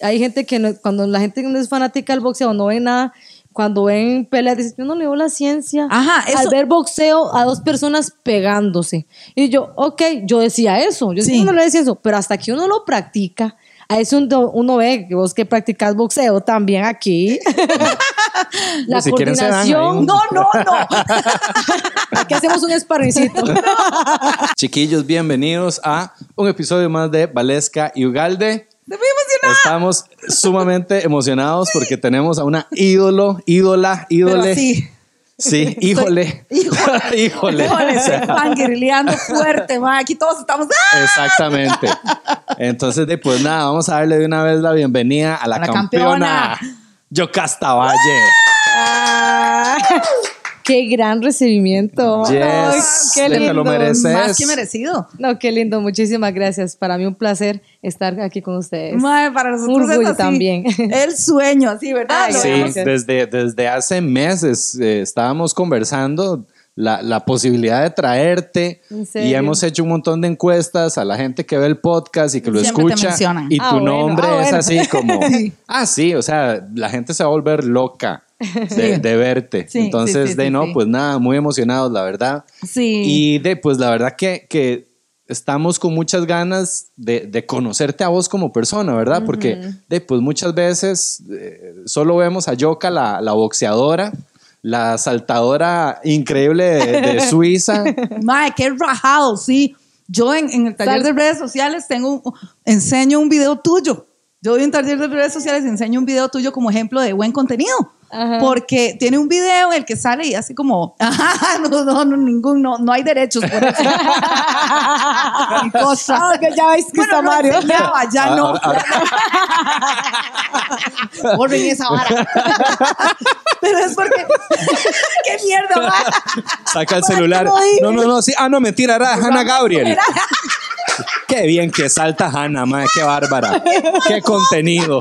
hay gente que no- cuando la gente no es fanática del boxeo, no ve nada, cuando ven peleas, dicen, yo no leo la ciencia. Ajá, Al eso- ver boxeo a dos personas pegándose. Y yo, ok, yo decía eso, yo Sí. sí. no le decía eso, pero hasta que uno lo practica, a eso uno, uno ve que vos que practicas boxeo también aquí. la Si dan ahí coordinación. un- No, no, no. Aquí hacemos un sparringcito. Chiquillos, bienvenidos a un episodio más de Valesca y Ugalde. Estoy muy emocionada. Estamos sumamente emocionados porque tenemos a una ídolo, ídola, ídole. Sí. Sí, híjole. Híjole. híjole. Híjole, O sea, se van guerrileando fuerte, ma. Aquí todos estamos. ¡ah! Exactamente. Entonces, pues nada, vamos a darle de una vez la bienvenida a la, A la campeona, campeona. Yocasta Valle. Ah, qué gran recibimiento. Yes. Ay, qué Te lindo. lo mereces. Más que merecido. No, qué lindo. Muchísimas gracias. Para mí un placer estar aquí con ustedes. Ma, para nosotros Un es orgullo así. también. El sueño, así, ¿verdad? Ay, Sí, desde, desde hace meses eh, estábamos conversando la, la posibilidad de traerte ¿En y hemos hecho un montón de encuestas a la gente que ve el podcast y que lo Siempre te escucha y Ah, tu bueno, nombre ah, es bueno. así como, ah, sí, o sea, la gente se va a volver loca de, de verte. Sí, Entonces, sí, sí, de sí, no, sí. pues nada, muy emocionados, la verdad. Sí. Y de, pues la verdad que, que estamos con muchas ganas de, de conocerte a vos como persona, ¿verdad? Porque de, pues muchas veces eh, solo vemos a Yoka, la, la boxeadora, la saltadora increíble de, de Suiza. Mae, qué rajado, sí. Yo en, en el taller de redes sociales tengo, un- enseño un video tuyo. Yo doy un taller de redes sociales y enseño un video tuyo como ejemplo de buen contenido. Ajá. Porque tiene un video en el que sale y así como, ajá, no, no, no, ningún, no, no hay derechos por eso. Cosa. Ah, que ya veis que Bueno, está lo Mario. enseñaba, ya Ah, no. ah, Borren esa vara. Pero es porque, qué mierda, va. Saca el ¿Para qué celular. No, no, no, sí. Ah, no, mentira, era Hannah Gabriel. Qué bien que salta Hannah, madre, qué bárbara. Qué contenido.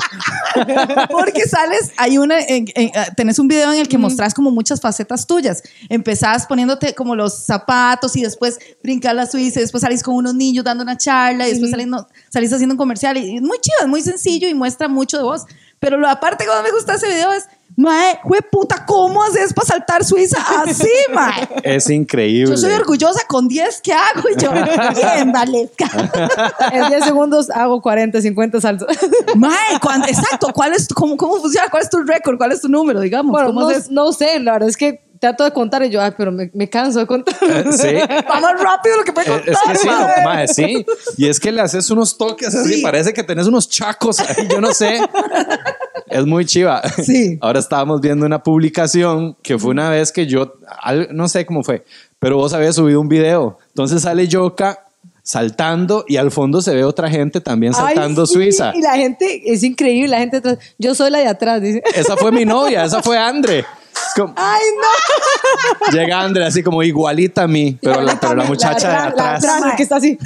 Porque sales, hay una, en- en- eh, tenés un video en el que mostrás como muchas facetas tuyas. Empezás poniéndote como los zapatos y después brincas la suiza, y después salís con unos niños dando una charla y después saliendo, salís haciendo un comercial. Y es muy chido, es muy sencillo y muestra mucho de vos. Pero lo aparte que más me gusta ese video es, mae, jue puta, ¿cómo haces para saltar suiza así, mae? Es increíble. Yo soy orgullosa con 10 que hago y yo, bien, Valesca. En 10 segundos hago 40, 50 saltos. Mae, cuando- exacto, ¿cuál es, cómo, ¿cómo funciona? ¿Cuál es tu récord? ¿Cuál es tu número, digamos? Bueno, ¿Cómo no, haces? no sé, la verdad es que trato de contar y yo, ay, pero me, me canso de contar. Sí. Va más rápido lo que puede Eh, contar. Es que sí, mae. no, mae, sí. Y es que le haces unos toques así, Sí. parece que tenés unos chacos ahí, yo no sé. Es muy chiva. Sí. Ahora estábamos viendo una publicación que fue una vez que yo, no sé cómo fue, pero vos habías subido un video. Entonces sale Yoka saltando y al fondo se ve otra gente también Ay, saltando sí, Suiza. Y la gente, es increíble, la gente atrás. Yo soy la de atrás, dice. Esa fue mi novia, esa fue Andre. Como- Ay, no. llega Andre así como igualita a mí, pero la, pero la muchacha de La atrás. atrás, la que está así.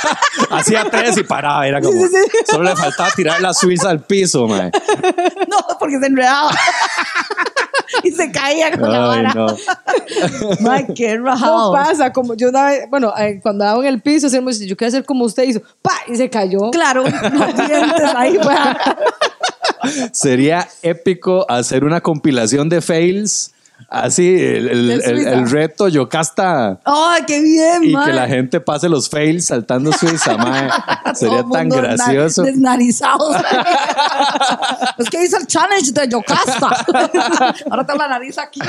Hacía tres y paraba, era como. Sí, sí, sí. Solo le faltaba tirar la suiza al piso, mae. No, porque se enredaba. y se caía con la vara. no. Mae, qué No rajado. pasa, como yo una vez, bueno, eh, cuando andaba en el piso, yo quiero hacer como usted hizo, pa, y se cayó. Claro, los dientes ahí. fue. Sería épico hacer una compilación de fails. Así, el, el- el- reto Yocasta. Ay, qué bien, Y mae. que la gente pase los fails saltando Suiza, mae. Sería tan gracioso. Desnarizados. es que hizo el challenge de Yocasta. Ahora tengo la nariz aquí.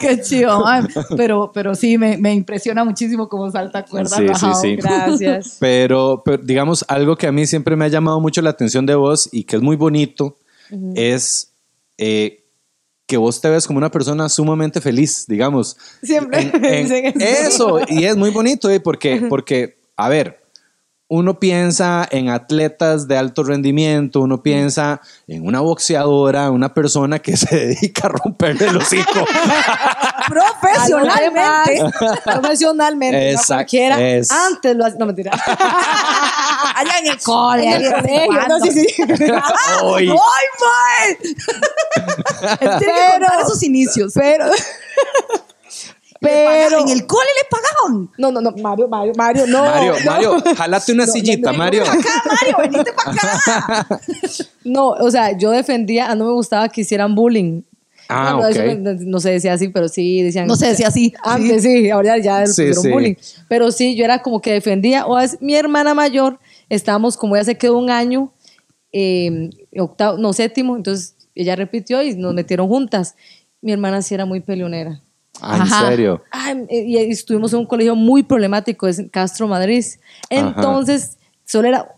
Qué chido, mae. Pero, pero sí, me, me impresiona muchísimo cómo salta cuerda Sí, sí, sí. Gracias. Pero, pero, digamos, algo que a mí siempre me ha llamado mucho la atención de vos y que es muy bonito es eh, que vos te ves como una persona sumamente feliz, digamos. Siempre En- en- dicen eso, y es muy bonito, ¿eh? porque, porque, a ver, uno piensa en atletas de alto rendimiento, uno piensa en una boxeadora, una persona que se dedica a romperle el hocico. Profesionalmente. Profesionalmente. no Exacto, cualquiera. es- Antes lo hacía. No, mentira. Allá en el cole. En el colegio, no, sí, sí. Esos inicios. Pero. Pero en el cole le pagaban. no, no, no, Mario, Mario, Mario, no. Mario, no. Mario, jálate una sillita, Mario. Acá, Mario, venite para acá. No, o sea, yo defendía, a no me gustaba que hicieran bullying. Ah, Bueno, eso ok. no, no se decía así, pero sí decían. No se decía así. Antes sí, ahora ya Sí, pusieron sí. bullying. Pero sí, yo era como que defendía. O es mi hermana mayor, estábamos como ella se quedó un año, eh, octavo, no, séptimo, entonces ella repitió y nos metieron juntas. Mi hermana sí era muy peleonera. Ah, en Ajá. serio. Ay, eh, y estuvimos en un colegio muy problemático, es Castro Madrid. Entonces, solo era,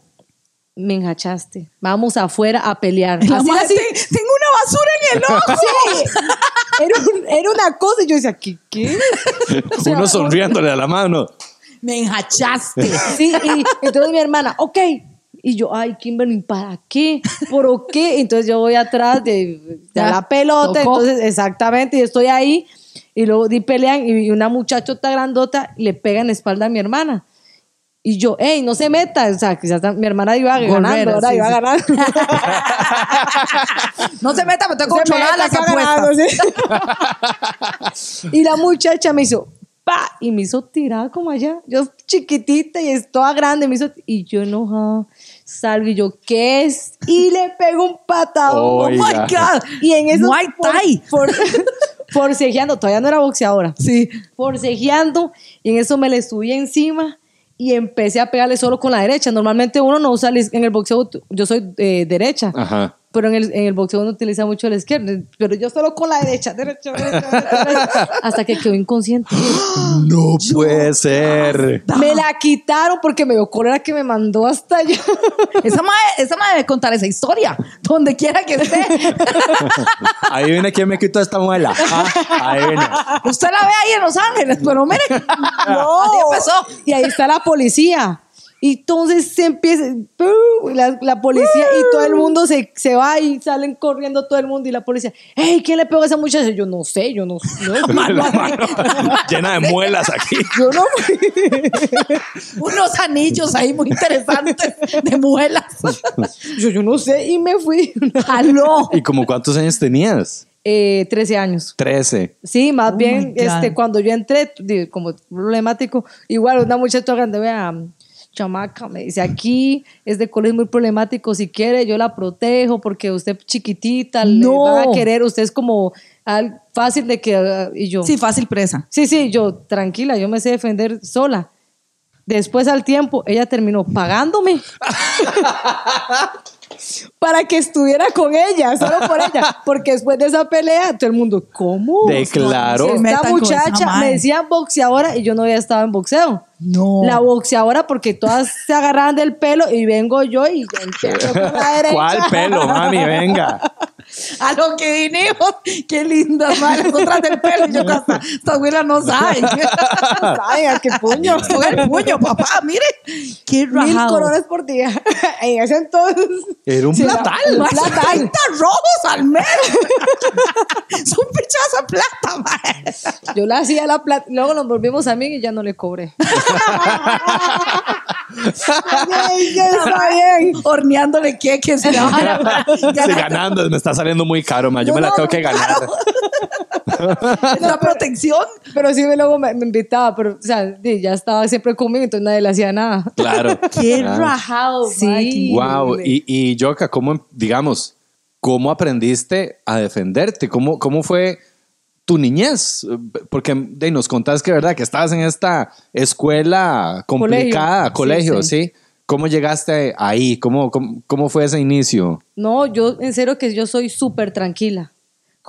me enjachaste, vamos afuera a pelear. La Así, madre, así. "Ten- tengo una basura en el ojo. Sí. Era, un- era una cosa y yo decía, ¿qué? qué? O sea, Uno sonriéndole a la mano. Me enjachaste. Sí, y entonces mi hermana, ok. Y yo, ay, Kimberly, ¿para qué? ¿Por qué? Entonces yo voy atrás de, de la pelota, tocó. entonces exactamente, y estoy ahí. Y luego di pelean y una muchachota grandota le pega en la espalda a mi hermana. Y yo, hey, no se meta. O sea, quizás mi hermana iba ganando, ahora sí, iba sí. ganando. No se meta, me tengo Se controlada apuestas. ganando, sí. y la muchacha me hizo, pa, y me hizo tirar como allá. Yo chiquitita y es toda grande, me hizo, y yo enojada, salgo y yo, ¿qué es? Y le pego un patadón. Oh my Oiga. God. Y en eso. Muay Thai. Por, forcejeando, todavía no era boxeadora. Sí. Forcejeando, y en eso me le subí encima y empecé a pegarle solo con la derecha. Normalmente uno no usa, en el boxeo, yo soy eh, derecha. Ajá. Pero en el, en el boxeo uno utiliza mucho la izquierda. Pero yo solo con la derecha, derecha, derecha, derecha, derecha, hasta que quedó inconsciente. No puede ser. Me la quitaron porque me dio cólera que me mandó hasta allá. Esa madre, esa madre debe contar esa historia, donde quiera que esté. Ahí viene quién me quitó esta muela. Ah, ahí viene. Usted la ve ahí en Los Ángeles, pero mire, No. así empezó. Y ahí está la policía. Y entonces se empieza, la, la policía y todo el mundo se, se va y salen corriendo todo el mundo y la policía, hey, ¿quién le pegó a esa muchacha? Yo no sé, yo no sé. La mano llena de muelas aquí. Yo no fui. Unos anillos ahí muy interesantes de muelas. Yo, yo no sé y me fui. Jaló. ¿Y como cuántos años tenías? Eh, 13 años. Trece. Sí, más Oh bien, este, cuando yo entré, como problemático, igual una muchacha grande, vea, chamaca, me dice, aquí es de colegio muy problemático, si quiere yo la protejo porque usted chiquitita, No. le van a querer, usted es como al- fácil de que, y yo, Sí, fácil presa. sí, sí, yo, tranquila, yo me sé defender sola. Después al tiempo, ella terminó pagándome. para que estuviera con ella, solo por ella. Porque después de esa pelea, todo el mundo, ¿cómo? De claro. Si Se metan Esta muchacha me decían boxeadora y yo no había estado en boxeo. No. La boxeadora porque todas se agarraban del pelo y vengo yo y empiezo con la derecha. ¿Cuál pelo, mami? Venga. A lo que vinimos. Qué lindas, madre. Nosotras del pelo. Y yo hasta, esta abuela no sabe. Ay, a qué puño. Con el puño, papá. Mire. Qué Mil rajado. coronas por día. En ese entonces. Era un platal. Un platal. 30 rojos al mes. es un pichazo de plata, madre. Yo la hacía la plata. Luego nos volvimos amigos y ya no le cobré. Ay, ya está bien. Horneándole queques. vara. Sí, ganando, me está saliendo muy caro, ma. Yo me la No, tengo que ganar. La protección. Pero sí, luego me, me invitaba, pero, o sea, ya estaba siempre conmigo, entonces nadie le hacía nada. Claro. Qué Claro. rajado, Sí. Wow. Y, y Yoka, ¿cómo, digamos, cómo aprendiste a defenderte? ¿Cómo, cómo fue tu niñez? Porque de, nos contás que, ¿verdad? Que estabas en esta escuela complicada, Colegio. colegio, Sí, ¿sí? ¿Cómo llegaste ahí? ¿Cómo, cómo, cómo fue ese inicio? No, yo en serio que yo soy súper tranquila.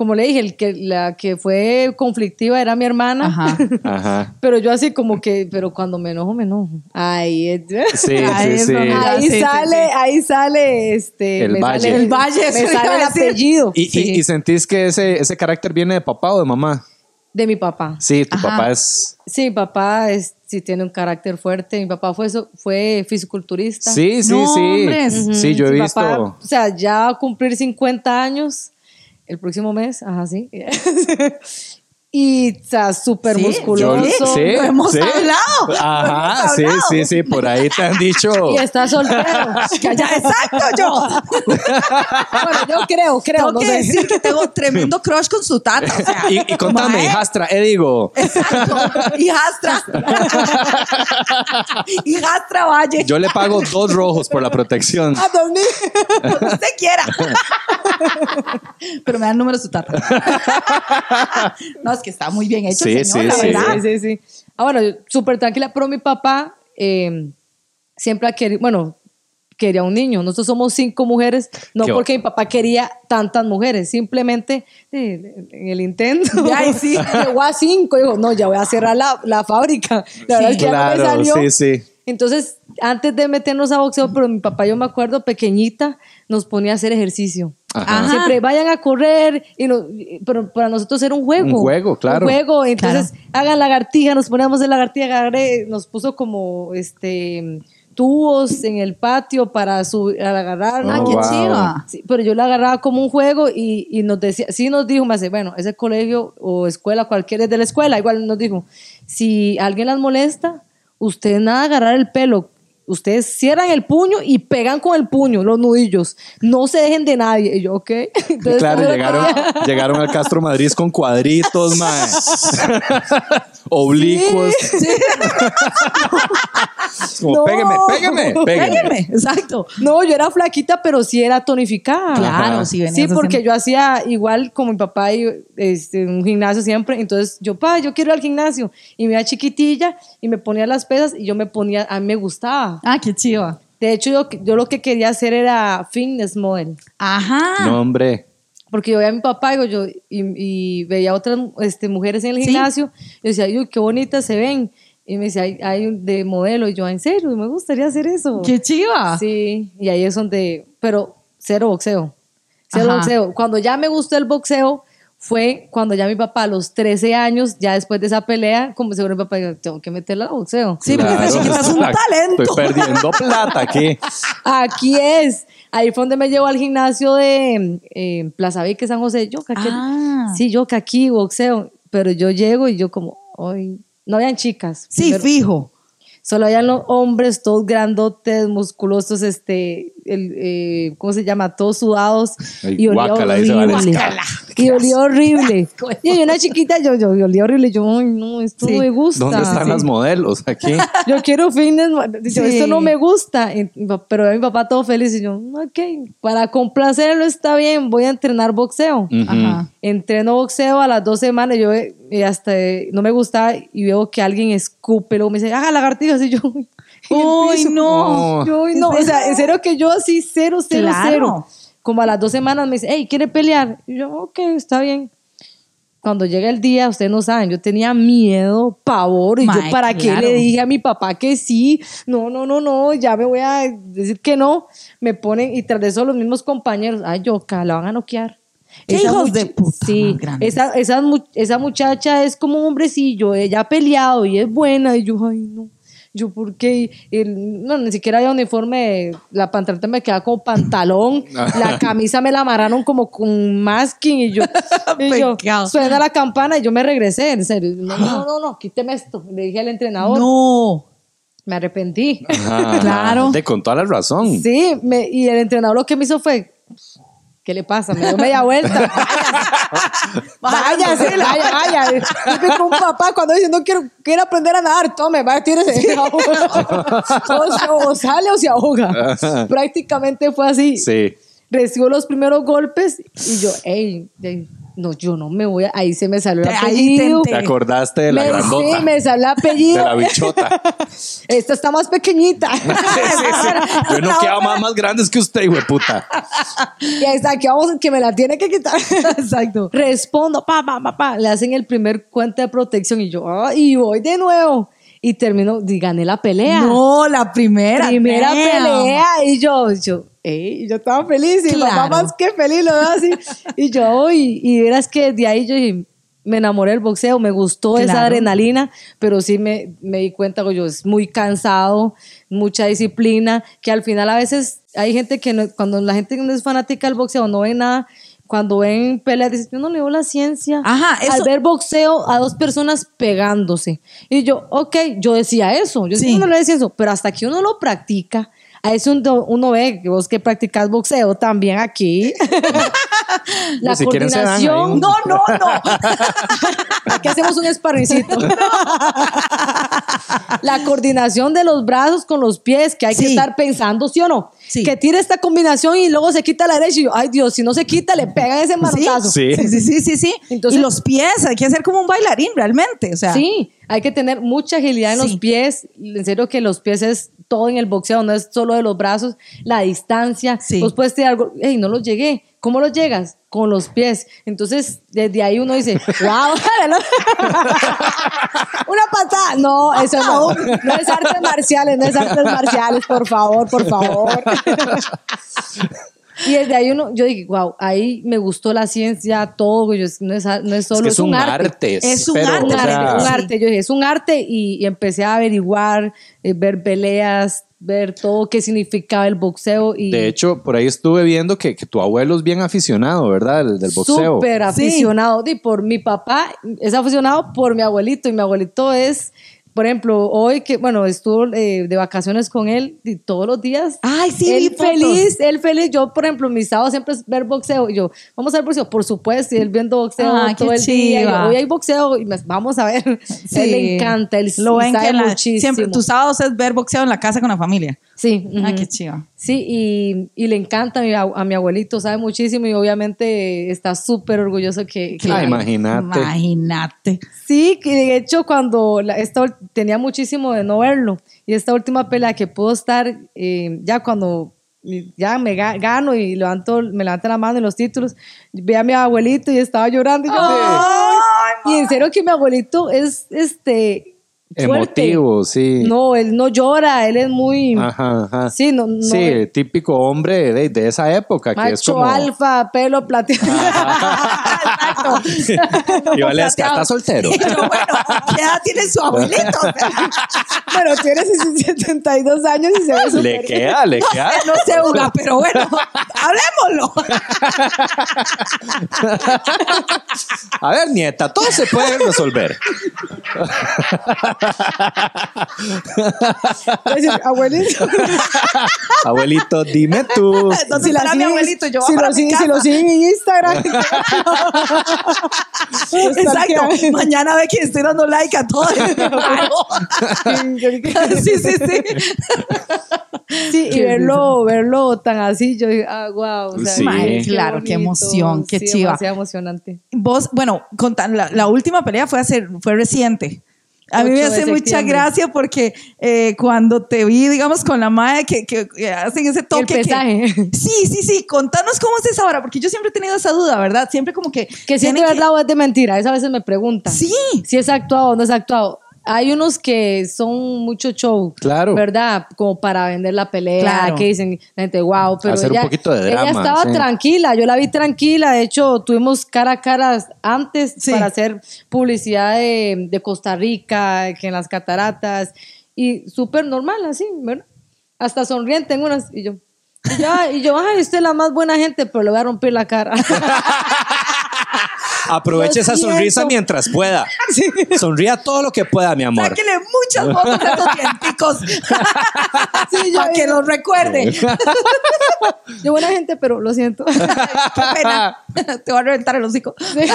Como le dije, el que, la que fue conflictiva era mi hermana. Ajá. Ajá. Pero yo así como que, pero cuando me enojo, me enojo. Ahí es. Sí, Ahí sí, Ahí sale, ahí sale este. El me valle. Sale El valle, eso Me sale el apellido. ¿Y, y- Sí, y sentís que ese, ese carácter viene de papá o de mamá? de mi papá. Sí, tu Ajá. papá es... Sí, mi papá es, sí tiene un carácter fuerte. Mi papá fue, fue fisiculturista. Sí, sí, No, sí. Sí, yo he mi visto... papá, o sea, ya va a cumplir 50 años el próximo mes. Ajá, sí. y está súper Sí, musculoso. yo- sí. Lo hemos hablado, Ajá, hemos sí, hablado. sí, sí, por ahí te han dicho. Y está soltero. Exacto, yo. bueno, yo creo, creo, Tengo no que sé. decir que tengo tremendo crush con su tata. O sea, Y, y contame, mae, hijastra, eh, digo, Exacto. Hijastra. Hijastra Valle. yo le pago dos rojos por la protección. A dormir. Lo que usted quiera. Pero me da el número de su tata. No, que está muy bien hecho, Sí, señor, sí, la verdad. Sí, sí, sí. Ah, bueno, yo súper tranquila, pero mi papá eh, siempre ha querido, bueno, quería un niño. Nosotros somos cinco mujeres, no Qué porque mi papá quería tantas mujeres, simplemente eh, en el intento. Ya, y sí. Llegó a cinco, dijo, no, ya voy a cerrar la, la fábrica. La verdad es que ya no me Claro, salió. sí, sí. Entonces, antes de meternos a boxeo, pero mi papá, yo me acuerdo, pequeñita, nos ponía a hacer ejercicio. Ajá. Ajá. Siempre vayan a correr, y no- pero para nosotros era un juego. Un juego, claro. Un juego, entonces hagan lagartija, nos poníamos en lagartija, agarré, nos puso como este tubos en el patio para subir, agarrar. Ah, Oh, qué wow. chiva. Sí, pero yo la agarraba como un juego y, y nos decía, sí nos dijo, me hace, bueno, ese colegio o escuela, cualquiera es de la escuela, igual nos dijo, si alguien las molesta, ustedes nada agarrar el pelo, ustedes cierran el puño y pegan con el puño los nudillos, no se dejen de nadie. Y yo, ok. Entonces, Claro, llegaron, llegaron al Castro Madrid con cuadritos, mae. Oblicuos. Como, No. pégueme, pégueme, pégueme. Péguenme, exacto. No, yo era flaquita, pero sí era tonificada. Claro, Ajá. sí, Sí, porque haciendo- yo hacía igual como mi papá y este, un gimnasio siempre. Entonces yo, pa, yo quiero ir al gimnasio. Y me iba chiquitilla y me ponía las pesas y yo me ponía, a mí me gustaba. Ah, qué chiva. De hecho, yo, yo lo que quería hacer era fitness model. Ajá. No, hombre. Porque yo veía a mi papá digo, yo, y, y veía otras este, mujeres en el Sí. gimnasio. Y decía, uy, qué bonitas se ven. Y me decía, hay, de modelo. Y yo, en serio, me gustaría hacer eso. Qué chiva. Sí, y ahí es donde, pero cero boxeo. Cero Ajá. boxeo. Cuando ya me gustó el boxeo fue cuando ya mi papá a los 13 años, ya después de esa pelea, como seguro mi papá dijo, tengo que meterla al boxeo. Sí, porque esta chiquita es un talento. Estoy perdiendo plata aquí. Aquí es. Ahí fue donde me llevó al gimnasio de eh, Plaza Vique, San José. Yo, que aquí- Ah. sí, yo que aquí boxeo. Pero yo llego y yo como, ay, no habían chicas. Sí, Primero- fijo. Solo habían los hombres todos grandotes, musculosos, este, el, eh, ¿cómo se llama? Todos sudados. Ay, y olía guácala, horrible. Y olía horrible. y yo una chiquita, yo, yo, yo olía horrible. Yo, ay, no, esto Sí. no me gusta. ¿Dónde están Sí. las modelos? Aquí. Yo quiero fitness. Yo, Sí. esto no me gusta. Pero mi papá todo feliz. Y yo, ok, para complacerlo está bien, voy a entrenar boxeo. Ajá. Entreno boxeo a las dos semanas, yo eh, hasta eh, no me gusta y veo que alguien escupe, luego me dice, haga lagartijas, y yo, Uy, no. Yo, "Uy, no, o sea, en serio que yo así, cero, cero, Claro. cero. Como a las dos semanas me dice, hey, ¿quiere pelear? Y yo, ok, está bien. Cuando llega el día, ustedes no saben, yo tenía miedo, pavor, y yo para qué le dije a mi papá que sí, no, no, no, no, ya me voy a decir que no, me ponen, y tras de eso los mismos compañeros, ay, yo, la van a noquear. ¿Qué Esa hijos de puta Sí, esa, esa, esa muchacha es como un hombrecillo, ella ha peleado y es buena, y yo, ay, no. Yo, ¿por qué? El- no, ni siquiera había uniforme. La pantaleta me quedaba como pantalón. la camisa me la amarraron como con masking. Y yo, y yo suena la campana y yo me regresé. En serio. No, no, no, no, quíteme esto. Le dije al entrenador. No. Me arrepentí. Ajá. Claro. De con toda la razón. Sí, me- y el entrenador lo que me hizo fue. ¿Qué le pasa? Me dio media vuelta. Váyase, vaya, vaya. Fui con un papá cuando dice, no quiero, quiero aprender a nadar, tome, vaya, tírese. o, se- o sale o se ahoga. Prácticamente fue así. Sí. Recibo los primeros golpes y yo, hey, hey, no, yo no me voy a... Ahí se me salió el Ahí te apellido. ¿Te acordaste de la Me- grandota? Sí, me salió el de apellido. la bichota. Esta está más pequeñita. Sí, sí, sí. Yo no quedaba más, más grandes que usted, hijo de puta. Y ahí está, que vamos, que me la tiene que quitar. Exacto. Respondo, pa, pa, pa, pa. Le hacen el primer cuenta de protección y yo, ah, y voy de nuevo. Y termino, y gané la pelea. No, la primera. Primera pelea. Y yo, yo, ey, yo estaba feliz. Y Claro. papá más que feliz, lo veo así. Y yo, y, y verás que de ahí yo dije, me enamoré del boxeo, me gustó esa adrenalina, pero sí me, me di cuenta que yo es muy cansado, mucha disciplina, que al final a veces hay gente que no- cuando la gente no es fanática del boxeo no ve nada, cuando ven peleas, dicen, yo no leo la ciencia. Ajá, Al eso- ver boxeo a dos personas pegándose. Y yo, ok, yo decía eso, yo Sí. decía, no le decía eso, pero hasta que uno lo practica, a eso uno, uno ve que vos que practicas boxeo también aquí. la Pues si coordinación. un- No, no, no. Aquí hacemos un sparringcito. la coordinación de los brazos con los pies, que hay que estar pensando, ¿sí o no? Sí. Que tire esta combinación y luego se quita la derecha y yo, ay Dios, si no se quita, le pegan ese manotazo. Sí. Sí, sí, sí, sí, sí. Entonces- y los pies, hay que hacer como un bailarín realmente. O sea, Sí, hay que tener mucha agilidad en Sí. los pies. En serio que los pies es todo en el boxeo, no es solo de los brazos, la distancia. Sí. Vos puedes tirar algo, hey, no lo llegué. ¿Cómo lo llegas? Con los pies. Entonces, desde ahí uno dice, wow, una patada. No, eso no. No es artes marciales, no es artes marciales, por favor, por favor. Y desde ahí uno, yo dije, wow, ahí me gustó la ciencia, todo, yo, no, es, no es solo, es que es un arte. Es un pero, arte, un o sea, un Sí. arte. Yo dije, es un arte y, y empecé a averiguar, eh, ver peleas, ver todo qué significaba el boxeo. Y De hecho, por ahí estuve viendo que, que tu abuelo es bien aficionado, ¿verdad? Del, del boxeo. súper Sí. aficionado. Y por mi papá es aficionado por mi abuelito y mi abuelito es, por ejemplo, hoy que, bueno, estuvo eh, de vacaciones con él y todos los días. Ay, sí, fotos. feliz, él feliz. Yo, por ejemplo, mi sábado siempre es ver boxeo. Y yo, vamos a ver boxeo. Por supuesto, y él viendo boxeo Ah, todo el día. Y yo, hoy hay boxeo y me- vamos a ver. Sí. Él le encanta, él lo sabe que la- muchísimo. siempre tus sábados es ver boxeo en la casa con la familia. Sí. Ah, qué chiva. Sí, y, y le encanta a mi, a mi abuelito, sabe muchísimo y obviamente está súper orgulloso que... que- Ah, imagínate. Imagínate. Sí, que de hecho cuando la- esta, tenía muchísimo de no verlo y esta última pelea que pudo estar eh, ya cuando ya me ga- gano y levanto, me levanto la mano en los títulos, vi a mi abuelito y estaba llorando y yo, Ay, y en serio que mi abuelito es este fuerte. Emotivo, sí. No, él no llora, él es muy Ajá, ajá. Sí, no, no- Sí, típico hombre de, de esa época que es macho como. alfa, pelo plateado. Exacto. Y vale, es que está soltero. Yo, bueno, ¿qué edad tiene su abuelito? Pero tiene 72 años y se ve súper Le queda, le queda. no sé, Uga, pero bueno, hablemoslo. A ver, nieta, todo se puede resolver. Abuelito. Abuelito, dime tú. ¿Dónde Si la mi abuelito? Yo si lo, si casa. lo siguen en Instagram. Exacto. Mañana ve que estoy dando like a todo. sí, sí, sí. Sí, y Qué verlo, verlo tan así, yo digo, ah, wow. O sea, Sí. qué Claro, qué bonito, emoción, qué sí, chiva. emocionante. Vos, bueno, conta- la, la última pelea fue, hace, fue reciente. A mí me 8 de hace mucha gracia porque eh, cuando te vi, digamos, con la madre que, que- que hacen ese toque. que- pesaje. sí, sí, sí. Contanos cómo es esa hora, porque yo siempre he tenido esa duda, ¿verdad? Siempre como que. Que si es de verdad o es de mentira, eso a veces me preguntan. Sí. Si es actuado o no es actuado. Hay unos que son mucho show, Claro. ¿verdad? Como para vender la pelea, Claro. que dicen, la gente, wow, pero Hacer un ella, poquito de drama, ella estaba sí. tranquila, yo la vi tranquila, de hecho tuvimos cara a cara antes Sí. para hacer publicidad de, de Costa Rica, que en las cataratas, y súper normal así, ¿verdad? Hasta sonriente en unas, y yo, y yo, y yo, ay, usted es la más buena gente, pero le voy a romper la cara. Aproveche Lo esa sonrisa mientras pueda. Sonría todo lo que pueda, mi amor. Sáquele muchas fotos de esos dienticos. Sí, yo para que los recuerde. Yo buena gente, pero lo siento. Qué pena. Te va a reventar el hocico. Sí.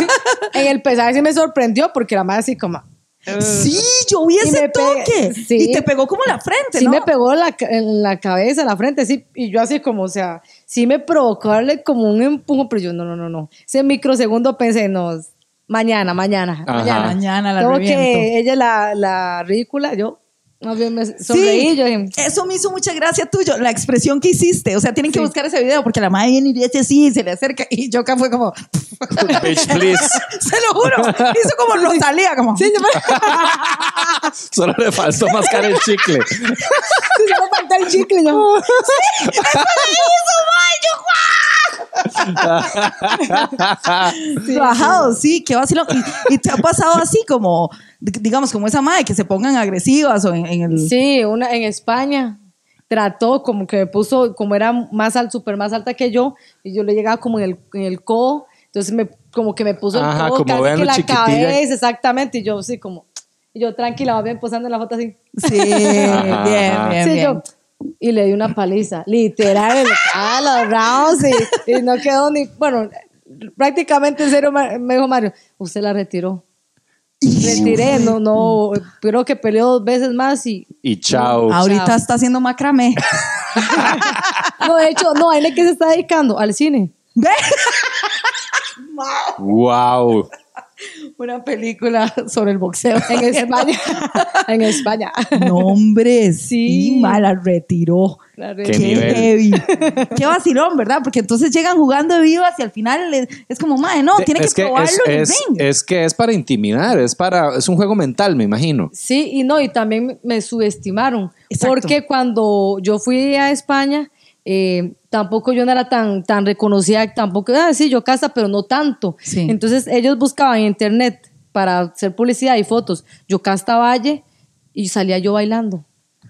En el pesaje sí me sorprendió porque la madre así como... Sí, yo vi ese toque. sí. Y te pegó como la frente, Sí ¿no? me pegó en la, en la cabeza, en la frente, sí. Y yo así como, o sea, sí me provocó darle como un empujón, pero yo no, no, no, no. Ese microsegundo pensé, no, mañana, mañana, Ajá. mañana. Mañana la Como reviento. que ella la, la ridícula, yo más bien me sonreí, Sí, yo dije, eso me hizo mucha gracia tuyo, la expresión que hiciste. O sea, tienen que Sí. buscar ese video porque la madre viene y dice así, se le acerca y yo acá fue como, Bitch, please. se lo juro, hizo como Rosalía, como. sí, yo me- Solo le faltó mascar el chicle. sí, solo falta el chicle, yo. Bajado, sí, qué vacilón. Y, y te ha pasado así como, digamos, como esa madre que se pongan agresivas o en, en el. Sí, una en España. trató como que me puso, como era más al súper más alta que yo, y yo le llegaba como en el, en el codo, entonces me, como que me puso el Ajá, codo como casi que la cabeza, exactamente, y yo sí como, y yo tranquila, va bien posando en la foto así. Sí, bien, Ajá, ajá. bien, Sí, bien. yo, y le di una paliza, literal, a los rounds y, y no quedó ni, bueno, prácticamente en serio me dijo Mario, usted la retiró. Retiré, no, no, creo que peleó dos veces más y, Y chao. Ahorita Chao. está haciendo macramé. no, de hecho, no, ¿a él qué se está dedicando? Al cine. Wow. Una película sobre el boxeo. En España. en España. No, hombre, sí, Sí. mala, retiró. La Qué re- Qué nivel. heavy. Qué vacilón, ¿verdad? Porque entonces llegan jugando de vivas y al final es, es como, madre, no, tiene es que, probarlo es, es, ring. es que es para intimidar, es para es un juego mental, me imagino. Sí, y no, y también me- me subestimaron. Exacto. Porque cuando yo fui a España, eh, tampoco yo no era tan, tan reconocida, tampoco, ah, sí, yo casa, pero no tanto. Sí. Entonces ellos buscaban en internet para hacer publicidad y fotos, yo casta Valle y salía yo bailando.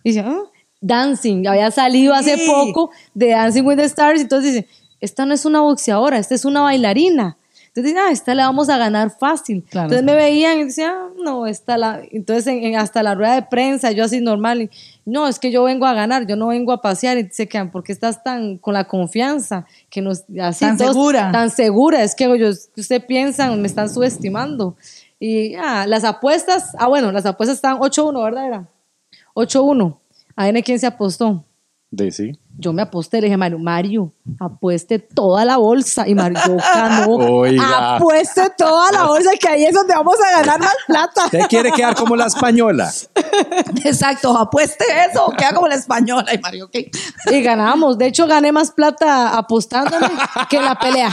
Y decía, ah, dancing, había salido hace Sí. poco de Dancing with the Stars, entonces dicen, esta no es una boxeadora, esta es una bailarina. Entonces dicen, ah, esta le vamos a ganar fácil. Claro. Entonces me veían y decían, ah, no, esta la... Entonces en- en- hasta la rueda de prensa, yo así normal, y, no, es que yo vengo a ganar, yo no vengo a pasear. Y se quedan, ¿por qué estás tan con la confianza? Que nos, así, Tan todos- segura. Tan segura, es que ellos, usted piensan, me están subestimando. Y ah, las apuestas, ah, bueno, las apuestas están 8-1, ¿verdad? Era 8-1. A ver quién se apostó. De sí. Yo me aposté, le dije, Mario, Mario, apueste toda la bolsa. Y Mario, yo ganó. Oiga. Apueste toda la bolsa, que ahí es donde vamos a ganar más plata. ¿Usted quiere quedar como la española? Exacto, apueste eso, queda como la española. Y Mario, ¿qué? Y ganamos. De hecho, gané más plata apostándome que en la pelea.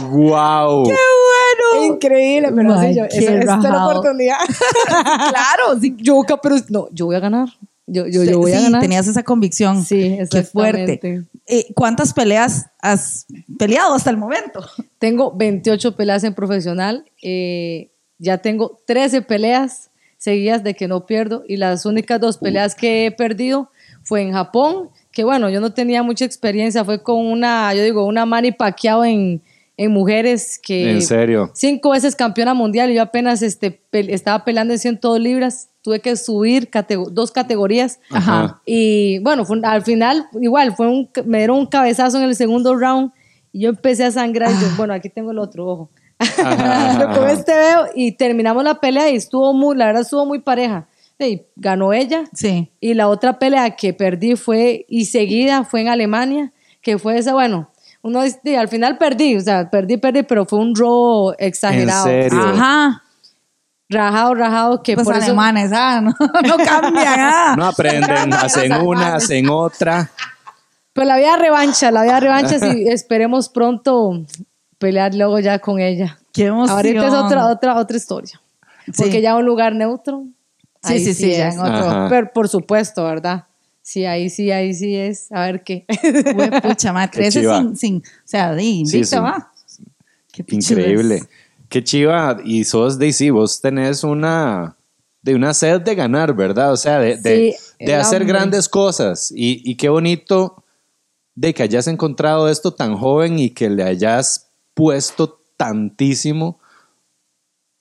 Wow. Bueno. Increíble, pero Ay, sí, yo, qué esa, esa es la oportunidad. claro, sí. Yo, pero no, yo voy a ganar. Yo, yo, yo voy a sí, ganar. tenías esa convicción. Sí, Qué fuerte. Eh, ¿Cuántas peleas has peleado hasta el momento? Tengo 28 peleas en profesional. eh, ya tengo 13 peleas seguidas de que no pierdo. Y las únicas dos peleas que he perdido fue en Japón. Que bueno, yo no tenía mucha experiencia. Fue con una, yo digo, una Manny Pacquiao en, en mujeres que... En serio. Cinco veces campeona mundial y yo apenas este, pe- estaba peleando en 102 libras. Tuve que subir catego- dos categorías. Ajá. Y bueno, fue al final, igual, fue un, me dieron un cabezazo en el segundo round y yo empecé a sangrar. Y yo, bueno, aquí tengo el otro ojo. Con este veo y terminamos la pelea y estuvo muy, la verdad, estuvo muy pareja. Y ganó ella. Sí. Y la otra pelea que perdí fue, y seguida fue en Alemania, que fue esa, bueno, uno al final perdí, o sea, perdí, perdí, pero fue un robo exagerado. ¿En serio? Ajá. Rajado, rajado, que Pues por eso... alemanes, ah, no, no cambian, ah. No aprenden, hacen una, hacen otra. Pues la vida revancha, la vida revancha, sí, esperemos pronto pelear luego ya con ella. Qué emoción. Ahorita es otra, otra, otra historia. Porque Sí. ya un lugar neutro. Sí, ahí sí, sí, ya es. en otro. Pero por supuesto, ¿verdad? Sí, ahí sí, ahí sí es. A ver qué. Güey, pucha, madre, Qué 13 chiva. sin, sin, o sea, de invicta, Sí, sí. va. Qué. Increíble. Qué chiva. Y sos de sí, vos tenés una de una sed de ganar, ¿verdad? O sea, de, de, Sí, de el hacer grandes cosas. Y, y qué bonito de que hayas encontrado esto tan joven y que le hayas puesto tantísimo,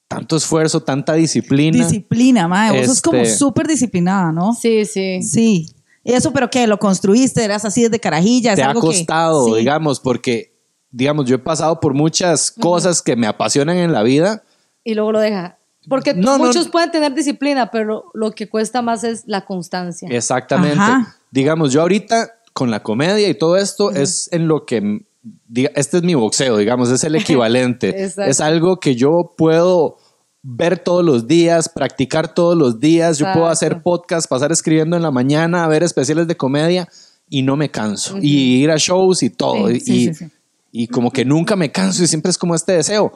tanto esfuerzo, tanta disciplina. Disciplina, madre. Vos sos como Este- súper disciplinada, ¿no? Sí, sí. Sí. ¿Y eso, pero qué? ¿Lo construiste? ¿Eras así desde carajilla? ¿Es te ha algo que- costado, Sí. digamos, porque, digamos, yo he pasado por muchas cosas que me apasionan en la vida. Y luego lo deja. Porque No, muchos no. pueden tener disciplina, pero lo que cuesta más es la constancia. Exactamente. Ajá. Digamos, yo ahorita con la comedia y todo esto es en lo que, diga- este es mi boxeo, digamos, es el equivalente. Exacto. es algo que yo puedo ver todos los días, practicar todos los días, yo puedo hacer Exacto. podcast, pasar escribiendo en la mañana, ver especiales de comedia y no me canso. Y ir a shows y todo. Sí, y, sí, sí, sí. Y como que nunca me canso y siempre es como este deseo.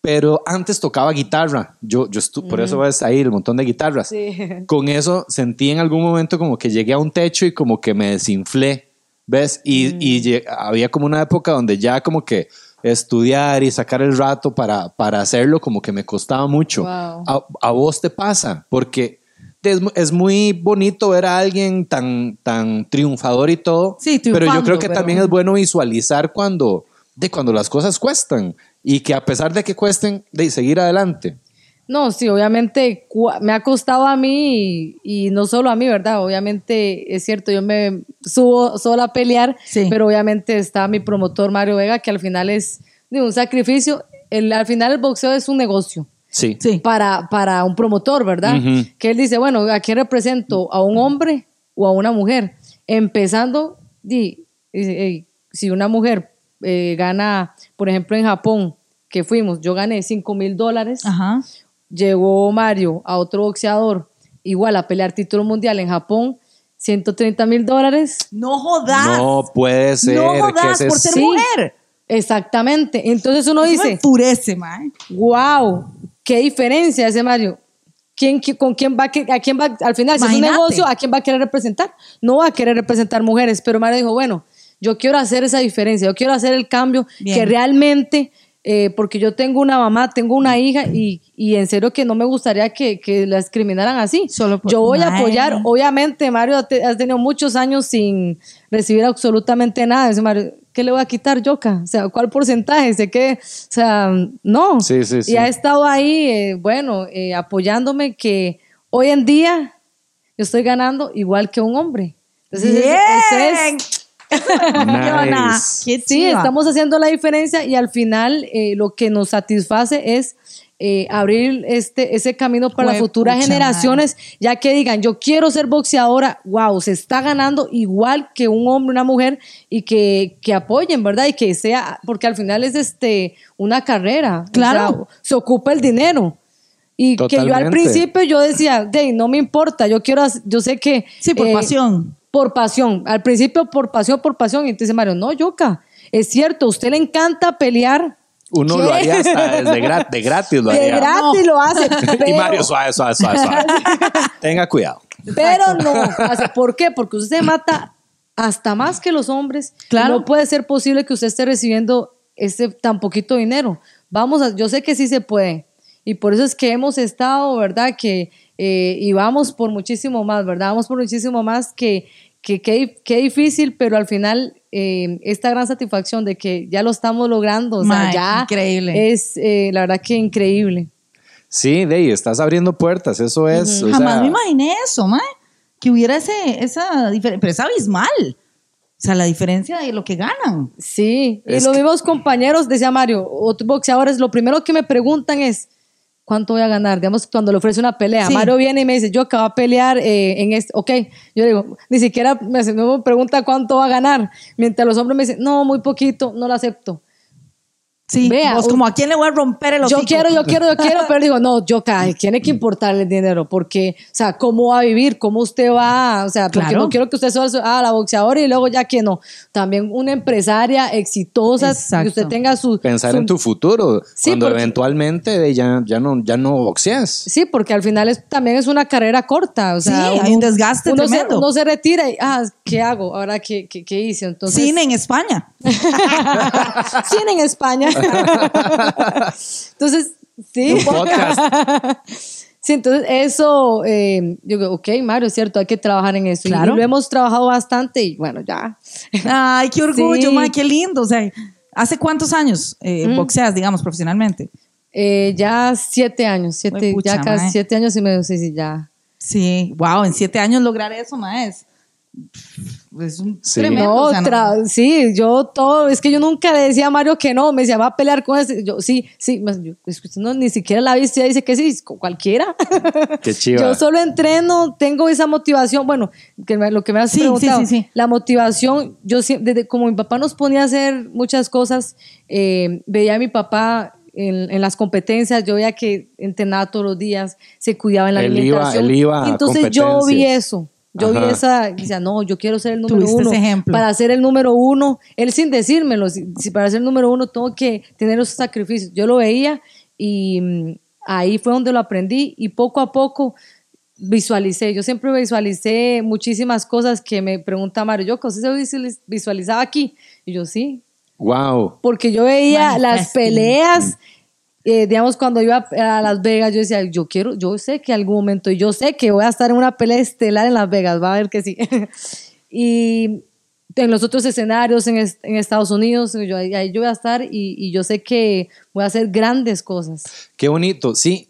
Pero antes tocaba guitarra. Yo, yo estu- por eso ves ahí el montón de guitarras. Sí. Con eso sentí en algún momento como que llegué a un techo y como que me desinflé. ¿Ves? Y, y lle- había como una época donde ya como que estudiar y sacar el rato para, para hacerlo como que me costaba mucho. Wow. A, a vos te pasa, porque es, es muy bonito ver a alguien tan, tan triunfador y todo. Sí, pero yo creo que pero- también es bueno visualizar cuando, de cuando las cosas cuestan y que a pesar de que cuesten, de seguir adelante. No, sí, obviamente me ha costado a mí y, y no solo a mí, ¿verdad? Obviamente es cierto, yo me subo sola a pelear, Sí. pero obviamente está mi promotor Mario Vega, que al final es digo, un sacrificio. El, al final el boxeo es un negocio Sí. Sí. para, para un promotor, ¿verdad? Que él dice, bueno, ¿a quién represento? ¿A un hombre o a una mujer? Empezando, di, dice, "Ey, si una mujer eh, gana, por ejemplo, en Japón, que fuimos, yo gané 5 mil dólares Ajá. llegó Mario a otro boxeador, igual a pelear título mundial en Japón, 130 mil dólares. No jodas. No puede ser. No jodas que por ser Sí. mujer. Exactamente. Entonces uno Eso me dice, enfurece, mae. wow, qué diferencia ese Mario. ¿Quién, qui- ¿Con quién va a, a quién va, al final, si es un negocio, a quién va a querer representar? No va a querer representar mujeres, pero Mario dijo, bueno, yo quiero hacer esa diferencia, yo quiero hacer el cambio Bien. que realmente, eh, porque yo tengo una mamá, tengo una hija y, y en serio que no me gustaría que, que la discriminaran así. Solo por- yo voy a apoyar, obviamente Mario has tenido muchos años sin recibir absolutamente nada. Dice Mario, ¿qué le voy a quitar, Yoka? O sea, ¿cuál porcentaje? Sé que, o sea, no. Sí, sí, sí. Y ha estado ahí, eh, bueno, eh, apoyándome que hoy en día yo estoy ganando igual que un hombre. Entonces, Bien. es, Nice. qué sí, estamos haciendo la diferencia y al final eh, lo que nos satisface es eh, abrir este, ese camino para las futuras generaciones, ya que digan, yo quiero ser boxeadora, wow, se está ganando igual que un hombre, una mujer, y que, que apoyen, ¿verdad? Y que sea, porque al final es este una carrera, o Claro. sea, se ocupa el dinero. Y que yo al principio yo decía, "Dey, no me importa, yo quiero, yo sé que... Sí, por eh, pasión. Por pasión. Al principio por pasión, por pasión. Y entonces Mario, no, Yoka, es cierto, a usted le encanta pelear. Uno ¿Qué? lo haría hasta desde gra- de gratis. Lo De haría. gratis lo hace. Y Mario, suave, suave, suave, suave. Tenga cuidado. Pero no. ¿Por qué? Porque usted se mata hasta más que los hombres. Claro. No puede ser posible que usted esté recibiendo ese tan poquito dinero. Vamos a, yo sé que sí se puede. Y por eso es que hemos estado, ¿verdad? Que, eh, y vamos por muchísimo más, ¿verdad? Vamos por muchísimo más que, que, que, que difícil, pero al final eh, esta gran satisfacción de que ya lo estamos logrando, o sea, ya increíble. es eh, la verdad que increíble. Sí, de ahí estás abriendo puertas. Eso es. o Jamás sea, me imaginé eso, mae. Que hubiera ese, esa diferencia. Pero es abismal. O sea, la diferencia de lo que ganan. Sí, y Es los que- mismos compañeros, decía Mario, otros boxeadores, lo primero que me preguntan es, ¿cuánto voy a ganar? Digamos, cuando le ofrece una pelea. Sí. Mario viene y me dice, yo acabo de pelear eh, en este, ok. Yo digo, ni siquiera me, hace- me pregunta cuánto va a ganar. Mientras los hombres me dicen, no, muy poquito, no lo acepto. Sí, Vea, vos como a quién le voy a romper el Yo hocico? quiero, yo quiero, yo quiero, pero digo, no, yo ca- tiene que importarle el dinero, porque, o sea, ¿cómo va a vivir? ¿Cómo usted va? O sea, porque Claro. no quiero que usted sea ah, la boxeadora y luego ya que no. También una empresaria exitosa, Exacto. que usted tenga su... Pensar su- en tu futuro. Sí, cuando porque- eventualmente de ya, ya, no, ya no boxeas. Sí, porque al final es, también es una carrera corta. O sea, Sí, hay un desgaste uno se, tremendo. uno se retira y, ah, ¿qué hago? Ahora, ¿qué, qué, qué hice? Entonces, Cine en España. Cine en España. entonces, sí. Un podcast. Sí, entonces eso, eh, yo digo, ok, Mario, es cierto, hay que trabajar en eso. Claro. Y, lo hemos trabajado bastante y bueno, ya. Ay, qué orgullo, Sí. mae, qué lindo. O sea, ¿hace cuántos años eh, boxeas, digamos, profesionalmente? Eh, ya siete años, siete, ya casi mae. siete años y medio, sí, sí, ya. Sí, wow, en siete años lograr eso, es, es un Sí. tremendo. No, o sea, no- tra- sí, yo todo, es que yo nunca le decía a Mario que no, me decía, va a pelear con ese. Yo, sí, sí, yo, es que usted no, ni siquiera la viste, dice que sí, con cualquiera. Qué chiva. Yo solo entreno, tengo esa motivación. Bueno, que me- lo que me has Sí, sí, preguntado, sí, sí. la motivación, yo siempre, desde como mi papá nos ponía a hacer muchas cosas, eh, veía a mi papá en, en las competencias, yo veía que entrenaba todos los días, se cuidaba en la Él iba- él iba a Entonces yo vi eso. Yo vi esa, y decía, no, yo quiero ser el número uno. ese ejemplo. Para ser el número uno, él sin decírmelo, si, si para ser el número uno tengo que tener esos sacrificios. Yo lo veía y mm, ahí fue donde lo aprendí y poco a poco visualicé. Yo siempre visualicé muchísimas cosas que me pregunta Mario, yo, ¿cómo se visualiz- visualizaba aquí? Y yo, sí, Wow. porque yo veía las peleas eh, digamos, cuando iba a Las Vegas, yo decía, yo quiero, yo sé que algún momento, yo sé que voy a estar en una pelea estelar en Las Vegas, va a ver que sí. y en los otros escenarios en, est- en Estados Unidos, yo, ahí yo voy a estar y, y yo sé que voy a hacer grandes cosas. Qué bonito, sí.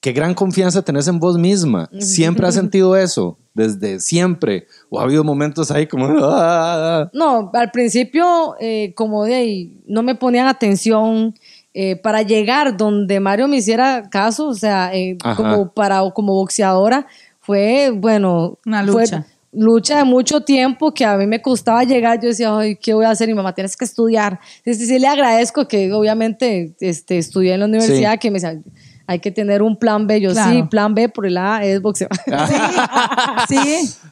Qué gran confianza tenés en vos misma. ¿Siempre has sentido eso? Desde siempre. ¿O ha habido momentos ahí como... "Ah"? No, al principio, eh, como de ahí, no me ponían atención eh, para llegar donde Mario me hiciera caso, o sea, eh, como para como boxeadora, fue, bueno, Una fue lucha. lucha de mucho tiempo que a mí me costaba llegar. Yo decía, ay, ¿qué voy a hacer? Y mi mamá, tienes que estudiar. Entonces, sí le agradezco que obviamente este, estudié en la universidad, Sí. que me decía, hay que tener un plan B. Yo Claro. sí, plan B por el A es boxeo. Sí,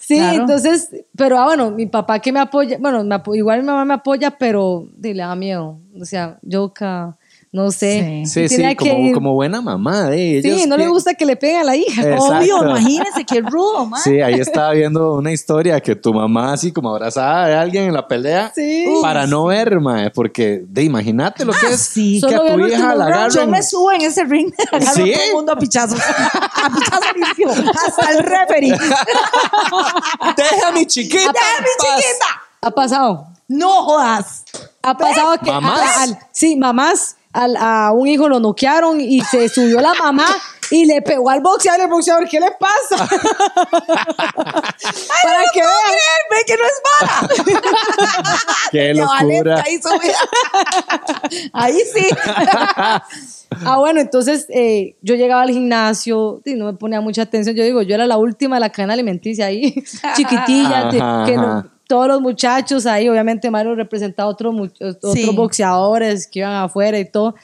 Sí, claro. entonces, pero ah, bueno, mi papá que me apoya, bueno, me apo- igual mi mamá me apoya, pero le da miedo. O sea, yo ca- no sé. Sí. Sí, Tenía sí, que como, buena mamá. eh, Sí, no le gusta que le peguen a la hija. Exacto. Obvio, imagínense qué rudo, man. Sí, ahí estaba viendo una historia que tu mamá así como abrazada de alguien en la pelea Sí. para no ver, mae, porque de imagínate lo que es sí. que Solo a tu hija la round. Yo agarren. me subo en ese ring, agarro ¿Sí? a todo el mundo a pichazos. A pichazos limpio. Hasta el referee. Deja a mi chiquita. ¡Ya, mi en paz. chiquita! Ha pasado. No jodas. Ha pasado que. ¿Mamás? a- sí, mamás. A un hijo lo noquearon y se subió la mamá y le pegó al boxeador. El boxeador, ¿qué le pasa? Para que vean. Ve que no es mala. Qué locura. Mira. Ahí sí. Ah, bueno, entonces eh, yo llegaba al gimnasio y no me ponía mucha atención. Yo digo, yo era la última de la cadena alimenticia ahí, chiquitilla, Ajá, que no-. Todos los muchachos ahí, obviamente Mario representaba a otros, mu- otros Sí. boxeadores que iban afuera y todo.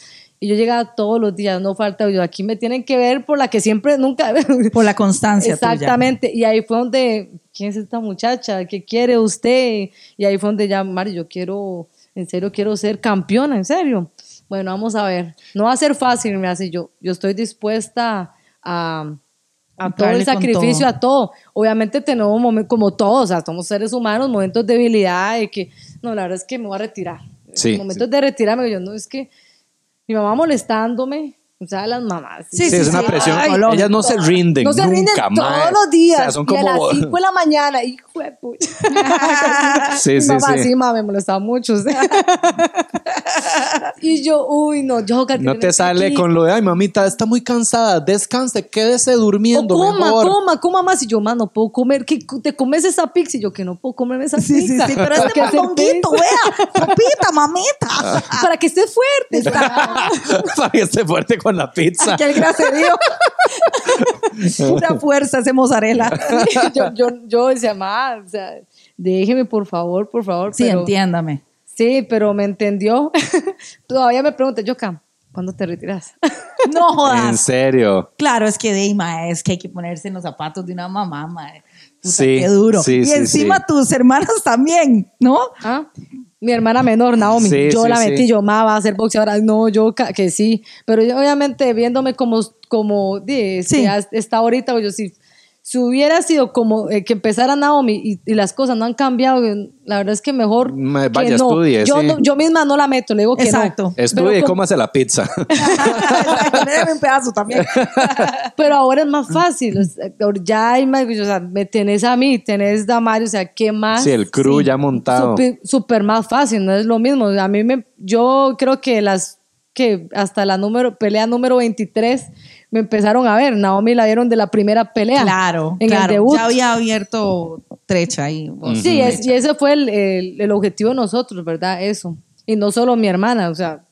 Y yo llegaba todos los días, no falta, yo aquí me tienen que ver por la que siempre, nunca... Por la constancia tuya. Exactamente, y ahí fue donde, ¿quién es esta muchacha? ¿Qué quiere usted? Y ahí fue donde ya, Mario, yo quiero, en serio, quiero ser campeona, en serio. Bueno, vamos a ver. No va a ser fácil, me hace yo. Yo estoy dispuesta a, a todo el sacrificio, todo. a todo. Obviamente tenemos momentos, como todos, o sea, somos seres humanos, momentos de debilidad, de que, no, la verdad es que me voy a retirar. Sí, momentos de retirarme, yo no, es que mi mamá molestándome, o sea, las mamás. Sí, Sí, es una sí. presión. Ay, Ellas no se rinden. No se rinden nunca, todos mae. los días. O sea, son Y a las como. 5 de la mañana, hijo de pucha. Sí, Mi sí, mamá, sí. sí, mamá, me molestaba mucho. o sea. y yo, uy, no, yo No te sale con lo de, ay, mamita, está muy cansada, descanse, quédese durmiendo O coma, mejor. coma, coma más. Y yo, más no puedo comer. ¿Qué, ¿Te comes esa pizza? Y yo, que no puedo comerme esa Sí, sí, pizza. sí, pero Para este que mondonguito, vea, papita, mamita. Para que esté fuerte. está. Para que esté fuerte con la pizza. Aquel graserío. Pura fuerza ese mozzarella. yo, yo, yo decía, ma, o sea, déjeme, por favor, por favor. Sí, pero- entiéndame. Sí, pero me entendió. Todavía me pregunta, Yoka, ¿cuándo te retiras? No En jodas. serio. Claro, es que de ahí, mae, es que hay que ponerse en los zapatos de una mamá, mae. Puta, Sí, qué duro. sí, y sí, encima sí. tus hermanas también, ¿no? ¿Ah? Mi hermana menor, Naomi, Sí, yo sí, la sí. metí, yo, ma, va a ser boxeadora. No, yo, ca- que sí. Pero yo, obviamente, viéndome como, como que has- está ahorita, pues yo sí. Si hubiera sido como eh, que empezara Naomi y, y las cosas no han cambiado, la verdad es que mejor. Ma- que vaya, no. estudie, yo, sí. no- yo misma no la meto, le digo que Exacto. no. Estudie y cómase la pizza. Déjame un pedazo también. Pero ahora es más fácil. o sea, Ya hay más, o sea, me tenés a mí, tenés a Mario, o sea, ¿qué más? Sí, el crew ya montado. Súper súper más fácil, no es lo mismo. A mí me, yo creo que las, que hasta la número, pelea número 23 me empezaron a ver. Naomi la vieron de la primera pelea. Claro, En claro. el debut. Ya había abierto trecha ahí. Sí, es- y ese fue el, el- el objetivo de nosotros, ¿verdad? Eso. Y no solo mi hermana, o sea,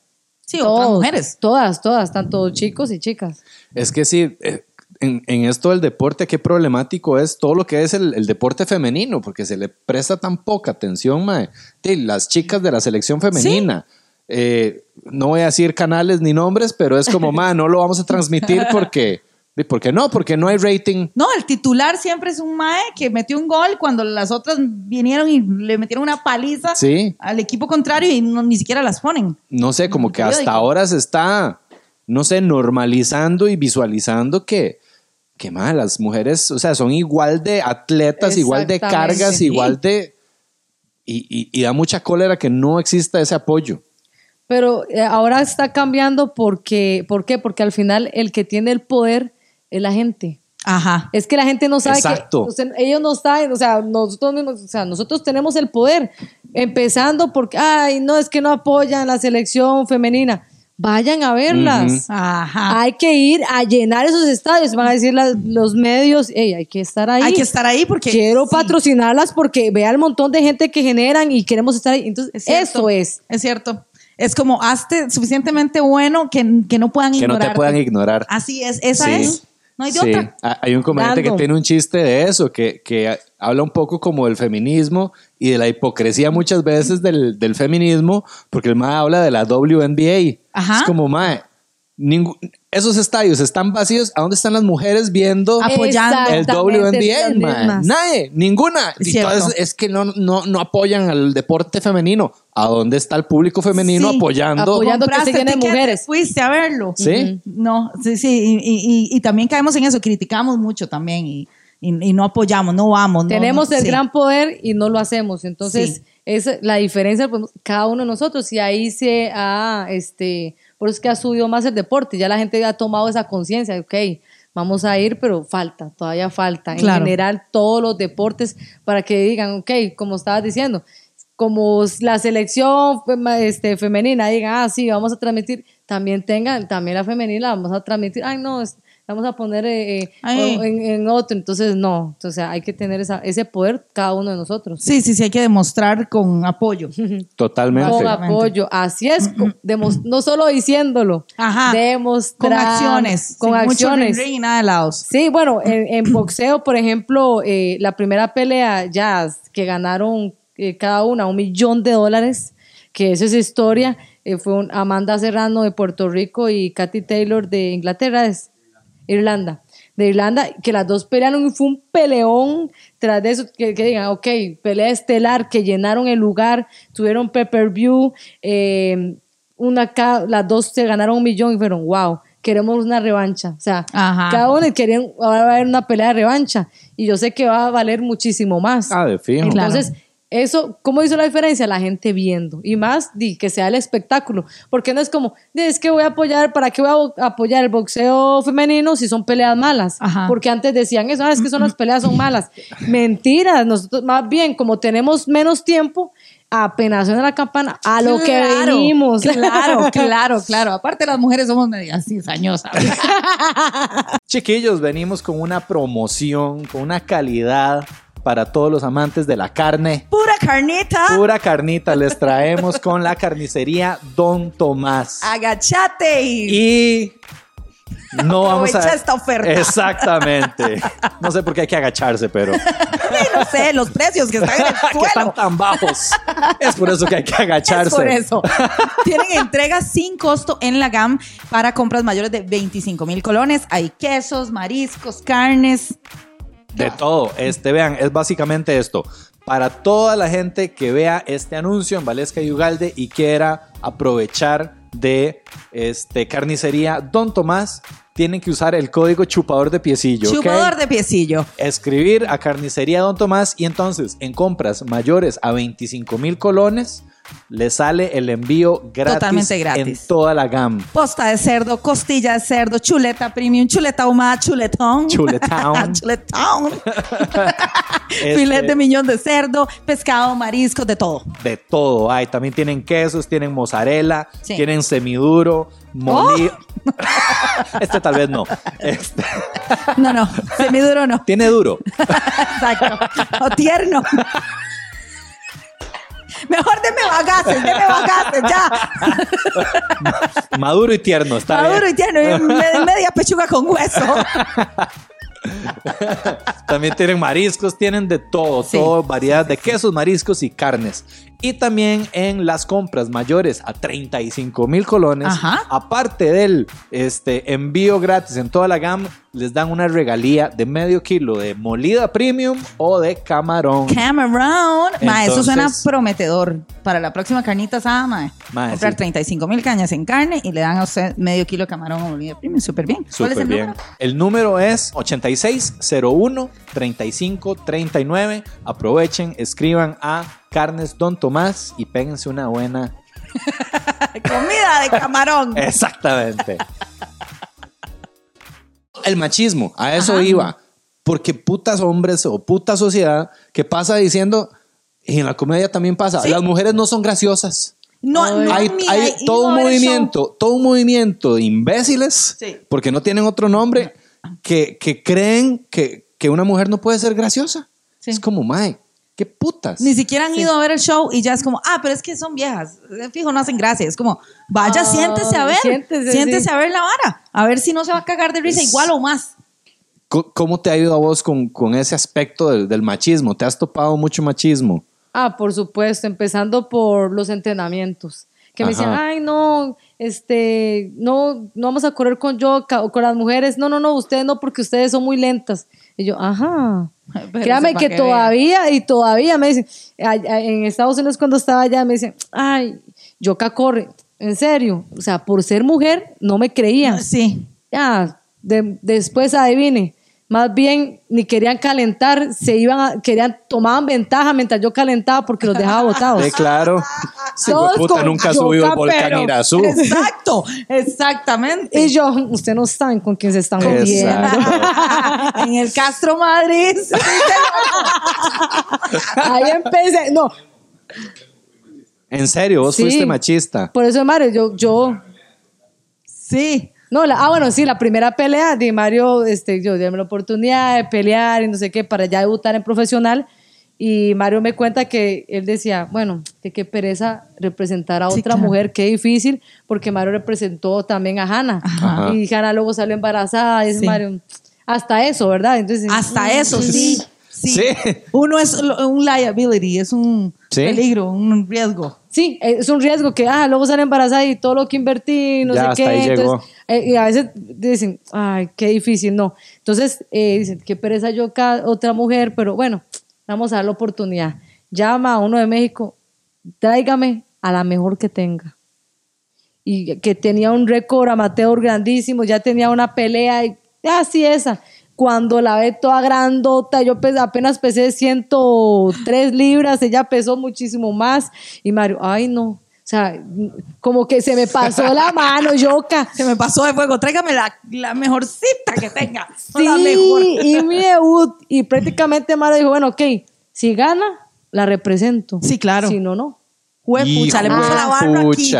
Sí, otras todos, mujeres. Todas, todas, tanto chicos y chicas. Es que sí, eh, en, en esto del deporte, qué problemático es todo lo que es el, el deporte femenino, porque se le presta tan poca atención, mae. Sí, las chicas de la selección femenina. Eh, no voy a decir canales ni nombres, pero es como, mae, no lo vamos a transmitir porque, ¿por qué no? Porque no hay rating. No, el titular siempre es un mae que metió un gol cuando las otras vinieron y le metieron una paliza Sí. al equipo contrario y no- ni siquiera las ponen. no sé, como que hasta ahora se está, no sé, normalizando y visualizando que, que mae, las mujeres, o sea, son igual de atletas, igual de cargas, igual de... Y, y- y da mucha cólera que no exista ese apoyo. Pero eh, ahora está cambiando porque, ¿por qué? Porque al final el que tiene el poder es la gente. Ajá. Es que la gente no sabe Exacto. que o sea, ellos no saben, o sea, nosotros mismos, o sea, nosotros tenemos el poder, empezando porque, ay, no, es que no apoyan la selección femenina. Vayan a verlas. Ajá. Hay que ir a llenar esos estadios. Van a decir las- los medios, hey, hay que estar ahí. Hay que estar ahí porque. Quiero sí, patrocinarlas porque vea el montón de gente que generan y queremos estar ahí. Entonces, es cierto. eso es. Es cierto. Es como hazte suficientemente bueno que, que no puedan Que no ignorar. te puedan ignorar. Así es, esa Sí. es. No hay de Sí. otra. Ah, Hay un comediante que tiene un chiste de eso, que, que habla un poco como del feminismo y de la hipocresía muchas veces del, del feminismo, porque el MAE habla de la WNBA. Ajá. Es como, MAE, ningún- esos estadios están vacíos. ¿A dónde están las mujeres viendo Apoyando. el WNBA? mismas. Nadie, ninguna. Es Y cierto. todas es que no, no, no apoyan al deporte femenino. ¿A dónde está el público femenino Sí, apoyando? apoyando. que se mujeres. Fuiste a verlo. Sí. No, sí, sí. Y, y- y- y también caemos en eso, criticamos mucho también y, y- y no apoyamos, no vamos. Tenemos no- el sí. gran poder y no lo hacemos. Entonces, Sí. es la diferencia, pues, cada uno de nosotros. Y ahí se ha, este, por eso es que ha subido más el deporte. Ya la gente ha tomado esa conciencia, ok, vamos a ir, pero falta, todavía falta. Claro. En general, todos los deportes para que digan, ok, como estabas diciendo, como la selección este, femenina diga, ah, sí, vamos a transmitir, también tengan, también la femenina la vamos a transmitir, ay, no, es- vamos a poner eh, eh, en, en otro, entonces no, entonces hay que tener esa, ese poder cada uno de nosotros. Sí, sí, sí, hay que demostrar con apoyo. Totalmente. Con apoyo, así es, con- no solo diciéndolo, Ajá. demostrar Con acciones. con sin mucho acciones. ring, ring y nada de lados. Sí, bueno, en, en boxeo, por ejemplo, eh, la primera pelea ya que ganaron eh, cada una un millón de dólares, que eso es historia, eh, fue un Amanda Serrano de Puerto Rico y Katy Taylor de Inglaterra, es Irlanda. De Irlanda, que las dos pelearon y fue un peleón tras de eso, que, que digan, ok, pelea estelar, que llenaron el lugar, tuvieron pay-per-view, eh, una, ca- las dos se ganaron un millón y fueron, wow, queremos una revancha. O sea, Ajá. cada uno querían, ahora va a haber una pelea de revancha y yo sé que va a valer muchísimo más. Ah, de fijo. Claro. Eso, ¿cómo hizo la diferencia? La gente viendo. Y más, di, que sea el espectáculo. Porque no es como, es que voy a apoyar, ¿para qué voy a apoyar el boxeo femenino si son peleas malas? Ajá. Porque antes decían eso, ah, es que son las peleas son malas. Mentiras, nosotros más bien, como tenemos menos tiempo, apenas suena la campana, a lo que Claro, venimos. Claro, claro, claro. Aparte, las mujeres somos medias cizañosas. Chiquillos, venimos con una promoción, con una calidad para todos los amantes de la carne. Pura carnita. Pura carnita les traemos con la carnicería Don Tomás. Agachate y, no vamos a... Aprovecha esta oferta. Exactamente. No sé por qué hay que agacharse, pero no sé, los precios que están en el que están suelo. tan bajos. Es por eso que hay que agacharse. Es por eso. Tienen entregas sin costo en la GAM para compras mayores de 25 mil colones. Hay quesos, mariscos, carnes. De todo. Este, vean, es básicamente esto. Para toda la gente que vea este anuncio en Valesca y Ugalde y quiera aprovechar de este carnicería Don Tomás, tienen que usar el código chupador de piecillo. Chupador de piecillo. Escribir a carnicería Don Tomás y entonces en compras mayores a 25 mil colones le sale el envío gratis, Totalmente gratis. en toda la gama. Posta de cerdo, costilla de cerdo, chuleta premium, chuleta ahumada, chuletón. Chuletón. chuletón. Este, Filet de millón de cerdo, pescado, mariscos, de todo. de todo. Hay, también tienen quesos, tienen mozzarella, Sí. tienen semiduro, molido. este tal vez no. Este, No, no, semiduro no. tiene duro. Exacto. O tierno. Mejor deme bagaces, deme bagaces, ya. Maduro y tierno, está Maduro bien. y tierno, y me- media pechuga con hueso. También tienen mariscos, tienen de todo, Sí. todo, variedad de quesos, mariscos y carnes. Y también en las compras mayores a 35 mil colones, Ajá. aparte del este, envío gratis en toda la gama, les dan una regalía de medio kilo de molida premium o de camarón. Cameron. Ma, eso suena prometedor. Para la próxima carnita asada, ma. Ma, comprar sí. 35 mil cañas en carne y le dan a usted medio kilo de camarón o molida premium. Súper bien. ¿Cuál es el bien. número? El número es 8601 3539. Aprovechen, escriban a Carnes Don Tomás y péguense una buena Comida de camarón. Exactamente. El machismo, a eso iba. Porque putas hombres o puta sociedad que pasa diciendo, y en la comedia también pasa, las mujeres no son graciosas. No, no, hay, ni hay todo no un show. movimiento, todo un movimiento de imbéciles, Sí. porque no tienen otro nombre, que, que creen que, que una mujer no puede ser graciosa. Sí. Es como, mae, qué putas. Ni siquiera han ido a ver el show y ya es como, ah, pero es que son viejas. Fijo, no hacen gracia. Es como, vaya, Ah, siéntese a ver. siéntese, Siéntese, sí. a ver la vara. A ver si no se va a cagar de risa Es- igual o más. ¿Cómo te ha ido a vos con, con ese aspecto del, del machismo? ¿Te has topado mucho machismo? Ah, por supuesto, empezando por los entrenamientos. Que me decían, ay, no, este, no, no vamos a correr con yoga o con las mujeres. No, no, no, ustedes no, porque ustedes son muy lentas. Y yo, ajá. Pero Créame que que todavía y todavía me dicen, en Estados Unidos cuando estaba allá me dicen, ay, yoga corre. En serio, o sea, por ser mujer no me creían. Sí. Ya, de- después adivine. Más bien ni querían calentar, se iban a- querían, tomaban ventaja mientras yo calentaba porque los dejaba botados. Sí, claro. Sí, Todos puta, con nunca subido el volcán Irazú. Exacto, exactamente. Y yo, ustedes no saben con quién se están. Exacto. en el Castro Madrid. Ahí empecé. No, En serio, vos Sí. fuiste machista. por eso, Mario, yo, yo, Sí. No, la- ah, bueno, sí, la primera pelea de Mario, este, yo déme la oportunidad de pelear y no sé qué, para ya debutar en profesional. Y Mario me cuenta que él decía, bueno, que qué pereza representar a Sí, otra claro. mujer, qué difícil, porque Mario representó también a Hannah. Ajá. Y Hannah luego salió embarazada, y dice Sí. Mario, hasta eso, ¿verdad? Entonces, Hasta eso, sí. Sí. Sí. Uno es un liability, es un Sí. peligro, un riesgo. Sí, es un riesgo que, ah, luego sale embarazada y todo lo que invertí, no Ya, sé hasta qué. ahí Entonces, llegó. eh, y a veces dicen, ay, qué difícil, no. Entonces, eh, dicen, qué pereza yo, ca- otra mujer, pero bueno, vamos a dar la oportunidad. Llama a uno de México, tráigame a la mejor que tenga. Y que tenía un récord amateur grandísimo, ya tenía una pelea y así esa. Cuando la ve toda grandota, yo pes- apenas pesé 103 libras, ella pesó muchísimo más. Y Mario, ay no, o sea, como que se me pasó la mano, yoca. Se me pasó de fuego. Tráigame la, la mejorcita que tenga. Sí, la mejor. y mi debut, y prácticamente Mario dijo, bueno, ok, si gana, la represento. Sí, claro. Si no, no. Juepucha, le puso la barra aquí.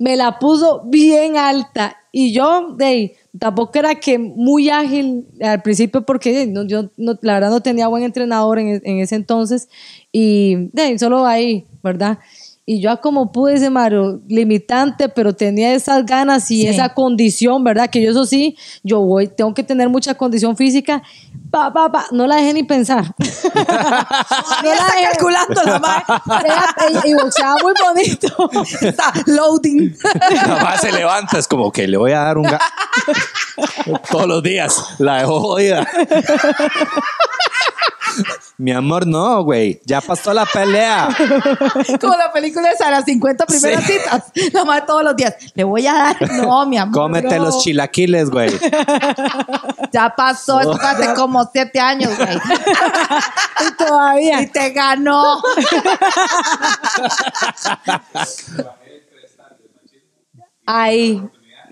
me la puso bien alta y yo de ahí, tampoco era que muy ágil al principio porque no, yo no- la verdad no tenía buen entrenador en, en ese entonces y ahí, solo ahí, ¿verdad? Y yo como pude ese Mario, limitante, pero tenía esas ganas y Sí. esa condición, ¿verdad? Que yo eso sí, yo voy, tengo que tener mucha condición física. Pa, pa, pa, no la dejé ni pensar. no Todavía está dejé- calculando la madre. Y, y boxeaba muy bonito. Está loading. Nada más se levanta, es como que le voy a dar un ga- Todos los días. La dejo jodida. Mi amor, no, güey. Ya pasó la pelea. Como la película esa, las 50 primeras Sí. citas. La madre todos los días. Le voy a dar. No, mi amor. Cómete no. los chilaquiles, güey. Ya pasó, esto fue hace como siete años, güey. Y todavía. Y te ganó. Ahí.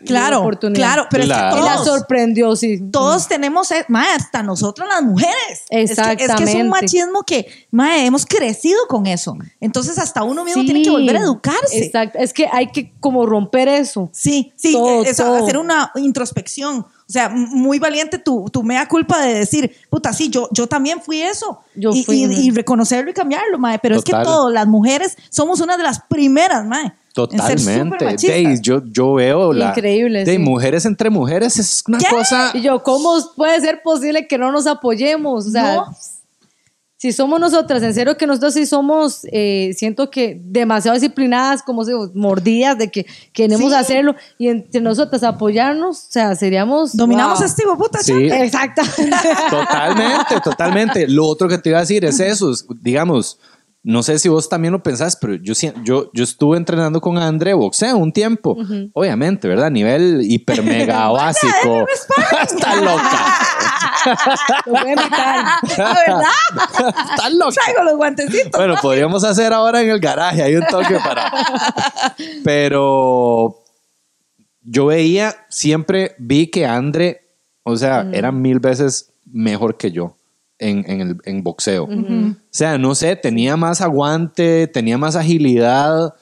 Claro, la oportunidad. claro, pero Claro. es que la todos, sorprendió, sí. todos tenemos, eh, mae, hasta nosotros las mujeres. Es que- Es que, es, Exactamente. un machismo que, mae, hemos crecido con eso. Entonces hasta uno mismo tiene que volver a educarse. Exacto. Es que hay que como romper eso. Sí, sí, Todo, eso, todo. hacer una introspección. O sea, muy valiente tu, tu mea culpa de decir, puta, sí, yo, yo también fui eso. Yo y, fui, y- y reconocerlo y cambiarlo, mae. Pero es que todas las mujeres somos una de las primeras, mae. en ser Totalmente. Dey, yo, yo veo la. Increíble, de sí. mujeres entre mujeres es una ¿Qué? cosa. Y yo, ¿cómo puede ser posible que no nos apoyemos? O sea, No. Si somos nosotras, en serio que nosotros sí somos, eh, siento que demasiado disciplinadas, como se mordidas de que queremos Sí. hacerlo y entre nosotras apoyarnos, o sea, seríamos... Dominamos wow. este de puta, Sí. Exactamente. Totalmente, totalmente. Lo otro que te iba a decir es eso, es, digamos, no sé si vos también lo pensás, pero yo, yo, yo estuve entrenando con André boxeo un tiempo. Obviamente, ¿verdad? A nivel hiper mega básico. Está loca. Lo voy a imitar. ¿La verdad? Está loca. Traigo los guantecitos. Bueno, podríamos hacer ahora en el garaje, hay un toque para. Pero yo veía, siempre vi que Andre, o sea, era mil veces mejor que yo en, en el en boxeo. O sea, no sé, tenía más aguante, tenía más agilidad,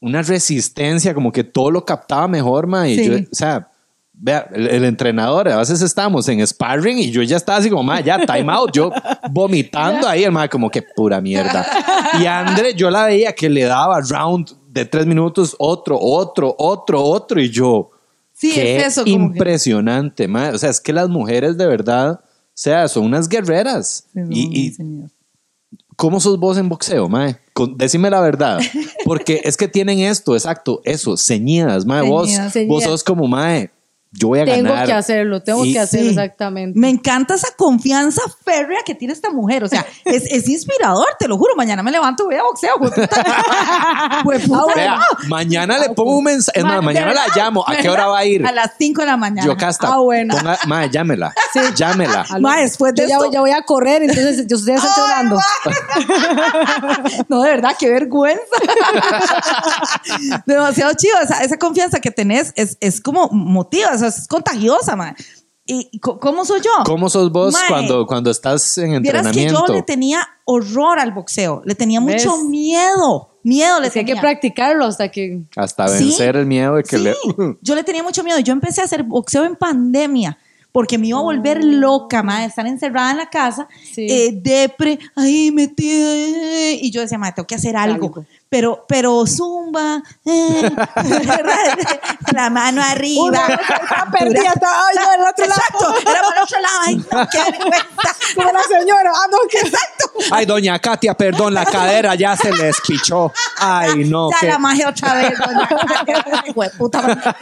una resistencia, como que todo lo captaba mejor, ma. Y Sí. yo, o sea, vea, el, el entrenador, a veces estábamos en sparring y yo ya estaba así como, ma, ya, time out, yo vomitando ahí, el ma, como que pura mierda. Y André, yo la veía que le daba round de tres minutos, otro, otro, otro, otro, y yo, Sí, qué es eso. Como que- impresionante, ma. O sea, es que las mujeres de verdad, sea, son unas guerreras. Sí, y, y. ¿Cómo sos vos en boxeo, mae? Con- decime la verdad. Porque es que tienen esto, exacto, eso, ceñidas, mae. Vos, Ceñidas, vos sos como, mae, yo voy a Tengo ganar. que hacerlo, tengo Y- que hacerlo Sí. exactamente. Me encanta esa confianza férrea que tiene esta mujer. O sea, es, es inspirador, te lo juro. Mañana me levanto y voy a boxeo. Vea, no. mañana le pongo un mensaje, Ma- mañana la llamo. ¿A qué hora va a ir? A las 5 de la mañana. Yo acá está. Ah, bueno. Ponga, mae, llámela. Llámela. Ma, después de yo, ya, esto- voy- ya voy a correr, entonces yo estoy entrenando. No, de verdad, qué vergüenza. Demasiado chido. Esa, esa confianza que tenés es, es como motiva, o sea, es contagiosa, man. ¿Y cómo soy yo? ¿Cómo sos vos Mae, cuando, cuando estás en Vieras que entrenamiento? yo le tenía horror al boxeo. Le tenía mucho ¿Ves? miedo. Miedo le Es que hay que tenía. practicarlo hasta que... Hasta Sí, vencer el miedo de que Sí, le. yo le tenía mucho miedo. Yo empecé a hacer boxeo en pandemia porque me iba a volver loca, madre, estar encerrada en la casa, Sí. eh, depre, ahí metida, eh, y yo decía, madre, tengo que hacer algo. Algo. Pero, pero zumba, eh, la mano arriba. Una está perdida, está ay, no, del otro lado. Exacto, era para el otro lado. Ay, no, qué vergüenza. Como la señora, ah, no, que Exacto. Ay, doña Katia, perdón, la cadera ya se le espichó. Ay, no. Ya qué- la magia otra vez, doña Katia. Madre.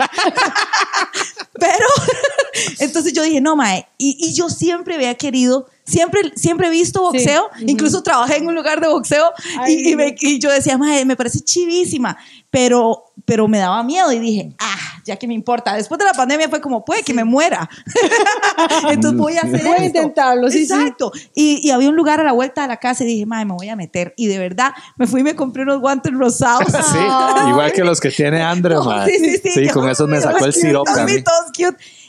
Pero, entonces yo dije, no, mae. Y, y yo siempre había querido, siempre, siempre he visto boxeo, Sí. incluso trabajé en un lugar de boxeo Ay, y, y me- y yo decía, mae, me parece chivísima, pero, pero me daba miedo y dije, ah, ya que me importa. Después de la pandemia fue como, puede que me muera. entonces voy a hacer Voy a intentarlo, sí, sí. Exacto. Y, y había un lugar a la vuelta de la casa y dije, mae, me voy a meter. Y de verdad, me fui y me compré unos guantes rosados. Sí, igual que los que tiene Andre, No, mae. sí, sí, sí. yo- con esos me sacó el sirope sí.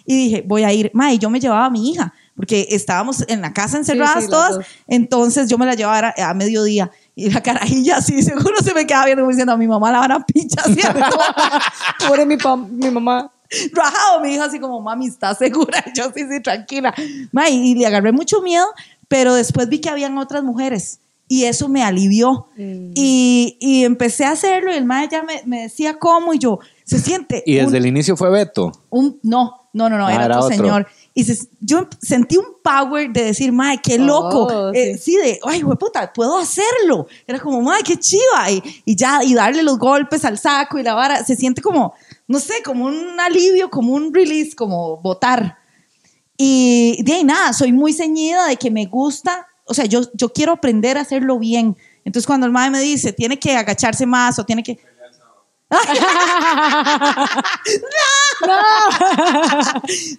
Y dije, voy a ir. Ma, y yo me llevaba a mi hija, porque estábamos en la casa encerradas Sí, sí, todas. Entonces yo me la llevaba a, a mediodía. Y la carajilla así, seguro se me quedaba viendo como diciendo, a mi mamá la van a pinchar, ¿cierto? pobre mi, mi mamá. Rajado, mi hija así como, mami, ¿estás segura? Y yo sí, sí, tranquila. Ma, y, y le agarré mucho miedo, pero después vi que habían otras mujeres. Y eso me alivió. Mm. Y, y empecé a hacerlo y el mae ya me, me decía cómo y yo, se siente. Y desde un- el inicio fue Beto. un, no, no, no, no, Ah, era, otro. señor. Y se- yo sentí un power de decir, mae, qué loco. Oh, Eh, sí. de, ay, puta, puedo hacerlo. Era como, mae, qué chiva. Y, y ya, y darle los golpes al saco y la vara. Se siente como, no sé, como un alivio, como un release, como botar. Y de ahí nada, soy muy ceñida de que me gusta, o sea, yo, yo quiero aprender a hacerlo bien. Entonces cuando el mae me dice, tiene que agacharse más o tiene que...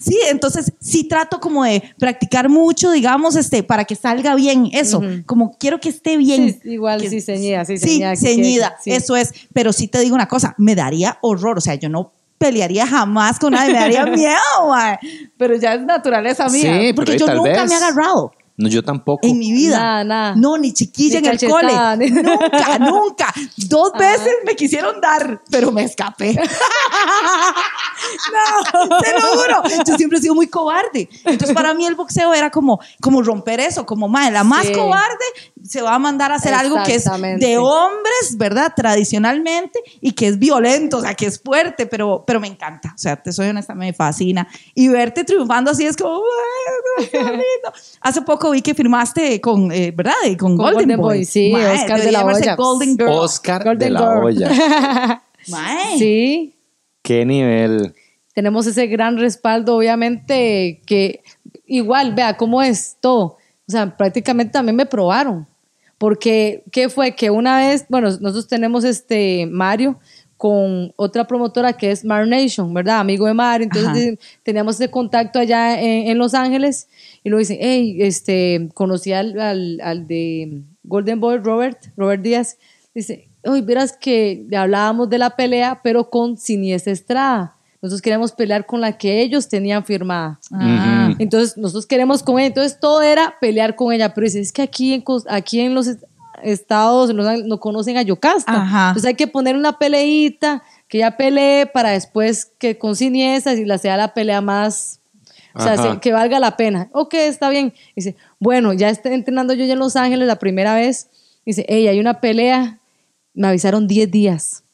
Sí, entonces sí trato como de practicar mucho, digamos, este, para que salga bien eso, como quiero que esté bien. Sí, igual, Que- sí, ceñida, sí, Sí, ceñida, que ceñida, quede- sí. eso es, pero sí te digo una cosa, me daría horror, o sea, yo no pelearía jamás con nadie, me daría miedo, mae. pero ya es naturaleza mía, Sí, porque yo nunca vez. me he agarrado. No, yo tampoco. En mi vida. Nada, nada. No, ni chiquilla Ni en el cole. Nunca, nunca. Dos veces me quisieron dar, pero me escapé. no, te lo juro. Yo siempre he sido muy cobarde. Entonces, para mí el boxeo era como, como romper eso, como, madre, la más Sí. cobarde se va a mandar a hacer algo que es de hombres, ¿verdad? Tradicionalmente, y que es violento, o sea, que es fuerte, pero, pero me encanta. O sea, te soy honesta, me fascina. Y verte triunfando así es como, "Ay, qué lindo". Hace poco vi que firmaste con, eh, ¿verdad? Y Con, Con Golden, Golden Boy. Boy, sí, Mae, Oscar de la llamarse Hoya. Golden Girl. Oscar de la Girl. olla. Mae. Sí, Qué nivel. tenemos ese gran respaldo, obviamente, que igual, vea cómo es todo. O sea, prácticamente también me probaron. Porque, ¿qué fue? Que una vez, bueno, nosotros tenemos este Mario con otra promotora que es Mar Nation, ¿verdad? Amigo de Mario. Entonces eh, teníamos ese contacto allá en, en Los Ángeles y luego dicen, hey, este, conocí al, al, al de Golden Boy, Robert, Robert Díaz. Dice, hoy verás que hablábamos de la pelea, pero con Siniestra Estrada. Nosotros queríamos pelear con la que ellos tenían firmada. Ah. Entonces, nosotros queremos con ella. Entonces, todo era pelear con ella. Pero dice, es que aquí en, aquí en los est- estados no conocen a Yocasta. Ajá. Entonces, hay que poner una peleita, que ella pelee para después que con Siniestra y la sea la pelea más... O sea, Ajá. que valga la pena. Ok, está bien. Dice, bueno, ya estoy entrenando yo ya en Los Ángeles la primera vez. Dice, hey, hay una pelea. Me avisaron 10 días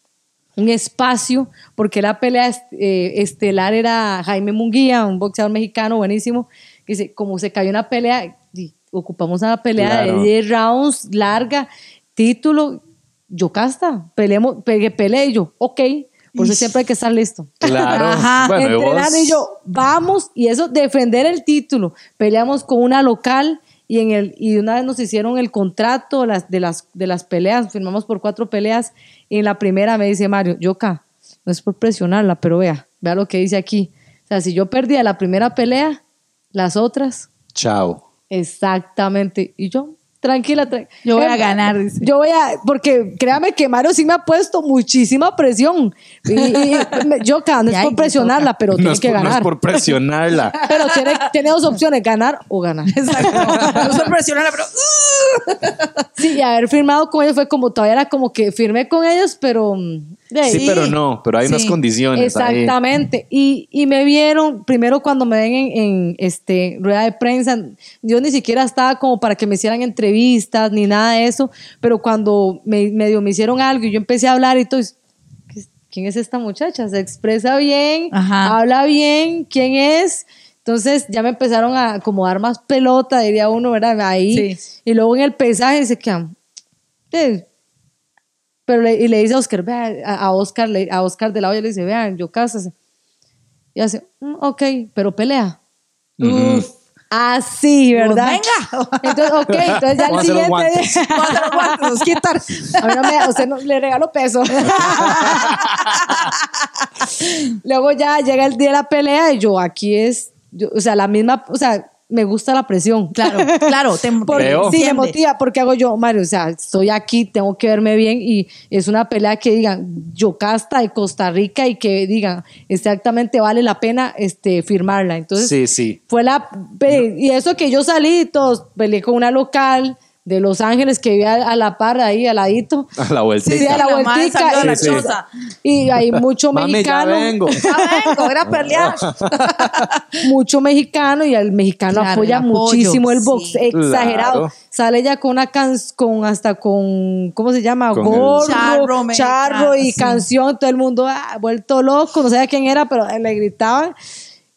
un espacio, porque la pelea est- eh, estelar era Jaime Munguía, un boxeador mexicano buenísimo, que dice, como se cayó una pelea, ocupamos una pelea Claro. de 10 rounds, larga, título, Yocasta, peleemos, pegue, peleé y yo, ok, por eso siempre hay que estar listo. Claro. Ajá. Bueno, y Entrenando vos- y yo, vamos, y eso, defender el título. Peleamos con una local y en el y una vez nos hicieron el contrato las, de, las, de las peleas, firmamos por cuatro peleas, y en la primera me dice Mario, Yoka, no es por presionarla, pero vea, vea lo que dice aquí. O sea, si yo perdía la primera pelea, las otras, Chao. exactamente. Y yo, tranquila, tra- Yo voy a Eh, ganar, dice. Yo voy a, porque créame que Mario sí me ha puesto muchísima presión. Y, y- me- yo, no es por presionarla, pero no, tiene es que por, no es ganar. por presionarla. Pero tiene, tiene dos opciones, ganar o ganar. Exacto. No soy presionada, pero. uh, Sí, y haber firmado con ellos fue como, todavía era como que firmé con ellos, pero... Sí, pero no, pero hay unas condiciones ahí. Exactamente. Y, y me vieron, primero cuando me ven en, en, este, rueda de prensa, yo ni siquiera estaba como para que me hicieran entrevistas ni nada de eso, pero cuando me, medio me hicieron algo y yo empecé a hablar y todo, ¿qué- ¿quién es esta muchacha? Se expresa bien, Ajá. habla bien, ¿quién es? Entonces ya me empezaron a como dar más pelota, diría uno, ¿verdad? Ahí. Sí. Y luego en el pesaje se quedan, eh, pero le, y le dice a Oscar, vea, a, a Oscar, le- a Oscar de la olla le dice, vean, yo cásase. Y hace, "Mm, ok, pero pelea. Ujú. Así, ¿verdad? venga. Entonces, ok, entonces ya el los siguiente guantes. los guantes, nos quitan. A mí no me, usted no, le regalo peso. Luego ya llega el día de la pelea y yo, aquí es, yo- o sea, la misma, o sea, me gusta la presión. Claro, claro. Te, Porque- Creo. sí, me motiva porque hago yo, Mario, o sea, estoy aquí, tengo que verme bien y es una pelea que digan, yo casta de Costa Rica y que digan, exactamente vale la pena este, firmarla. Entonces, Sí, sí. fue la, y eso que yo salí, todos, peleé con una local de Los Ángeles que vivía a la par ahí al ladito. A la vueltita. Sí, a la La madre vueltica. salió de la y, Sí, sí. choza. y hay mucho Mami, ya mexicano. vengo. Ya vengo, era pelear. mucho mexicano y el mexicano Claro, apoya el apoyo, muchísimo el box, sí. exagerado. Claro. Sale ya con una can con hasta con ¿cómo se llama? Con Gorro, el- Charro charro, y sí. canción, todo el mundo ah, vuelto loco, no sabía quién era, pero le gritaban.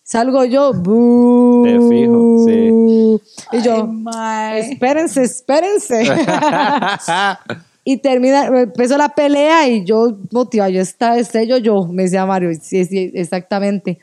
Salgo yo, "Bú". De fijo, Y yo, Ay, espérense, espérense. y termina, empezó la pelea y yo motivada, yo estaba sello yo, me decía Mario, sí, sí, exactamente.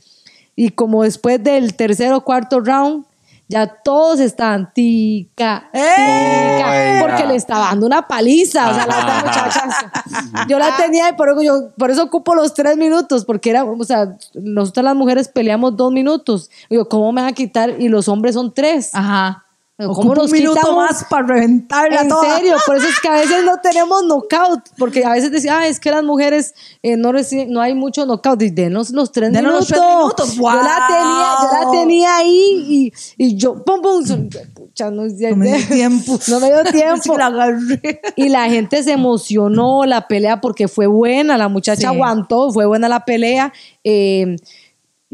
Y como después del tercer o cuarto round, ya todos estaban tica, tica, Oiga. porque le estaba dando una paliza, o sea, Ajá. muchachas. Yo la tenía y por eso, yo, por eso ocupo los tres minutos, porque era, o sea, nosotras las mujeres peleamos dos minutos. Digo, ¿cómo me van a quitar? Y los hombres son tres. Ajá. ¿Cómo Ocupo nos un minuto quitan un- más para reventarla En toda. serio, por eso es que a veces no tenemos knockout, porque a veces decían, ah, es que las mujeres eh, no reciben, no hay mucho knockout, y denos los tres Denos los minutos. tres minutos, Yo la tenía, yo la ¡Wow! tenía ahí y, y yo, pum, pum, son- pucha, no, No me dio tiempo. No me dio tiempo. la. Y la gente se emocionó la pelea porque fue buena, la muchacha Sí. aguantó, fue buena la pelea. eh,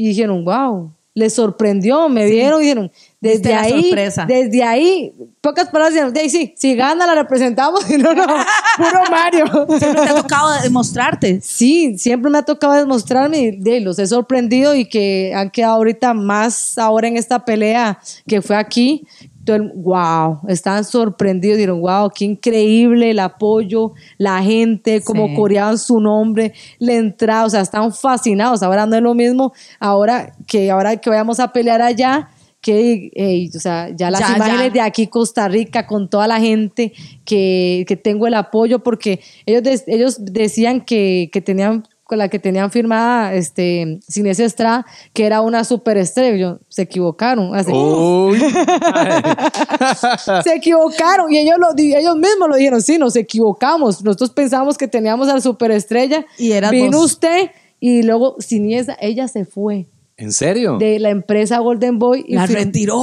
y dijeron, wow, les sorprendió, me vieron y dijeron, desde ahí, sorpresa. desde ahí, pocas palabras dijeron, de ahí sí, si gana la representamos, y no, no, puro Mario. Siempre te ha tocado demostrarte. Sí, siempre me ha tocado demostrarme y de, los he sorprendido y que han quedado ahorita más ahora en esta pelea que fue aquí. Todo el- wow, estaban sorprendidos, dijeron, wow, qué increíble el apoyo, la gente, como Sí. coreaban su nombre, la entrada, o sea, estaban fascinados. Ahora no es lo mismo, ahora que ahora que vayamos a pelear allá, que, o sea, ya las Ya, imágenes ya. de aquí, Costa Rica, con toda la gente que, que tengo el apoyo, porque ellos, ellos decían que, que tenían con la que tenían firmada este, Inés Estrada, que era una superestrella. Se equivocaron. Así, Uy. se equivocaron. Y ellos, lo, di- ellos mismos lo dijeron, sí, nos equivocamos. Nosotros pensamos que teníamos a la superestrella. Y eras Vino vos. usted y luego Siniesa, ella se fue ¿En serio? de la empresa Golden Boy y La retiró.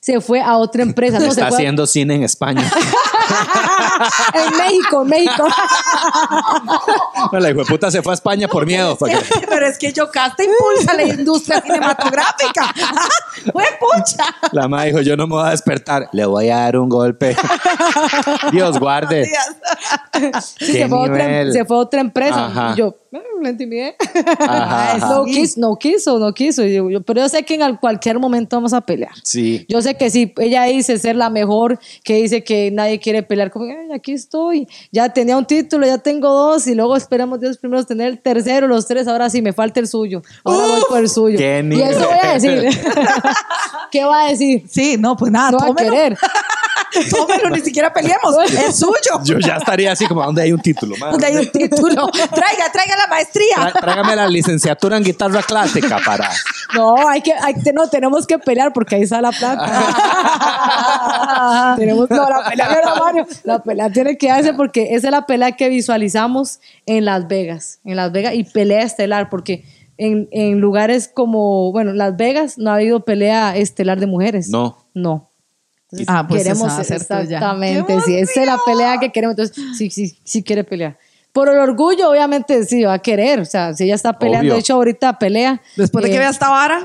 se fue a otra empresa. No, se Está a- haciendo cine en España. en México, en México. No, la hijo de puta se fue a España por miedo. porque- Pero es que Yocasta impulsa la industria cinematográfica. ¡Fue pucha! La madre dijo, yo no me voy a despertar. Le voy a dar un golpe. Dios guarde. Sí, se, fue a otra, se fue a otra empresa. Ajá. Y yo, "Mm, la intimidé. Ajá, ajá. No, quiso, no quiso, no quiso. Yo- yo- pero yo sé que en al- cualquier momento vamos a pelear. Sí. Yo sé que sí, ella dice ser la mejor, que dice que nadie quiere pelear como, "Ay, aquí estoy, ya tenía un título, ya tengo dos, y luego esperamos Dios primero tener el tercero, los tres, ahora sí me falta el suyo, ahora voy por el suyo. qué y eso voy a decir. ¿Qué va a decir? Sí, no, pues nada, No va a querer. Tómelo, ni siquiera peleemos. Es suyo. Yo ya estaría así como, ¿dónde hay un título? madre? ¿Dónde hay un título? Traiga, traiga la maestría. Trá- Tráigame la licenciatura en guitarra clásica para... No, hay que, hay no, tenemos que pelear porque ahí está la plata. tenemos, no, la pelea no Mario. La pelea tiene que darse porque esa es la pelea que visualizamos en Las Vegas. En Las Vegas y pelea estelar porque en, en lugares como, bueno, Las Vegas no ha habido pelea estelar de mujeres. No. No. Entonces, Ah, pues queremos tuya. exactamente, ¡Qué sí, esa es la pelea que queremos. Entonces, sí, sí, sí quiere pelear. Por el orgullo, obviamente, sí, va a querer. O sea, si ella está peleando, Obvio. de hecho, ahorita pelea. Después de eh, que vea esta vara,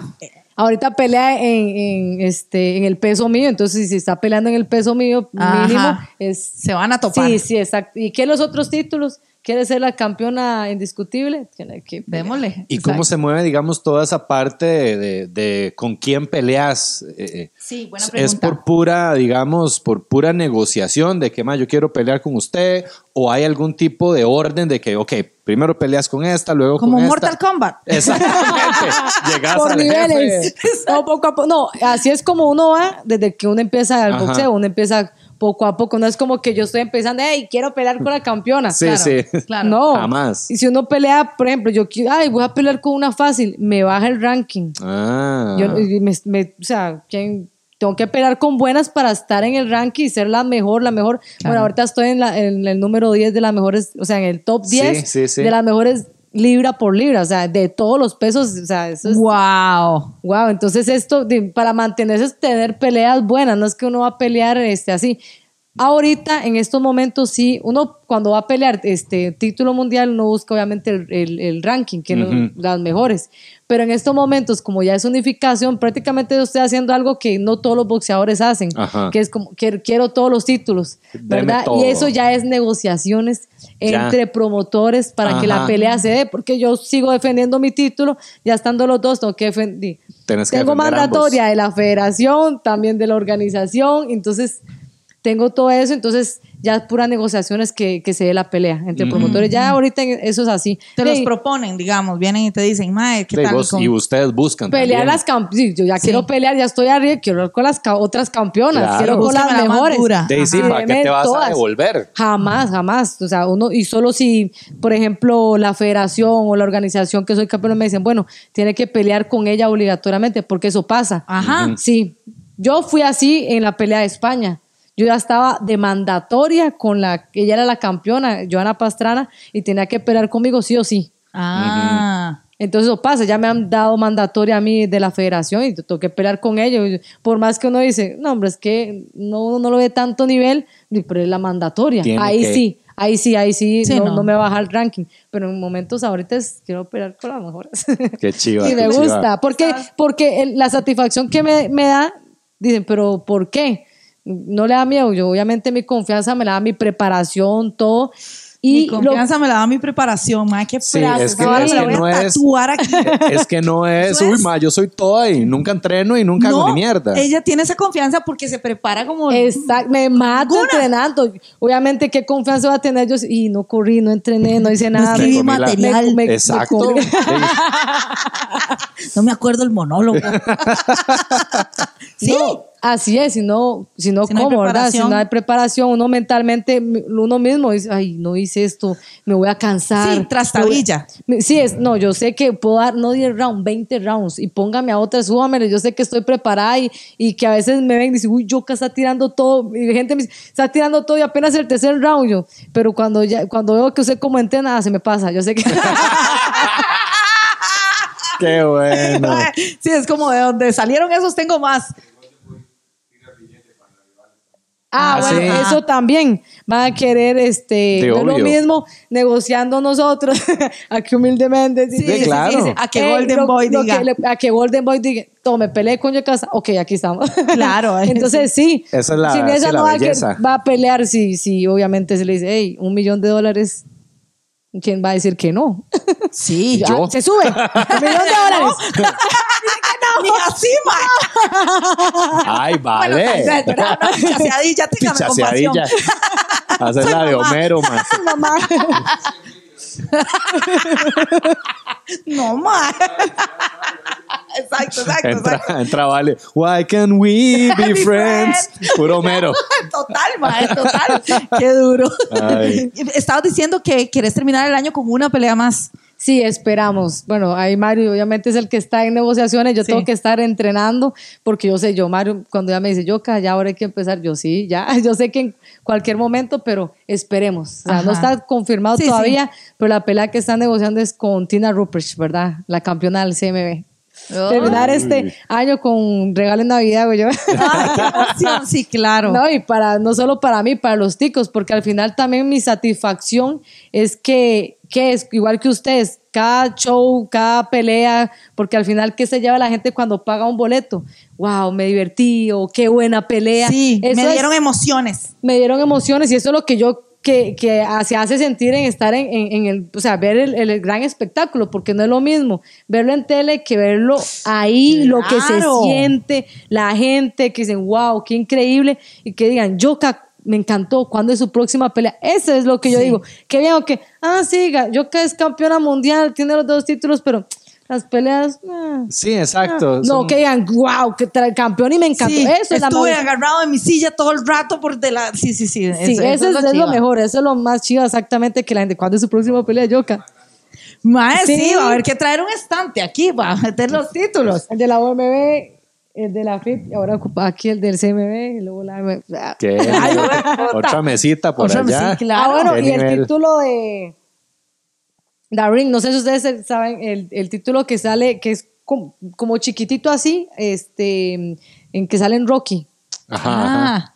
Ahorita pelea en, en, este, en el peso mío, entonces si está peleando en el peso mío Ajá. mínimo, es... se van a topar. Sí, sí, exacto. ¿Y qué los otros títulos? ¿Quiere ser la campeona indiscutible? Tiene que pelear. Démosle. ¿Y cómo se mueve, digamos, toda esa parte de, de- de con quién peleas? Eh, eh, Sí, buena ¿Es pregunta. por pura, digamos, por pura negociación de que, más yo quiero pelear con usted? ¿O hay algún tipo de orden de que, ok, primero peleas con esta, luego Como con esta? Mortal Kombat. Exactamente. Llegas Por al niveles. jefe. No, poco a poco. No, así es como uno va desde que uno empieza Ajá. boxeo, uno empieza poco a poco. No es como que yo estoy empezando, hey, quiero pelear con la campeona. Sí, Claro, sí. claro. No. Jamás. Y si uno pelea, por ejemplo, yo quiero, ay, voy a pelear con una fácil, me baja el ranking. Ah. Yo, me- me- o sea, ¿quién- tengo que pelear con buenas para estar en el ranking y ser la mejor, la mejor. Bueno, ahorita estoy en, la- en el número 10 de las mejores, o sea, en el top Sí, 10 sí, sí. de las mejores libra por libra, o sea, de todos los pesos, o sea, eso es... Wow. Wow, entonces esto, para mantenerse es tener peleas buenas, no es que uno va a pelear este, así. Ahorita, en estos momentos, sí, uno cuando va a pelear este título mundial, uno busca obviamente el, el- el ranking, que no- Ujú. las mejores. Pero en estos momentos, como ya es unificación, prácticamente yo estoy haciendo algo que no todos los boxeadores hacen, Ajá. que es como, quiero, quiero todos los títulos, ¿verdad? todo. Y eso ya es negociaciones Ya. entre promotores para que la pelea se dé, porque yo sigo defendiendo mi título, ya estando los dos, tengo que defender. Que Tengo defender mandatoria de la federación, también de la organización, entonces tengo todo eso, entonces ya es pura negociaciones que, que se dé la pelea entre promotores. Ya ahorita eso es así. Te los proponen, digamos, vienen y te dicen, mae, ¿qué De tal? vos- con- y ustedes buscan Pelear también. las campeonas. yo ya Sí. quiero pelear, ya estoy arriba, quiero ir con las ca- otras campeonas, Claro. quiero con las la mejores. Ajá. ¿para qué te vas todas. a devolver? Jamás, jamás. O sea, uno, y solo si, por ejemplo, la federación o la organización que soy campeón me dicen, bueno, tiene que pelear con ella obligatoriamente, porque eso pasa. Ajá. Sí. Yo fui así en la pelea de España. Yo ya estaba de mandatoria con la, ella era la campeona, Joana Pastrana, y tenía que pelear conmigo sí o sí. Ah. Entonces eso pasa, ya me han dado mandatoria a mí de la federación y tengo que pelear con ellos. Por más que uno dice, no, hombre, es que no, no lo ve tanto nivel, pero es la mandatoria. Tiene ahí que- sí, ahí sí, ahí sí, Sí, no, no. no me baja el ranking. Pero en momentos ahorita es, quiero pelear con las mejores. Qué chiva. y me chiva. gusta, porque, porque la satisfacción que me, me da, dicen, pero ¿por qué? No le da miedo, yo obviamente mi confianza me la da mi preparación, todo. Mi Y lo- confianza me la da mi preparación, mae, qué Sí, es que- es me la voy no a es- tatuar aquí. Es que no es, uy, es. ma, yo soy toda y nunca entreno y nunca hago ni mierda. Ella tiene esa confianza porque se prepara como. Exacto, me mato entrenando. Obviamente, ¿qué confianza va a tener yo? Y no corrí, no entrené, no hice nada. la- material. Me- me- Exacto. me. No me acuerdo el monólogo. Sí. No, así es, si no, si no, Si no hay ¿cómo, verdad? Si preparación. no hay preparación, uno mentalmente, uno mismo dice, ay, no hice esto, me voy a cansar. Sí, trastabilla. Sí, es, no, yo sé que puedo dar no 10 rounds, 20 rounds y póngame a otra, súbamele, yo sé que estoy preparada y, y que a veces me ven y dicen, uy, Yoka está tirando todo, y gente me dice, está tirando todo y apenas el tercer round yo, pero cuando ya, cuando veo que usted como entrena, se me pasa, yo sé que... Qué bueno. Sí, es como de donde salieron esos tengo más. Ah, Ah, bueno, sí. eso también. Van a querer, este, no lo mismo negociando nosotros, aquí humildemente. Sí, Sí, claro. A que Golden Boy diga. que le- a que Golden Boy diga, tome, peleé con Yocasta. Ok, aquí estamos. Claro, Entonces, sí. Esa es la- Sin esa sí, la no va, a que- belleza. va a pelear, sí, sí, obviamente se le dice, hey, un millón de dólares. ¿Quién va a decir que no? Sí, Ya, Yo. Se sube. Un millón de dólares. Ni así, ma. Ay, vale. No, téngame compasión. Hacer la de Homero. Mamá. No, ma. Exacto, exacto, Entra, exacto. entra, vale. Why can we be Be friends? friends. Puro Homero. Total, ma, total. Qué duro. Ay. Estabas diciendo que quieres terminar el año con una pelea más. Sí, esperamos. Bueno, ahí Mario obviamente es el que está en negociaciones, yo Sí. tengo que estar entrenando porque yo sé, yo Mario, cuando ya me dice, yo ya ahora hay que empezar, yo sí, ya, yo sé que en cualquier momento, pero esperemos. O sea, no está confirmado Sí, todavía, pero la pelea que están negociando es con Tina Rupert, ¿verdad? La campeona del CMB. Terminar este año con regalo en Navidad, güey. yo. Sí, claro. No, y para, no solo para mí, para los ticos, porque al final también mi satisfacción es que, que es igual que ustedes, cada show, cada pelea, porque al final, ¿qué se lleva la gente cuando paga un boleto? Wow, me divertí, o qué buena pelea. Sí, Eso me es- dieron emociones. me dieron emociones y eso es lo que yo que, que se hace sentir en estar en, en- en el, o sea, ver el, el gran espectáculo, porque no es lo mismo verlo en tele que verlo ahí, lo que se siente, la gente que dicen, wow, qué increíble, y que digan, Yoka, me encantó, ¿cuándo es su próxima pelea? Eso es lo que yo Sí. digo, que bien, que, ah, sí, ga- Yoka es campeona mundial, tiene los dos títulos, pero las peleas... ah, Sí, exacto. no, Son- que digan, wow, que tra- campeón y me encantó. Sí, eso es la estuve agarrado en mi silla todo el rato por de la... Sí, sí, sí. Sí, eso, es, es lo mejor, eso es lo más chido exactamente que la gente, ¿cuándo es su próxima pelea, Yoka? Mae, sí. Sí. va a haber que traer un estante aquí para meter los títulos. El de la OMB, el de la FIP, y ahora ocupa aquí el del CMB, y luego la Ah, ¿Qué? Otra mesita por Otra allá. mesita, claro. Ah, bueno, Qué y el título de The Ring, no sé si ustedes saben, el, el título que sale, que es como, como chiquitito así, este, en que sale en Rocky. Ajá, ajá. Ah,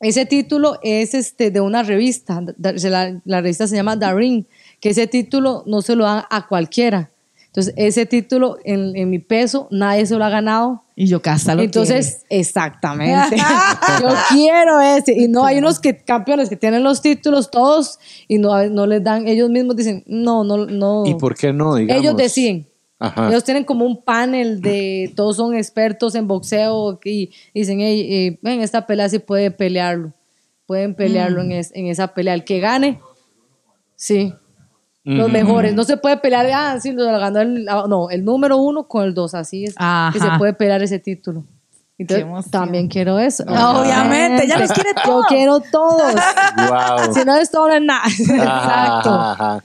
Ese título es este de una revista, la, la revista se llama The Ring, que ese título no se lo dan a cualquiera. Entonces, ese título en, en mi peso, nadie se lo ha ganado. y yo casa lo Entonces, exactamente. Yo quiero ese. Y no, hay unos que, campeones que tienen los títulos todos y no, no les dan, ellos mismos dicen, no, no, no. ¿Y por qué no? Digamos? Ellos deciden. Ajá. Ellos tienen como un panel de, todos son expertos en boxeo y dicen, hey, eh, ven, esta pelea sí puede pelearlo. Pueden pelearlo Mm. en, es- en esa pelea. El que gane, sí. Los Ujú. mejores. No se puede pelear, ah, sí, lo ganó el, ah, no, el número uno con el dos. Así es Ajá. que se puede pelear ese título. Entonces, también quiero eso. Ajá. Obviamente, ella los quiere Yo todos. quiero todos. Wow. si no es todo, no es nada. Exacto. Ajá,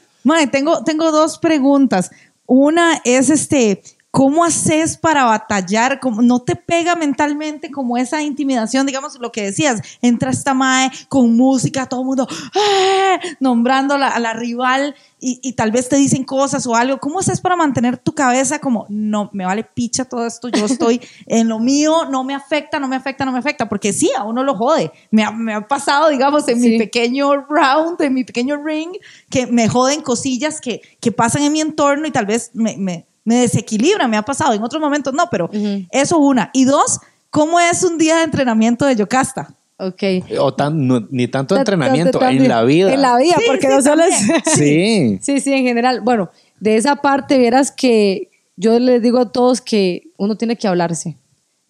tengo, tengo dos preguntas. Una es este, ¿cómo haces para batallar? ¿Cómo- ¿No te pega mentalmente como esa intimidación? Digamos lo que decías, entra esta mae con música, todo el mundo ¡ah! nombrando a la, rival y, y tal vez te dicen cosas o algo. ¿Cómo haces para mantener tu cabeza como, no, me vale picha todo esto, yo estoy en lo mío, no me afecta, no me afecta, no me afecta? Porque sí, a uno lo jode. Me ha, me ha pasado, digamos, en mi Sí. pequeño round, en mi pequeño ring, que me joden cosillas que, que pasan en mi entorno y tal vez me, me, me desequilibran, me ha pasado, en otros momentos no, pero Ujú. eso una. Y dos, ¿cómo es un día de entrenamiento de Yocasta? Ok. O tan, no- ni tanto Ta- ta- entrenamiento, en la vida. En la vida, Sí, porque sí, no solo es. Sí. Sí, sí, en general. Bueno, de esa parte, vieras que yo les digo a todos que uno tiene que hablarse.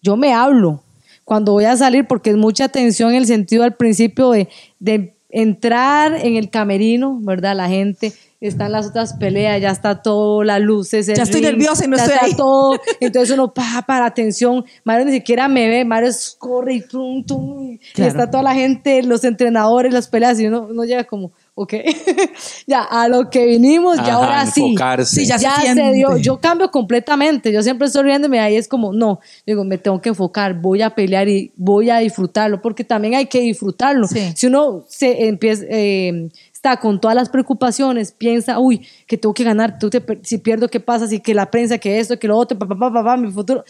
Yo me hablo cuando voy a salir porque es mucha tensión en el sentido al principio de, de entrar en el camerino, ¿verdad? La gente están las otras peleas, ya está todo, las luces. el Ya estoy ring, nerviosa y no ya estoy está ahí. todo. Entonces uno pa para atención. Mario ni siquiera me ve, Mario corre y tum, tum, Claro. está toda la gente, los entrenadores, las peleas, y uno, uno llega como, ok, ya a lo que vinimos, ya ahora sí. enfocarse. Sí, ya Ya, se dio. Yo cambio completamente. Yo siempre estoy riéndome ahí. Es como, no, digo, me tengo que enfocar, voy a pelear y voy a disfrutarlo, porque también hay que disfrutarlo. Sí. Si uno se empieza, eh, con todas las preocupaciones, piensa, uy, que tengo que ganar, si pierdo, ¿qué pasa? Si que la prensa, que esto, que lo otro, papá, papá, papá, mi futuro.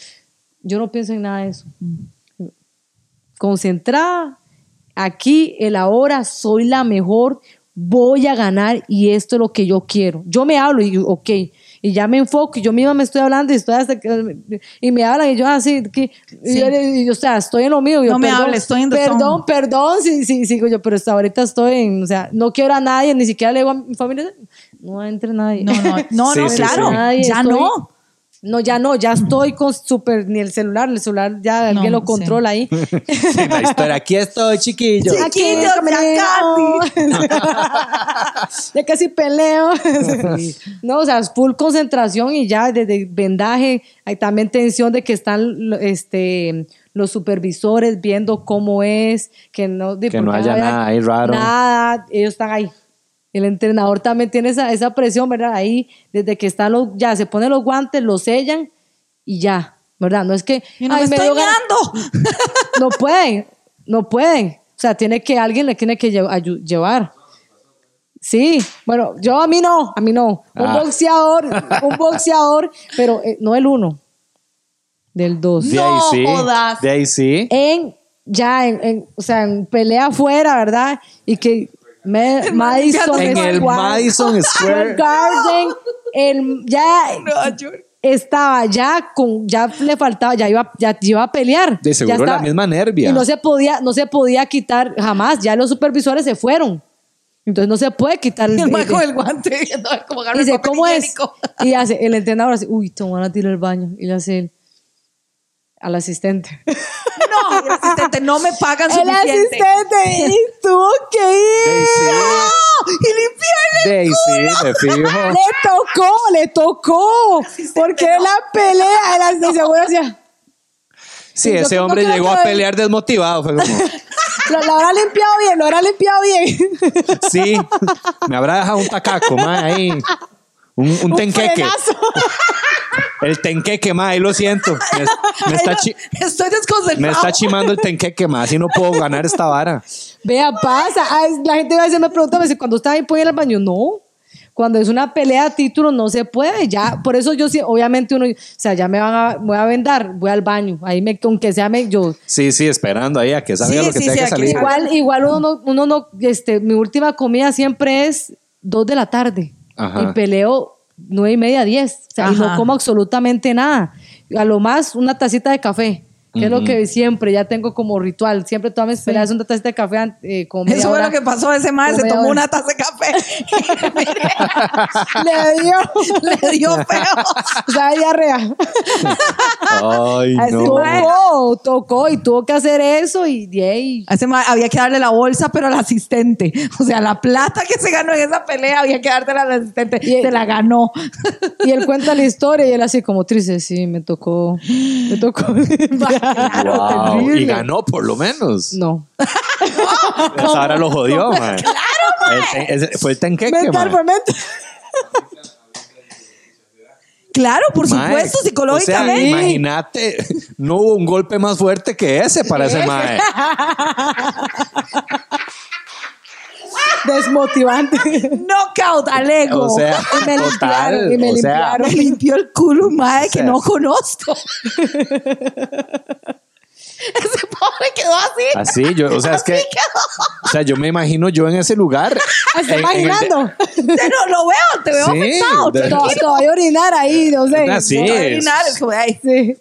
Yo no pienso en nada de eso. Concentrada, aquí, el ahora, soy la mejor, voy a ganar y esto es lo que yo quiero. Yo me hablo y, ok, y ya me enfoco y yo misma me estoy hablando y estoy hasta que, y me hablan y yo así, que, y Sí. yo, y yo, o sea, estoy en lo mío. Yo, No me hables, estoy en Perdón, perdón, sí, sí, sigo yo, pero hasta ahorita estoy en, o sea, no quiero a nadie, ni siquiera le digo a mi familia, no entre nadie. No, no, no, Sí, no, sí, claro. sí. Nadie, Ya estoy- no. No, ya no, ya estoy con súper, ni el celular, el celular ya alguien No, lo controla ahí. Sí, la historia. Aquí estoy, chiquillo. Sí. Chiquillos, peleo. ya casi peleo. No, o sea, es full concentración y ya desde vendaje, hay también tensión de que están este, los supervisores viendo cómo es, que no, de- Que no haya nada ahí raro. Nada, ellos están ahí. El entrenador también tiene esa, esa presión, ¿verdad? Ahí, desde que están los, ya se ponen los guantes, los sellan y ya, ¿verdad? No es que. Yo no "Ay, me estoy dio ganas". meando. No pueden, no pueden. O sea, tiene que alguien le tiene que llevar. Sí, bueno, yo a mí no, a mí no. Un Ah. boxeador, un boxeador, pero eh, no el uno, del dos. De ahí No sí. jodas. De ahí sí. En, ya, en, en- o sea, en pelea afuera, ¿verdad? Y que me- Madison En el Square- Madison Square. Garden, el, ya estaba ya con, ya le faltaba, ya iba, ya iba a pelear. De seguro Ya la estaba- misma nervia. Y no se podía, no se podía quitar jamás. Ya los supervisores se fueron. Entonces no se puede quitar Y el el- con el guante agarra y el dice, ¿cómo es? Y hace, el entrenador así, uy, te van a tirar el baño. Y le hace él, al asistente. No, el asistente, no me pagan el suficiente. asistente, y tuvo que ir. ¡No! Y limpiarle. Ahí sí, me fijo. Le tocó, le tocó. Porque la pelea, era de seguro decía, Sí, ese hombre llegó a pelear desmotivado. Fue como, lo, lo habrá limpiado bien, lo habrá limpiado bien. sí, me habrá dejado un tacaco, ma, ahí. Un, un tenqueque. frenazo. El tenqueque, ma, ahí lo siento. Me, me está, Ay, no, chi- Estoy desconcentrado. me está chimando el tenqueque, ma. Así no puedo ganar esta vara. Vea, pasa. Ay, La gente a veces me pregunta, me dice, cuando está ahí, puede ir al baño. No. Cuando es una pelea a título, no se puede. Ya, por eso yo sí, obviamente uno, o sea, ya me van a, voy a vendar, voy al baño. Ahí me, aunque sea, me, yo. Sí, sí, esperando ahí a que salga Sí, lo que sí, tenga sí, que salir. Igual, igual uno no, uno no, este, mi última comida siempre es dos de la tarde. Ajá. Y peleo nueve y media, diez. O sea, y no Ajá. como absolutamente nada. A lo más una tacita de café. Que es lo que siempre, ya tengo como ritual. Siempre todas mis peleas son una tacita de café eh, como Eso fue lo que pasó. Ese madre Como se tomó hora. una taza de café. Le dio, Le dio feo. o sea, diarrea. Ay, Así no. Tocó, tocó y tuvo que hacer eso y. A ese mae había que darle la bolsa, pero al asistente. O sea, la plata que se ganó en esa pelea había que dársela al asistente. Y- se la ganó. Y él cuenta la historia y él así como triste, sí, me tocó, me tocó. Wow, Terrible. Y ganó por lo menos. No. Ahora lo jodió, ma. El te- ese- fue el tenqueque, Mental. Claro, por Mae, supuesto, O sea, psicológicamente. imagínate, no hubo un golpe más fuerte que ese para ese mae. Desmotivante. Knockout al ego. O sea, Y me total. limpiaron, y me o sea, me limpió el culo un mae que sea. no conozco. Ese pobre quedó así. así, yo, o sea, es que, Así quedó. o sea, yo me imagino yo en ese lugar. Está en- en el de- imaginando. Te lo, lo veo, te veo Sí, afectado. de- Te voy a orinar ahí, no sé. Ah, sí. No, orinar, es como, ay, Sí.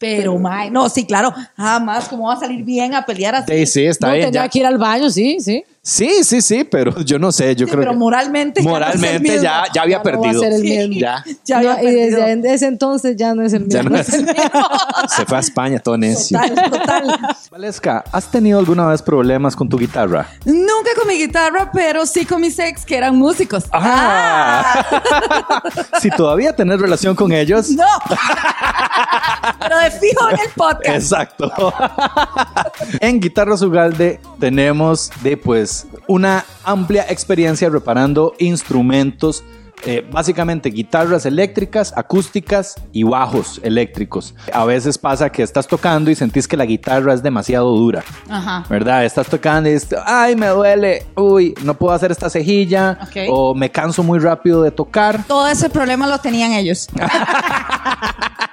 Pero, mae, no, sí, claro, jamás, ¿cómo va a salir bien a pelear así? Sí, sí, está no, bien. tenía ya. que ir al baño, sí, sí. Sí, sí, sí, pero yo no sé, yo Sí, creo pero que moralmente. ya no es el moralmente mismo. ya, ya había Ya no va a perdido. ser el Sí. mismo. Ya, Ya No, había y desde ese entonces ya no es el ya mismo. no es- Se fue a España todo necio. Total, total. Valesca, ¿has tenido alguna vez problemas con tu guitarra? Nunca con mi guitarra, pero sí con mis ex, que eran músicos. Ah. si todavía tenés relación con ellos. No. pero de fijo en el podcast. Exacto. en Guitarras Ugalde tenemos de pues una amplia experiencia reparando instrumentos, eh, básicamente guitarras eléctricas, acústicas y bajos eléctricos. A veces pasa que estás tocando y sentís que la guitarra es demasiado dura. Ajá. ¿Verdad? Estás tocando y dices, ay, me duele, uy, no puedo hacer esta cejilla, o me canso muy rápido de tocar. Todo ese problema lo tenían ellos.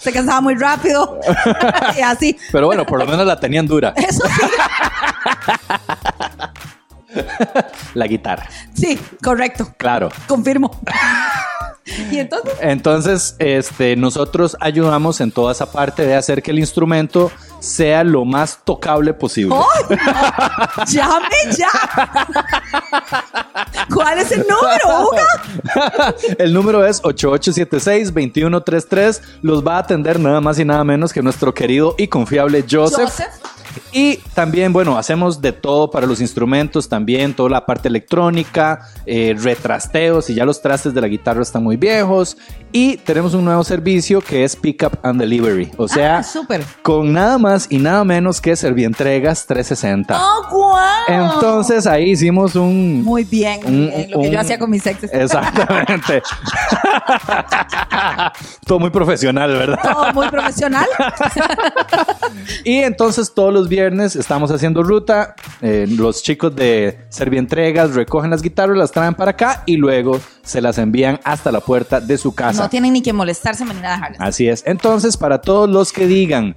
Se cansaba muy rápido. y así. Pero bueno, por lo menos la tenían dura, Eso sí. la guitarra. Sí, correcto. Claro. Confirmo. y entonces, Entonces, este, nosotros ayudamos en toda esa parte de hacer que el instrumento sea lo más tocable posible. no! ¡Llame ya! ¿Cuál es el número, Uga? el número es 8876-2133. Los va a atender nada más y nada menos que nuestro querido y confiable Joseph. Joseph. Y también, bueno, hacemos de todo para los instrumentos, también toda la parte electrónica, eh, retrasteos, y ya los trastes de la guitarra están muy viejos. Y tenemos un nuevo servicio que es Pickup and Delivery. O sea, Ah, con nada más y nada menos que Servientregas 360. ¡Oh, guau! Entonces ahí hicimos un... Muy bien, un- bien, lo que un- yo hacía con mis exes. Exactamente. Todo muy profesional, ¿verdad? Todo muy profesional. Y entonces todos los viernes estamos haciendo ruta. eh, los chicos de Servientregas recogen las guitarras, las traen para acá y luego se las envían hasta la puerta de su casa. No tienen ni que molestarse ni nada dejarlas. Así es. Entonces, para todos los que digan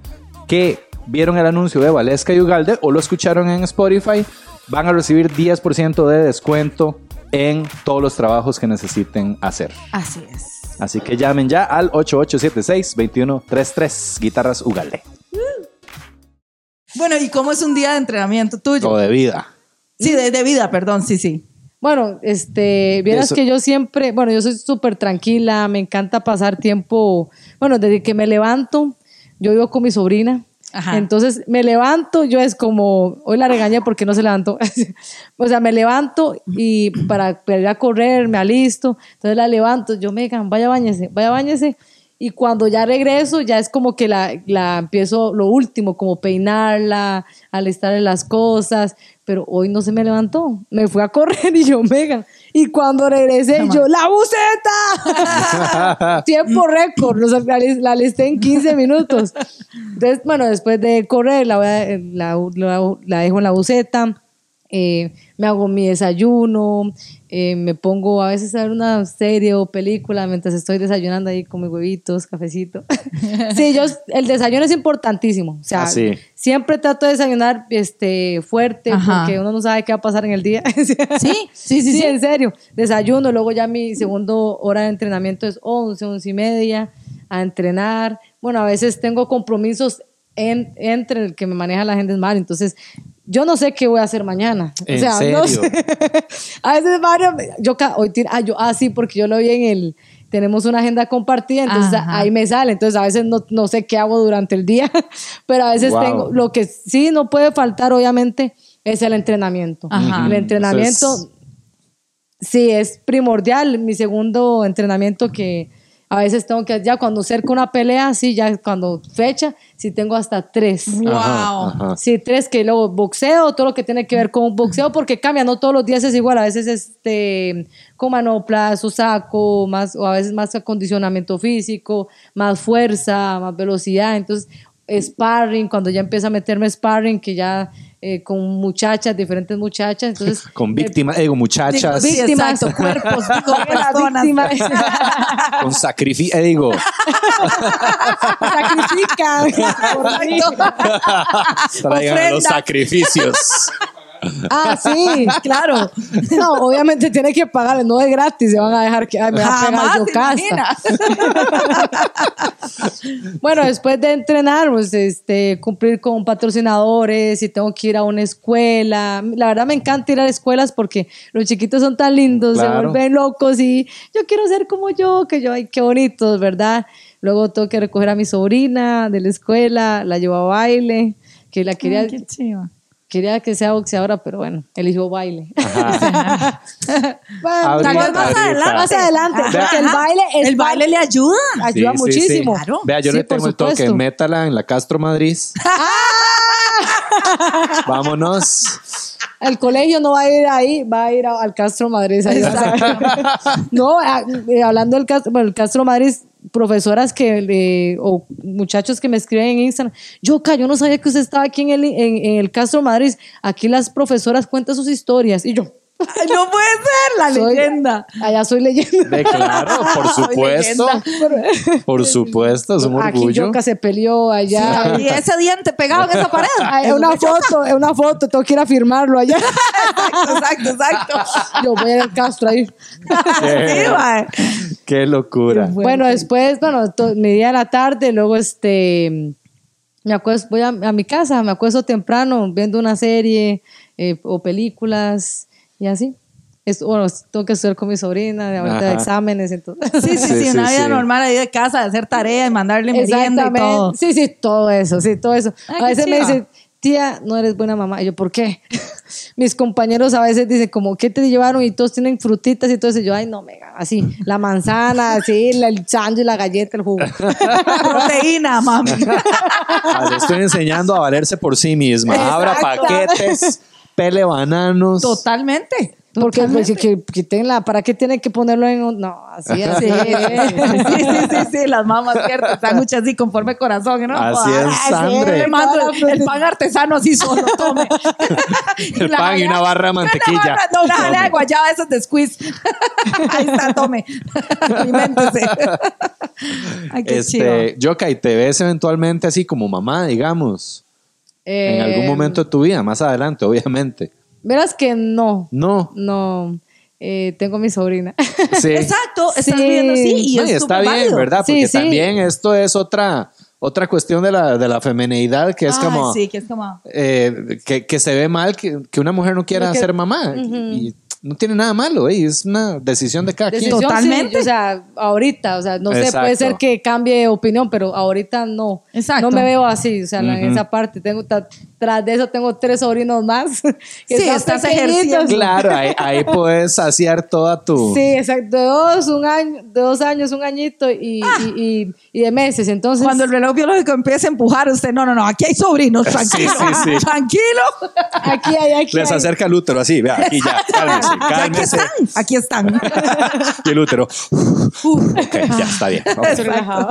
que vieron el anuncio de Valesca y Ugalde o lo escucharon en Spotify, van a recibir 10% de descuento en todos los trabajos que necesiten hacer. Así es. Así que llamen ya al 8876-2133 Guitarras Ugalde. Bueno, ¿y cómo es un día de entrenamiento tuyo? O de vida. Sí, de, de vida, perdón, sí, sí. Bueno, este, vieras Eso- que yo siempre, bueno, yo soy súper tranquila, me encanta pasar tiempo, bueno, desde que me levanto, yo vivo con mi sobrina, Ajá. entonces me levanto, yo es como, hoy la regañé porque no se levantó, o sea, me levanto y para, para ir a correr, me alisto, entonces la levanto, yo me digan, vaya bañese, vaya bañese, y cuando ya regreso, ya es como que la, la empiezo lo último, como peinarla, alistarle las cosas, pero hoy no se me levantó. Me fui a correr y yo, Megan. Y cuando regresé, yo, ¡la buceta! Tiempo récord, sea, la, la listé en 15 minutos. Entonces, bueno, después de correr, la, voy a- la, la- la dejo en la buceta. eh, me hago mi desayuno, eh, me pongo a veces a ver una serie o película mientras estoy desayunando ahí con mis huevitos, cafecito. sí, yo, el desayuno es importantísimo. O sea, Ah, sí. siempre trato de desayunar este, fuerte Ajá. porque uno no sabe qué va a pasar en el día. Sí, sí, sí, Sí, sí. en serio. Desayuno, luego ya mi segundo hora de entrenamiento es 11, 11 y media a entrenar. Bueno, a veces tengo compromisos en- entre el que me maneja la gente mal, entonces yo no sé qué voy a hacer mañana. ¿En o sea, no serio? sé. a veces Mario, yo hoy tira- ah, yo, ah, sí, porque yo lo vi en el tenemos una agenda compartida, entonces Ajá. ahí me sale, entonces a veces no, no sé qué hago durante el día, pero a veces Wow. tengo, lo que sí no puede faltar obviamente es el entrenamiento. Ajá. El entrenamiento, Entonces- Sí, es primordial. Mi segundo entrenamiento que a veces tengo que, ya cuando cerca una pelea, sí, ya cuando fecha, sí tengo hasta tres. Wow. Ajá, ajá. Sí, tres que luego boxeo, todo lo que tiene que ver con boxeo, porque cambia, no todos los días es igual, a veces este, con manoplas o saco, más, o a veces más acondicionamiento físico, más fuerza, más velocidad, entonces sparring, cuando ya empieza a meterme sparring, que ya eh, con muchachas, diferentes muchachas, entonces... Con víctimas, eh, con muchachas, Sí, víctimas. exacto, cuerpos, digo, Las personas. víctimas con sacrificio, eh, digo, sacrifican. traigan los sacrificios. Ah, sí, claro. No, obviamente tiene que pagarle, no es gratis, se van a dejar que ay, me va a pegar yo ¿te casa. Bueno, después de entrenar, pues este, cumplir con patrocinadores, si tengo que ir a una escuela. La verdad me encanta ir a escuelas porque los chiquitos son tan lindos, se Claro. vuelven locos y yo quiero ser como yo, que yo, ay, qué bonitos, ¿verdad? Luego tengo que recoger a mi sobrina de la escuela, la llevo a baile, que la quería, Ay, qué chiva. Quería que sea boxeadora, pero bueno, eligió baile. Bueno, tal vez más ahorita. adelante, más adelante, porque el baile es El baile le ayuda. ayuda Sí, muchísimo. sí. Claro. Vea, yo Sí, le tengo el toque, métala en la Castro Madrid. Vámonos. El colegio no va a ir ahí, va a ir al Castro Madrid. ahí no, a- eh, hablando del Castro, bueno, el Castro Madrid, profesoras que, eh, o muchachos que me escriben en Instagram, yo, yo no sabía que usted estaba aquí en el, en, en el Castro Madrid. Aquí las profesoras cuentan sus historias. Y yo, Ay, no puede ser la soy- leyenda. Allá soy leyenda. De claro, por supuesto. Por supuesto, es un Aquí orgullo. Yoka se peleó allá. Y ese diente pegado en esa pared. Ay, Eso una foto, es una foto, tengo que ir a firmarlo allá. Exacto, exacto. Yo voy al Castro ahí. Sí. Qué locura. Bueno, después, bueno, día de la tarde, luego este, me acuesto, voy a, a mi casa, me acuesto temprano viendo una serie eh, o películas y así. Es, bueno, tengo que estudiar con mi sobrina, de ahorita de exámenes, entonces. Sí, sí, sí, Sí, sí, una vida sí. normal ahí de casa, de hacer tarea, de mandarle merienda y todo. Sí, sí, todo eso, sí, todo eso. Ay, a veces me dicen, tía, no eres buena mamá. Y yo, ¿por qué? Mis compañeros a veces dicen, como, ¿qué te llevaron? Y todos tienen frutitas y todo eso. Y yo, ay, no, mega, así, la manzana, así, el sándwich, la galleta, el jugo. Proteína, mami. Ah, Le estoy enseñando a valerse por sí misma. Abra paquetes, pele bananos. Totalmente. Porque pues, que, quiten la, ¿para qué tienen que ponerlo en un- No, así, así. Sí, sí, sí, sí, sí, las mamas ciertas, sándwiches así conforme corazón, ¿no? Así es. Le mando el, el pan artesano así solo, tome. El pan y una barra de mantequilla. Una barra, no, una jalea de guayaba esas de squeeze. Ahí está, tome. Aliméntese. Ay, qué chido. Este, Yoka, ¿y te ves eventualmente así como mamá, digamos? En algún Eh, momento de tu vida, más adelante, obviamente. Verás que no, No. no. Eh, tengo mi sobrina. Sí. Exacto, estás Sí. viviendo así y No, es y está bien, válido. ¿verdad? Porque sí. también esto es otra, otra cuestión de la, de la femeneidad que es Ay, como sí, que es como... eh, que, que se ve mal que, que una mujer no quiera que- ser mamá. y no tiene nada malo, ¿eh? es una decisión de cada quien. Totalmente. sí, o sea, ahorita, o sea, no sé, Exacto. puede ser que cambie de opinión, pero ahorita no. Exacto. No me veo así, o sea, en Ujú. esa parte. Tengo, ta- tras de eso tengo tres sobrinos más. que Sí, están estás ejerciendo. Claro, ahí, ahí puedes saciar toda tu... Sí, exacto. De dos, un año, dos años, un añito y, y, y- y de meses. Entonces, Cuando el reloj biológico empieza a empujar, usted, no, no, no, aquí hay sobrinos, tranquilo, sí, sí. tranquilo. aquí hay, aquí Les hay. acerca el útero así, vea, aquí ya, cálmese, Aquí están, aquí están. Y el útero. Ok, ya está bien. Ok. Estoy relajado.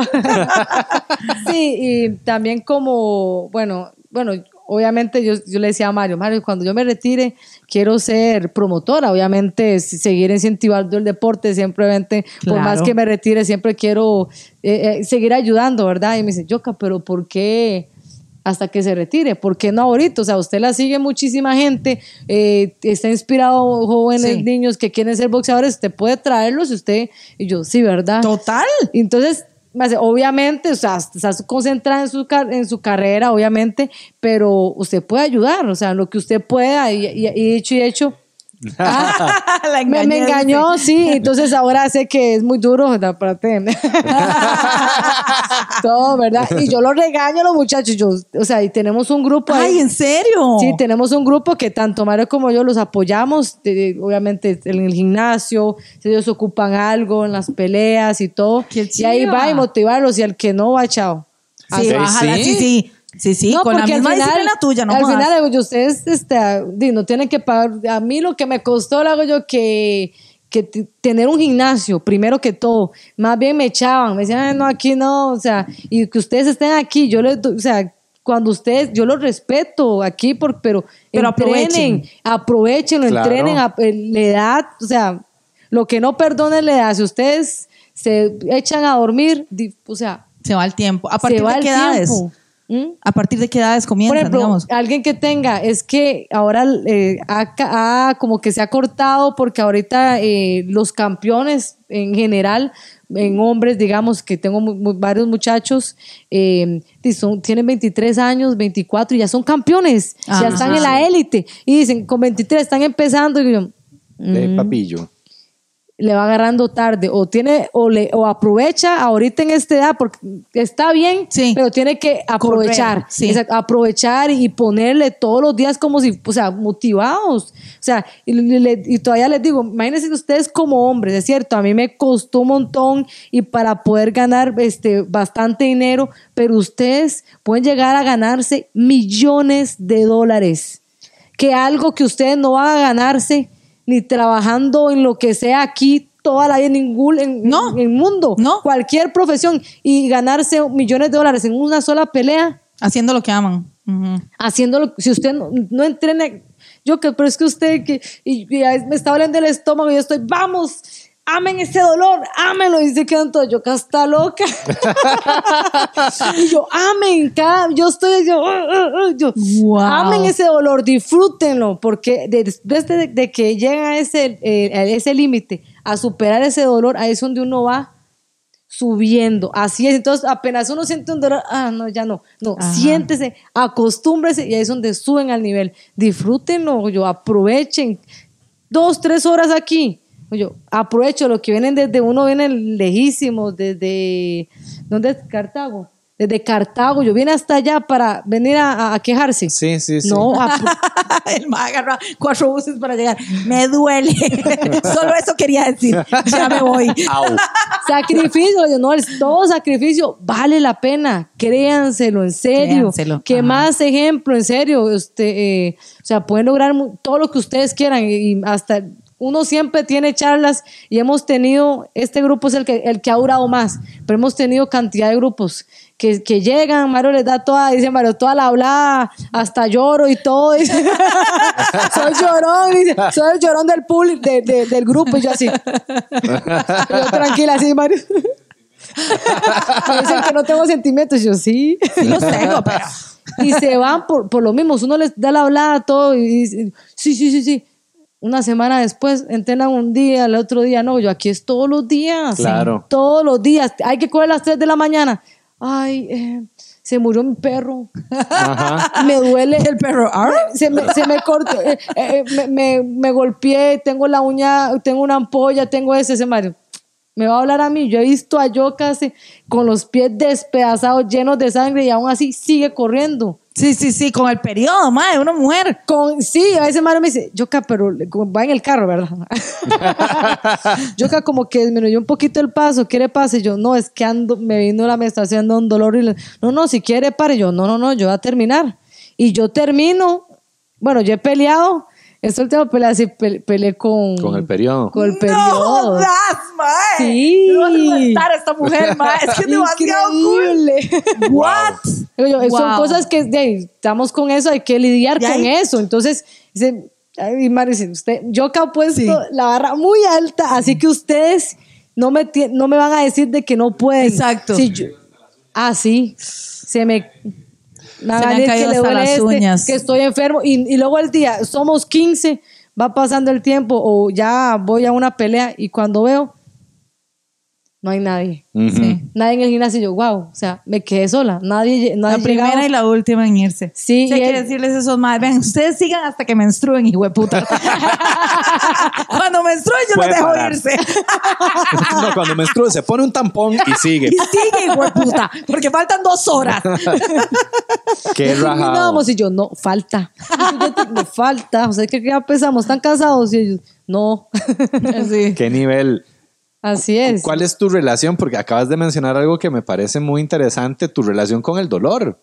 sí, y también como, bueno, bueno, obviamente yo, yo le decía a Mario, Mario, cuando yo me retire, quiero ser promotora, obviamente seguir incentivando el deporte, simplemente, por Claro. más que me retire, siempre quiero eh, eh, seguir ayudando, ¿verdad? Y me dice, Yoka, pero ¿por qué? Hasta que se retire, ¿por qué no ahorita? O sea, usted la sigue muchísima gente, eh, está inspirado jóvenes, Sí. niños que quieren ser boxeadores, usted puede traerlos y usted, y yo, sí, ¿verdad? Total. Entonces, obviamente, o sea, está concentrada en su, en su carrera, obviamente, pero usted puede ayudar, o sea, lo que usted pueda, y, y, y dicho y hecho. Ah, La me, engañó, sí, entonces ahora sé que es muy duro, ti. Todo, ¿verdad? Y yo lo regaño a los muchachos, yo, o sea, y tenemos un grupo ahí. Ay, ¿en serio? Sí, tenemos un grupo que tanto Mario como yo los apoyamos, obviamente en el gimnasio, si ellos ocupan algo en las peleas y todo. Qué y ahí va y motivarlos y al que no va, chao. Sí, Ok, bájala, sí. sí, sí. Sí, sí, No, con la porque al misma final- disciplina tuya, no Al jodas. final, digo yo, ustedes este, di, no tienen que pagar. A mí lo que me costó, lo hago yo, que, que tener un gimnasio, primero que todo. Más bien me echaban, me decían, "Ay, no, aquí no, o sea, y que ustedes estén aquí, yo les, doy- o sea, cuando ustedes, yo los respeto aquí, por, pero, Pero entrenen, aprovechen, Claro. entrenen, a- eh, la edad, o sea, lo que no perdonen la edad, si ustedes se echan a dormir, o sea, Se va el tiempo. ¿A se partir va de el qué edades? tiempo. ¿Mm? ¿A partir de qué edades Por comienzan, ejemplo, digamos? alguien que tenga, es que ahora eh, ha, como que se ha cortado porque ahorita eh, los campeones en general, en hombres, digamos que tengo mu- mu- varios muchachos, eh, son- tienen 23 años, 24 y ya son campeones, ya Ah, están sí, en la sí. élite y dicen, con 23 están empezando y yo, De mm, papillo. Le va agarrando tarde o tiene o le o aprovecha ahorita en esta edad porque está bien Sí. pero tiene que aprovechar Correr, sí. Aprovechar y ponerle todos los días como si o sea motivados o sea y, le- y todavía les digo imagínense que ustedes como hombres es cierto a mí me costó un montón y para poder ganar este bastante dinero pero ustedes pueden llegar a ganarse millones de dólares que algo que ustedes no van a ganarse ni trabajando en lo que sea aquí toda la vida en ningún en, No. en el mundo, No. cualquier profesión y ganarse millones de dólares en una sola pelea, Haciendo lo que aman. Ujú. haciéndolo, si usted no, no entrena, yo que, pero es que usted que y, me está doliendo el estómago y yo estoy, vamos, amen ese dolor, ámenlo y se quedan todos, yo que está loca. y yo, amen, cada, yo estoy, yo, "Uh, uh, uh", yo, Wow. amen ese dolor, disfrútenlo, porque de- después de, de que llega ese, eh, a ese límite, a superar ese dolor, ahí es donde uno va subiendo. Así es. Entonces, apenas uno siente un dolor, ah, no, ya no. No, Ajá. siéntese, acostúmbrese y ahí es donde suben al nivel. Disfrútenlo, yo, aprovechen. Dos, tres horas aquí. Yo, aprovecho lo que vienen desde uno, vienen lejísimos, desde. ¿Dónde es? Cartago. Desde Cartago. Yo vine hasta allá para venir a, a quejarse. Sí, sí, sí. No, El ma agarra cuatro buses para llegar. Me duele. Solo eso quería decir. Ya me voy. Sacrificio, yo, no, es todo sacrificio vale la pena, créanselo, en serio. Créanselo, Que ajá. más ejemplo, en serio, este, eh, o sea, pueden lograr todo lo que ustedes quieran y, y hasta uno siempre tiene charlas y hemos tenido, este grupo es el que, el que ha durado más, pero hemos tenido cantidad de grupos que, que llegan, Mario les da toda, dice Mario, toda la hablada, hasta lloro y todo, dice, soy llorón, dice, soy el llorón del de- de- del grupo, y yo así, yo tranquila, así, Mario. Me dicen que no tengo sentimientos. Yo sí. Sí los tengo, pero. Y se van por, por lo mismo. Uno les da la hablada todo y dice, sí, sí, sí, sí. Una semana después entrenan un día, el otro día no. Yo aquí es todos los días. Claro. Todos los días. Hay que coger a las 3 de la mañana. Ay, eh, se murió mi perro. Ajá. Me duele. El perro. Se me, se me cortó, eh, eh, me, me, me golpeé, tengo la uña, tengo una ampolla, tengo ese, ese Mario. Me va a hablar a mí. Yo he visto a Yoka así, con los pies despedazados, llenos de sangre y aún así sigue corriendo. Sí, sí, sí, con el periodo, madre, una mujer. Con, sí, a veces Mario me dice, Yoka, pero va en el carro, ¿verdad? Yoka como que disminuyó un poquito el paso, ¿quiere pase? Yo, no, es que ando, me vino la menstruación, ando un dolor. Y le- no, no, si quiere pare. Yo, no, no, no, yo voy a terminar. Y yo termino, bueno, yo he peleado, esta última pelea sí pe- peleé con... Con el periodo. Con el No periodo. jodas, mae. Sí. No vas a aguantar a esta mujer, mae. Es que es demasiado cool. What? Digo yo, Son Wow. cosas que de estamos con eso, hay que lidiar con ahí- eso. Entonces, dice, ay, Mari, dice, usted, yo que he puesto Sí. la barra muy alta, así que ustedes no me, no me van a decir de que no pueden. Exacto. Sí, yo- ah, sí. Se me. Van Se me han decir caído que hasta las este, uñas. que estoy enfermo. Y, y luego el día, somos 15, va pasando el tiempo, o ya voy a una pelea, y cuando veo, no hay nadie. Sí. Nadie en el gimnasio, y yo, wow, o sea, me quedé sola. Nadie, nadie La primera llegaba. y la última en irse. Sí, hay y que él- decirles esos madres. Vean, ustedes sigan hasta que menstruen, hijo de puta. Cuando menstruen, yo los Puede dejo parar. irse. No, cuando menstrua se pone un tampón y sigue. y sigue, hijo de puta. Porque faltan dos horas. Qué rajado. Y yo, no, falta. no falta. O sea, que ya empezamos, están cansados. Y ellos, no. Sí. Qué nivel. Así es. ¿Cuál es tu relación? Porque acabas de mencionar algo que me parece muy interesante, tu relación con el dolor.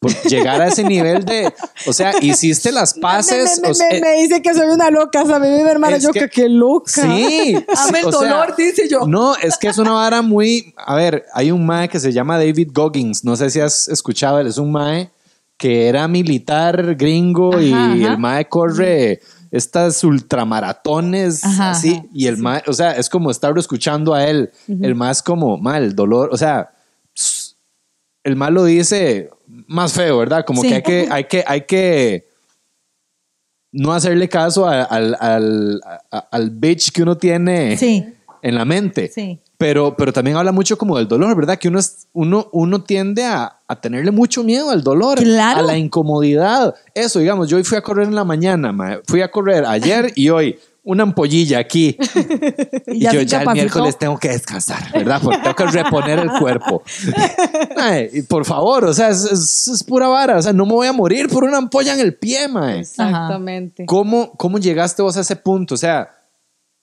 Por llegar a ese nivel de, o sea, hiciste las paces. me, me- o sea, me- me dice que soy una loca, ¿sabes? Mi hermana, yo que- qué loca. Sí. Ame el o sea, dolor, dice yo. No, es que es una vara muy. A ver, hay un mae que se llama David Goggins. No sé si has escuchado. Él es un mae que era militar gringo y Ajá, el mae corre estas ultramaratones Ajá, así. ajá, y el mae, o sea, es como estarlo escuchando a él. El mae es como, mal, el dolor. O sea, el mal lo dice más feo, ¿verdad? Como Sí. que hay que, hay que, hay que no hacerle caso al, al, a- al bitch que uno tiene Sí. En la mente. Sí. Pero, pero también habla mucho como del dolor, ¿verdad? Que uno, es, uno, uno tiende a, a tenerle mucho miedo al dolor, Claro. a la incomodidad. Eso, digamos, yo hoy fui a correr en la mañana, mae. fui a correr ayer y hoy una ampollilla aquí. Y, ya yo ya el miércoles tengo que descansar, ¿verdad? Porque tengo que reponer el cuerpo. Mae, y por favor, o sea, es, es- es pura vara. O sea, no me voy a morir por una ampolla en el pie, mae. Exactamente. ¿Cómo, ¿Cómo llegaste vos a ese punto? O sea,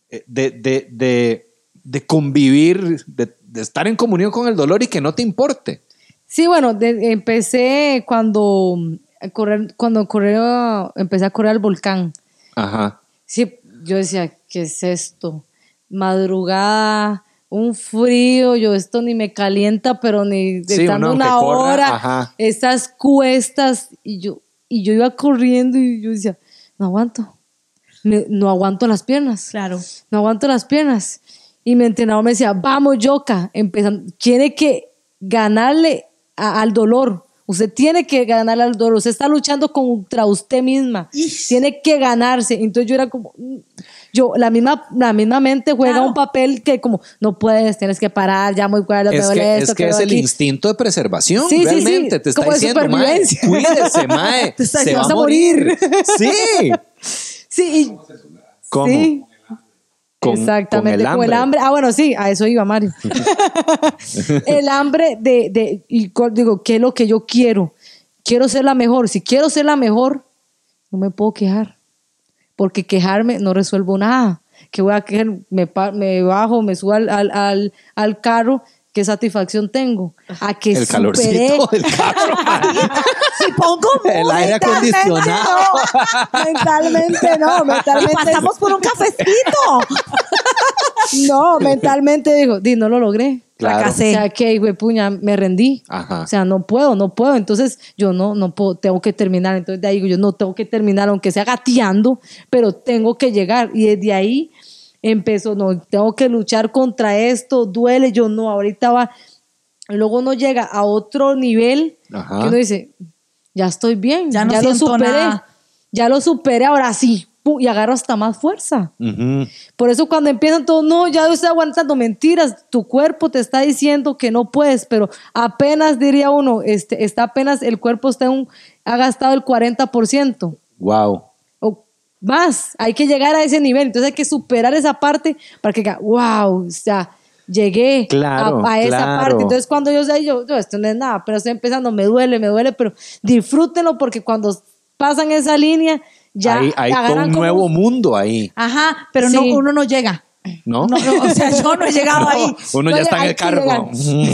eh, de, de, de, de convivir, de, de estar en comunión con el dolor y que no te importe. Sí, bueno, de- empecé cuando a correr, cuando corrió, empecé a correr al volcán. Ajá. Sí, yo decía, ¿qué es esto? Madrugada, un frío, yo esto ni me calienta, pero ni Sí, estando uno una corra, hora, ajá. esas cuestas, y yo, y yo iba corriendo y yo decía, no aguanto, Me- no aguanto las piernas Claro. no aguanto las piernas. Y mi entrenador me decía, vamos, Yoka, empezando, tiene que ganarle a- al dolor. Usted tiene que ganarle al dolor. Usted está luchando contra usted misma. Tiene que ganarse. Entonces yo era como, yo, la misma, la misma mente juega Claro. un papel que como, no puedes, tienes que parar, ya muy cuerda, Es duele que, esto, es, que que es el aquí". instinto de preservación, Sí, sí, sí. realmente. Te está Como de diciendo, mae, supervivencia. cuídese, mae. Te está se va a "Vas a morir. morir". Sí. Sí, y- ¿Cómo? Con- Exactamente, con el con el hambre. Ah, bueno, sí, a eso iba Mario. el hambre de, de y digo, ¿qué es lo que yo quiero? Quiero ser la mejor. Si quiero ser la mejor, no me puedo quejar. Porque quejarme no resuelvo nada. Que voy a quejar, me, me bajo, me subo al, al, al, al carro, ¿qué satisfacción tengo? A que El superé. calorcito del carro. mae. Si pongo El aire acondicionado. no, mentalmente no, mentalmente pasamos por un cafecito. No, mentalmente digo, di, no lo logré. Claro. Fracasé. O sea, que, güey, puña, me rendí. Ajá. O sea, no puedo, no puedo. Entonces, yo no, no puedo, tengo que terminar. Entonces, de ahí digo, yo no tengo que terminar, aunque sea gateando, pero tengo que llegar. Y desde ahí empezó, no, tengo que luchar contra esto, duele, yo no, ahorita va. Luego uno llega a otro nivel Ajá. que uno dice, ya estoy bien, Ya no lo siento superé, nada. ya lo superé, ahora sí. Y agarro hasta más fuerza. Por eso cuando empiezan todos, no, ya estoy aguantando mentiras, tu cuerpo te está diciendo que no puedes, pero apenas diría uno, este, está apenas, el cuerpo está un, ha gastado el 40% Wow. Más, hay que llegar a ese nivel, entonces hay que superar esa parte para que, diga, wow, o sea, llegué Claro, a, a esa claro. parte, entonces cuando yo sé, yo, yo, esto no es nada, pero estoy empezando, me duele, me duele, pero disfrútenlo porque cuando pasan esa línea, ya hay hay todo agarran un como nuevo mundo ahí, Ajá, pero Sí. no, uno no llega. ¿no? No, no, o sea, yo no he llegado ahí. Uno ya está en el cargo. Sí,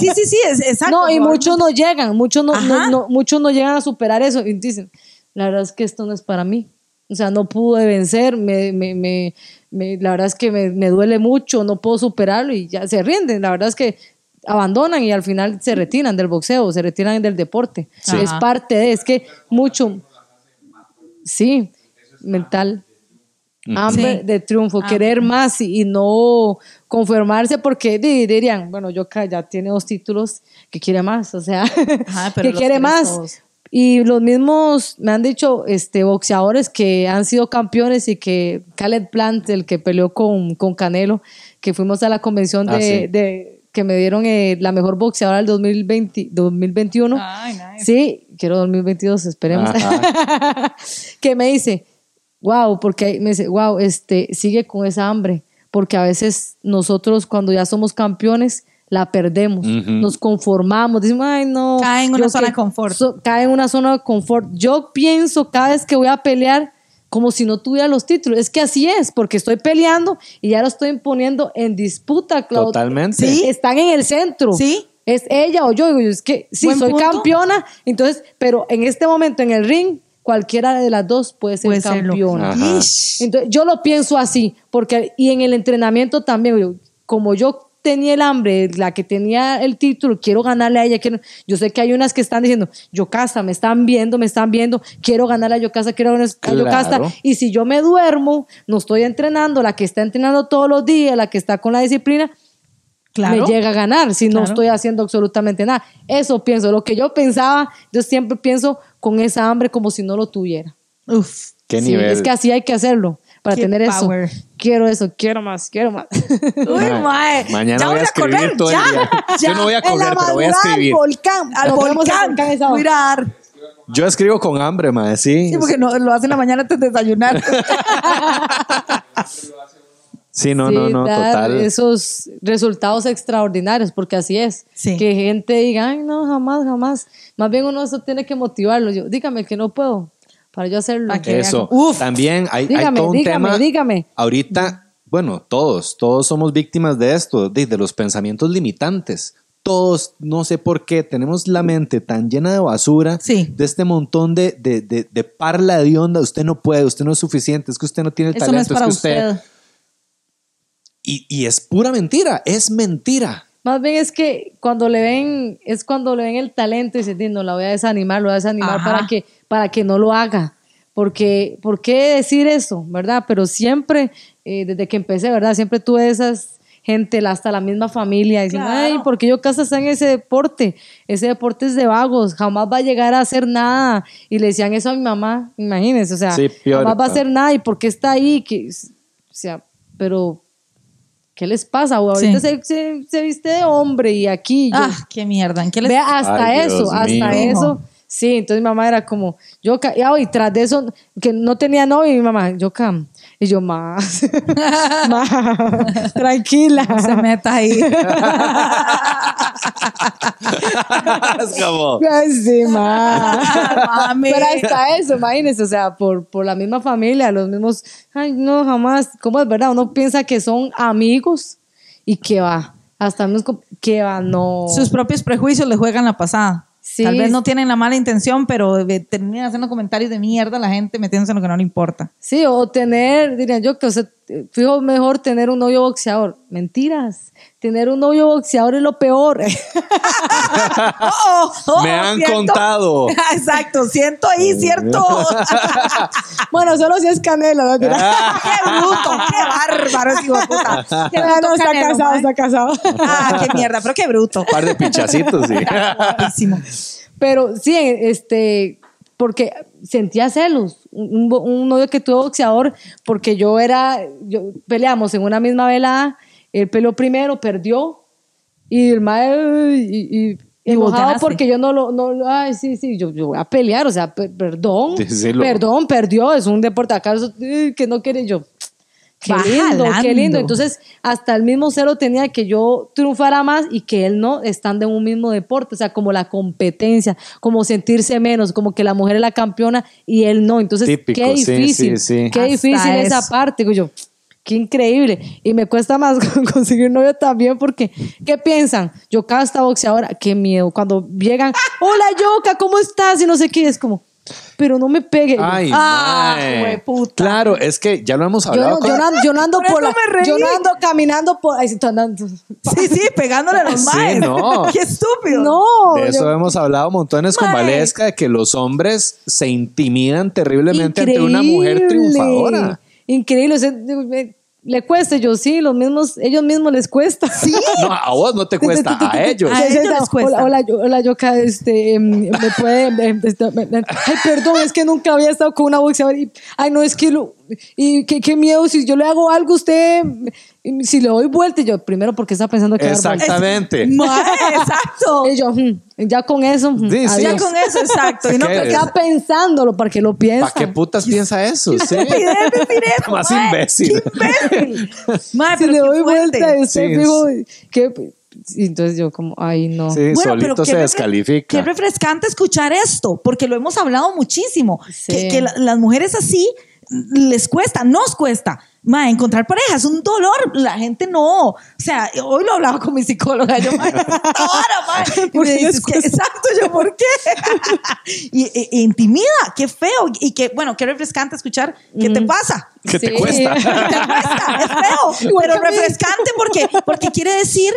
sí, sí, sí, es, exacto. No, y muchos no llegan, muchos no, Ajá. no, no- muchos no llegan a superar eso y dicen, la verdad es que esto no es para mí. O sea, no pude vencer, me, me, me, me- la verdad es que me, me duele mucho, no puedo superarlo y ya se rinden. La verdad es que abandonan y al final se retiran del boxeo, se retiran del deporte. Sí. Es parte de, es que mucho, sí, mental. Hambre Sí. de triunfo, Ah. querer más y, y no conformarse porque di- dirían, bueno, Yoka ya tiene dos títulos, que quiere más, o sea, Ajá, que quiere más. todos. Y los mismos, me han dicho, este, boxeadores que han sido campeones y que Caleb Plant, el que peleó con, con Canelo, que fuimos a la convención de, Ah, sí. de- que me dieron eh, la mejor boxeadora del 2020, 2021. Ay, nice. Sí, quiero 2022, esperemos. Que me dice, wow, porque me dice, wow, este, sigue con esa hambre, porque a veces nosotros cuando ya somos campeones la perdemos, nos conformamos, decimos, ay no. Cae en una zona que- de confort. so- cae en una zona de confort. Yo pienso cada vez que voy a pelear como si no tuviera los títulos. Es que así es, porque estoy peleando y ya lo estoy poniendo en disputa, Claudio. Totalmente. Sí, están en el centro. Sí. Es ella o yo. Digo, es que sí, soy punto. campeona. Entonces, pero en este momento en el ring, cualquiera de las dos puede ser Puede campeona. Entonces, yo lo pienso así, porque, y en el entrenamiento también, como yo tenía el hambre, la que tenía el título, quiero ganarle a ella, quiero, yo sé que hay unas que están diciendo, yo casa, me están viendo, me están viendo, quiero ganarle a yo casa, quiero ganarle a yo casa, Claro. y si yo me duermo, no estoy entrenando, la que está entrenando todos los días, la que está con la disciplina, Claro. me llega a ganar si no estoy haciendo absolutamente nada. Eso pienso, lo que yo pensaba, yo siempre pienso con esa hambre como si no lo tuviera. Uf. ¿Qué Sí, nivel? es que así hay que hacerlo para tener power. eso. Quiero eso, quiero más, quiero más. Uy, Ma- mae. Mañana Ya voy a escribir correr, todo el ya, día. ya. Yo no voy a correr, pero voy a escribir. Al volcán, Al volcán. volcán. Mirar. Yo escribo con hambre, mae, sí. Sí, porque no, lo hacen la mañana antes de desayunar. Sí, no, Sí, no, no, total. Esos resultados extraordinarios, porque así es. Sí. Que gente diga, ay, no, jamás, jamás. Más bien uno eso tiene que motivarlo. Yo, dígame que no puedo para yo hacerlo. Eso. Uf. También hay, hay Dígame, todo un dígame, tema. dígame. Ahorita, bueno, todos, todos somos víctimas de esto, de, de los pensamientos limitantes. Todos, no sé por qué, tenemos la mente tan llena de basura, Sí. de este montón de, de, de, de parla de onda. Usted no puede, usted no es suficiente, es que usted no tiene el Eso no es talento, para que usted. usted. Y, y es pura mentira, es mentira. Más bien es que cuando le ven, es cuando le ven el talento y dicen, "Di, no, la voy a desanimar, lo voy a desanimar Ajá. para que, para que no lo haga. Porque, ¿por qué decir eso? ¿Verdad? Pero siempre, eh, desde que empecé, ¿verdad? Siempre tuve esas gente, la- hasta la misma familia, diciendo, Claro. ay, ¿por qué yo casa está en ese deporte? Ese deporte es de vagos, jamás va a llegar a hacer nada. Y le decían eso a mi mamá, imagínense, o sea, Sí, peor, jamás va a hacer nada. ¿Y por qué está ahí? Que, o sea, pero ¿Qué les pasa? O ahorita Sí. se, se- se viste de hombre y aquí. yo- Ah, qué mierda. ¿En qué les Vea, hasta Ay, eso, Dios hasta mío. eso. Sí, entonces mi mamá era como, yo, ca- y, tras de eso, que no tenía novio, y mi mamá, yo, cam. Y yo, más, más, tranquila. se meta ahí? es como, sí. Mami. Pero hasta eso, imagínense, o sea, por, por la misma familia, los mismos, ay, no, jamás, ¿cómo es verdad? Uno piensa que son amigos y que va, hasta mismo, que va, no. Sus propios prejuicios le juegan la pasada. Sí. Tal vez no tienen la mala intención, pero eh, terminan haciendo comentarios de mierda a la gente metiéndose en lo que no le importa. Sí, o tener, diría yo, que o sea, fijo mejor tener un novio boxeador. Mentiras. Tener un novio boxeador es lo peor. Oh, oh, me han siento- contado. Exacto, siento ahí, cierto. bueno, solo si es canelo, ¿no? Mira. qué bruto, qué bárbaro hijo de puta. Qué Ah, no, está Canelo, casado, está casado. Ah, qué mierda, pero qué bruto. Un par de pichacitos, sí. Pero sí, este, porque sentía celos. Un, un- novio que tuvo boxeador, porque yo era, yo peleamos en una misma velada, él peleó primero, perdió, y el mae, y, y, enojado porque yo no lo, no, ay, sí, sí, yo, yo voy a pelear, o sea, per- perdón, perdón, perdió, es un deporte acá, eso, eh, que no quiere yo. Qué Va lindo, qué lindo. Entonces, hasta el mismo cero tenía que yo triunfara más y que él no, estando en un mismo deporte, o sea, como la competencia, como sentirse menos, como que la mujer es la campeona y él no. Entonces, Típico, qué sí, difícil, sí, sí. qué Hasta difícil esa parte. Digo yo, qué increíble. Y me cuesta más conseguir novio también porque, ¿qué piensan? Yo cada esta boxeadora, qué miedo. Cuando llegan, hola Yoka, ¿cómo estás? Y no sé qué, es como, pero no me pegue. Ay, Ah, hueputa. Claro, es que ya lo hemos Yo hablado. yo, con- no, yo no ando Por por, la, yo no ando caminando por ahí andando. Sí, sí, pegándole a los Sí, maes. no. Qué estúpido. No, De eso yo- hemos hablado montones con Mae. Valesca, de que los hombres se intimidan terriblemente ante una mujer Increíble. triunfadora. Increíble. o sea, le cuesta, yo sí, los mismos, ellos mismos les cuesta. Sí. No, a vos no te cuesta, a ellos. A ellos les cuesta. Hola, hola, yo- hola, Yoka, este, em, me puede, em, este, me- me- ay, perdón, es que nunca había estado con una boxeadora y, ay, no, es que, lo, y qué, qué miedo, si yo le hago algo a usted, si le doy vuelta, y yo, primero, porque está pensando que? Exactamente. Exacto. Y yo, "Hmm, ya con eso, hmm, Sí, sí. Ya adiós". con eso, exacto. Y no porque Está pensándolo para que lo piensa. ¿Para qué putas piensa eso? Sí. eso, Más mae. imbécil. Qué imbécil. Mae, si pero le doy fuerte. vuelta, estoy Sí, fijo que y entonces yo como, ay no. Sí, Bueno, pero solito qué se descalifica. Qué refrescante escuchar esto, porque lo hemos hablado muchísimo. Sí. Que, que la- las mujeres así les cuesta, nos cuesta. Ma, encontrar pareja es un dolor. La gente no. O sea, hoy lo hablaba con mi psicóloga. Yo, ma, ahora, ma. Y ¿Por me qué exacto, yo, ¿por qué? y, e- e intimida, qué feo. Y que, bueno, qué refrescante escuchar. ¿Qué te pasa? ¿Qué te Sí. cuesta? te cuesta, es feo, pero refrescante porque, porque quiere decir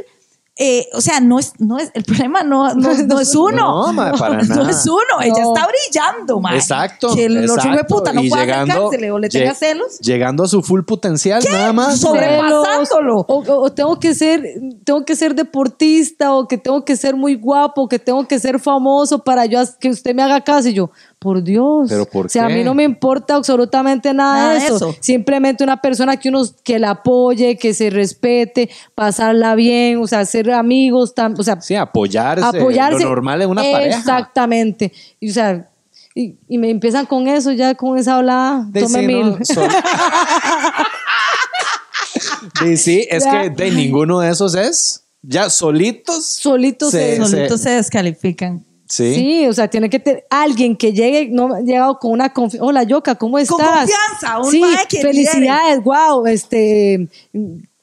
eh, o sea, no es, no es, el problema no, no, no es uno. No, mae, para No nada. es uno, ella No. está brillando, mae. Exacto. Que el otro de puta no llegando- acercársele o le tenga celos. Llegando a su full potencial, nada más. Sobrepasándolo. O, o- o tengo que ser, tengo que ser deportista, o que tengo que ser muy guapo, o que tengo que ser famoso para yo que usted me haga caso. Y yo, por Dios. ¿Pero por O sea, a mí no me importa absolutamente nada, Nada de eso. eso. Simplemente una persona que uno que la apoye, que se respete, pasarla bien, o sea, ser amigos, tam- o sea, Sí, apoyarse. apoyarse. Lo normal en una pareja. Exactamente. Y, o sea, y, y me empiezan con eso, ya con esa hablada. De Tome sí, mil. no, De sí, es Ya. que de ninguno de esos es. Ya solitos. Solitos se- se- Solitos se descalifican. Sí. Sí, o sea, tiene que tener alguien que llegue, no ha llegado con una confianza. Hola, Yoka, ¿cómo estás? confianza, un sí, mae que felicidades, wow, este.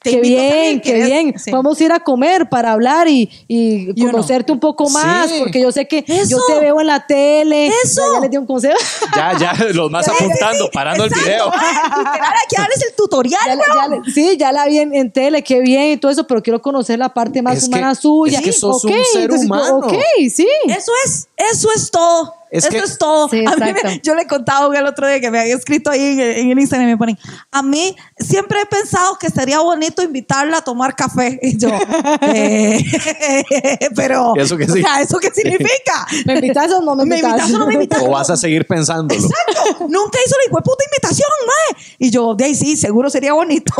Te qué bien, qué ¿querés? bien. Sí. Vamos a ir a comer para hablar y, y conocerte un poco más, Sí. porque yo sé que yo te veo en la tele. Eso. Ya, ya les di un consejo. Ya, ya, los más apuntando, parando el video. Literal, aquí hables el tutorial, Ya, sí, ya la vi en, en tele, qué bien y todo eso, pero quiero conocer la parte más Es que- humana suya. es que sos Ok, un ser entonces yo, humano. Ok, sí. Eso es, eso es todo. Es eso que- es todo. Sí, A mí me- exacto. yo le contaba el otro día que me había escrito ahí en, en el Instagram y me ponen, a mí siempre he pensado que sería bonito invitarla a tomar café. Y yo, eh, pero, ¿Y eso qué o sea, significa? ¿eso qué significa? ¿Me invitas o no me ¿Me invitas? invitas o no me invitas? O vas a seguir pensándolo. Exacto. Nunca hizo la puta invitación, mae. Y yo, de ahí sí, seguro sería bonito.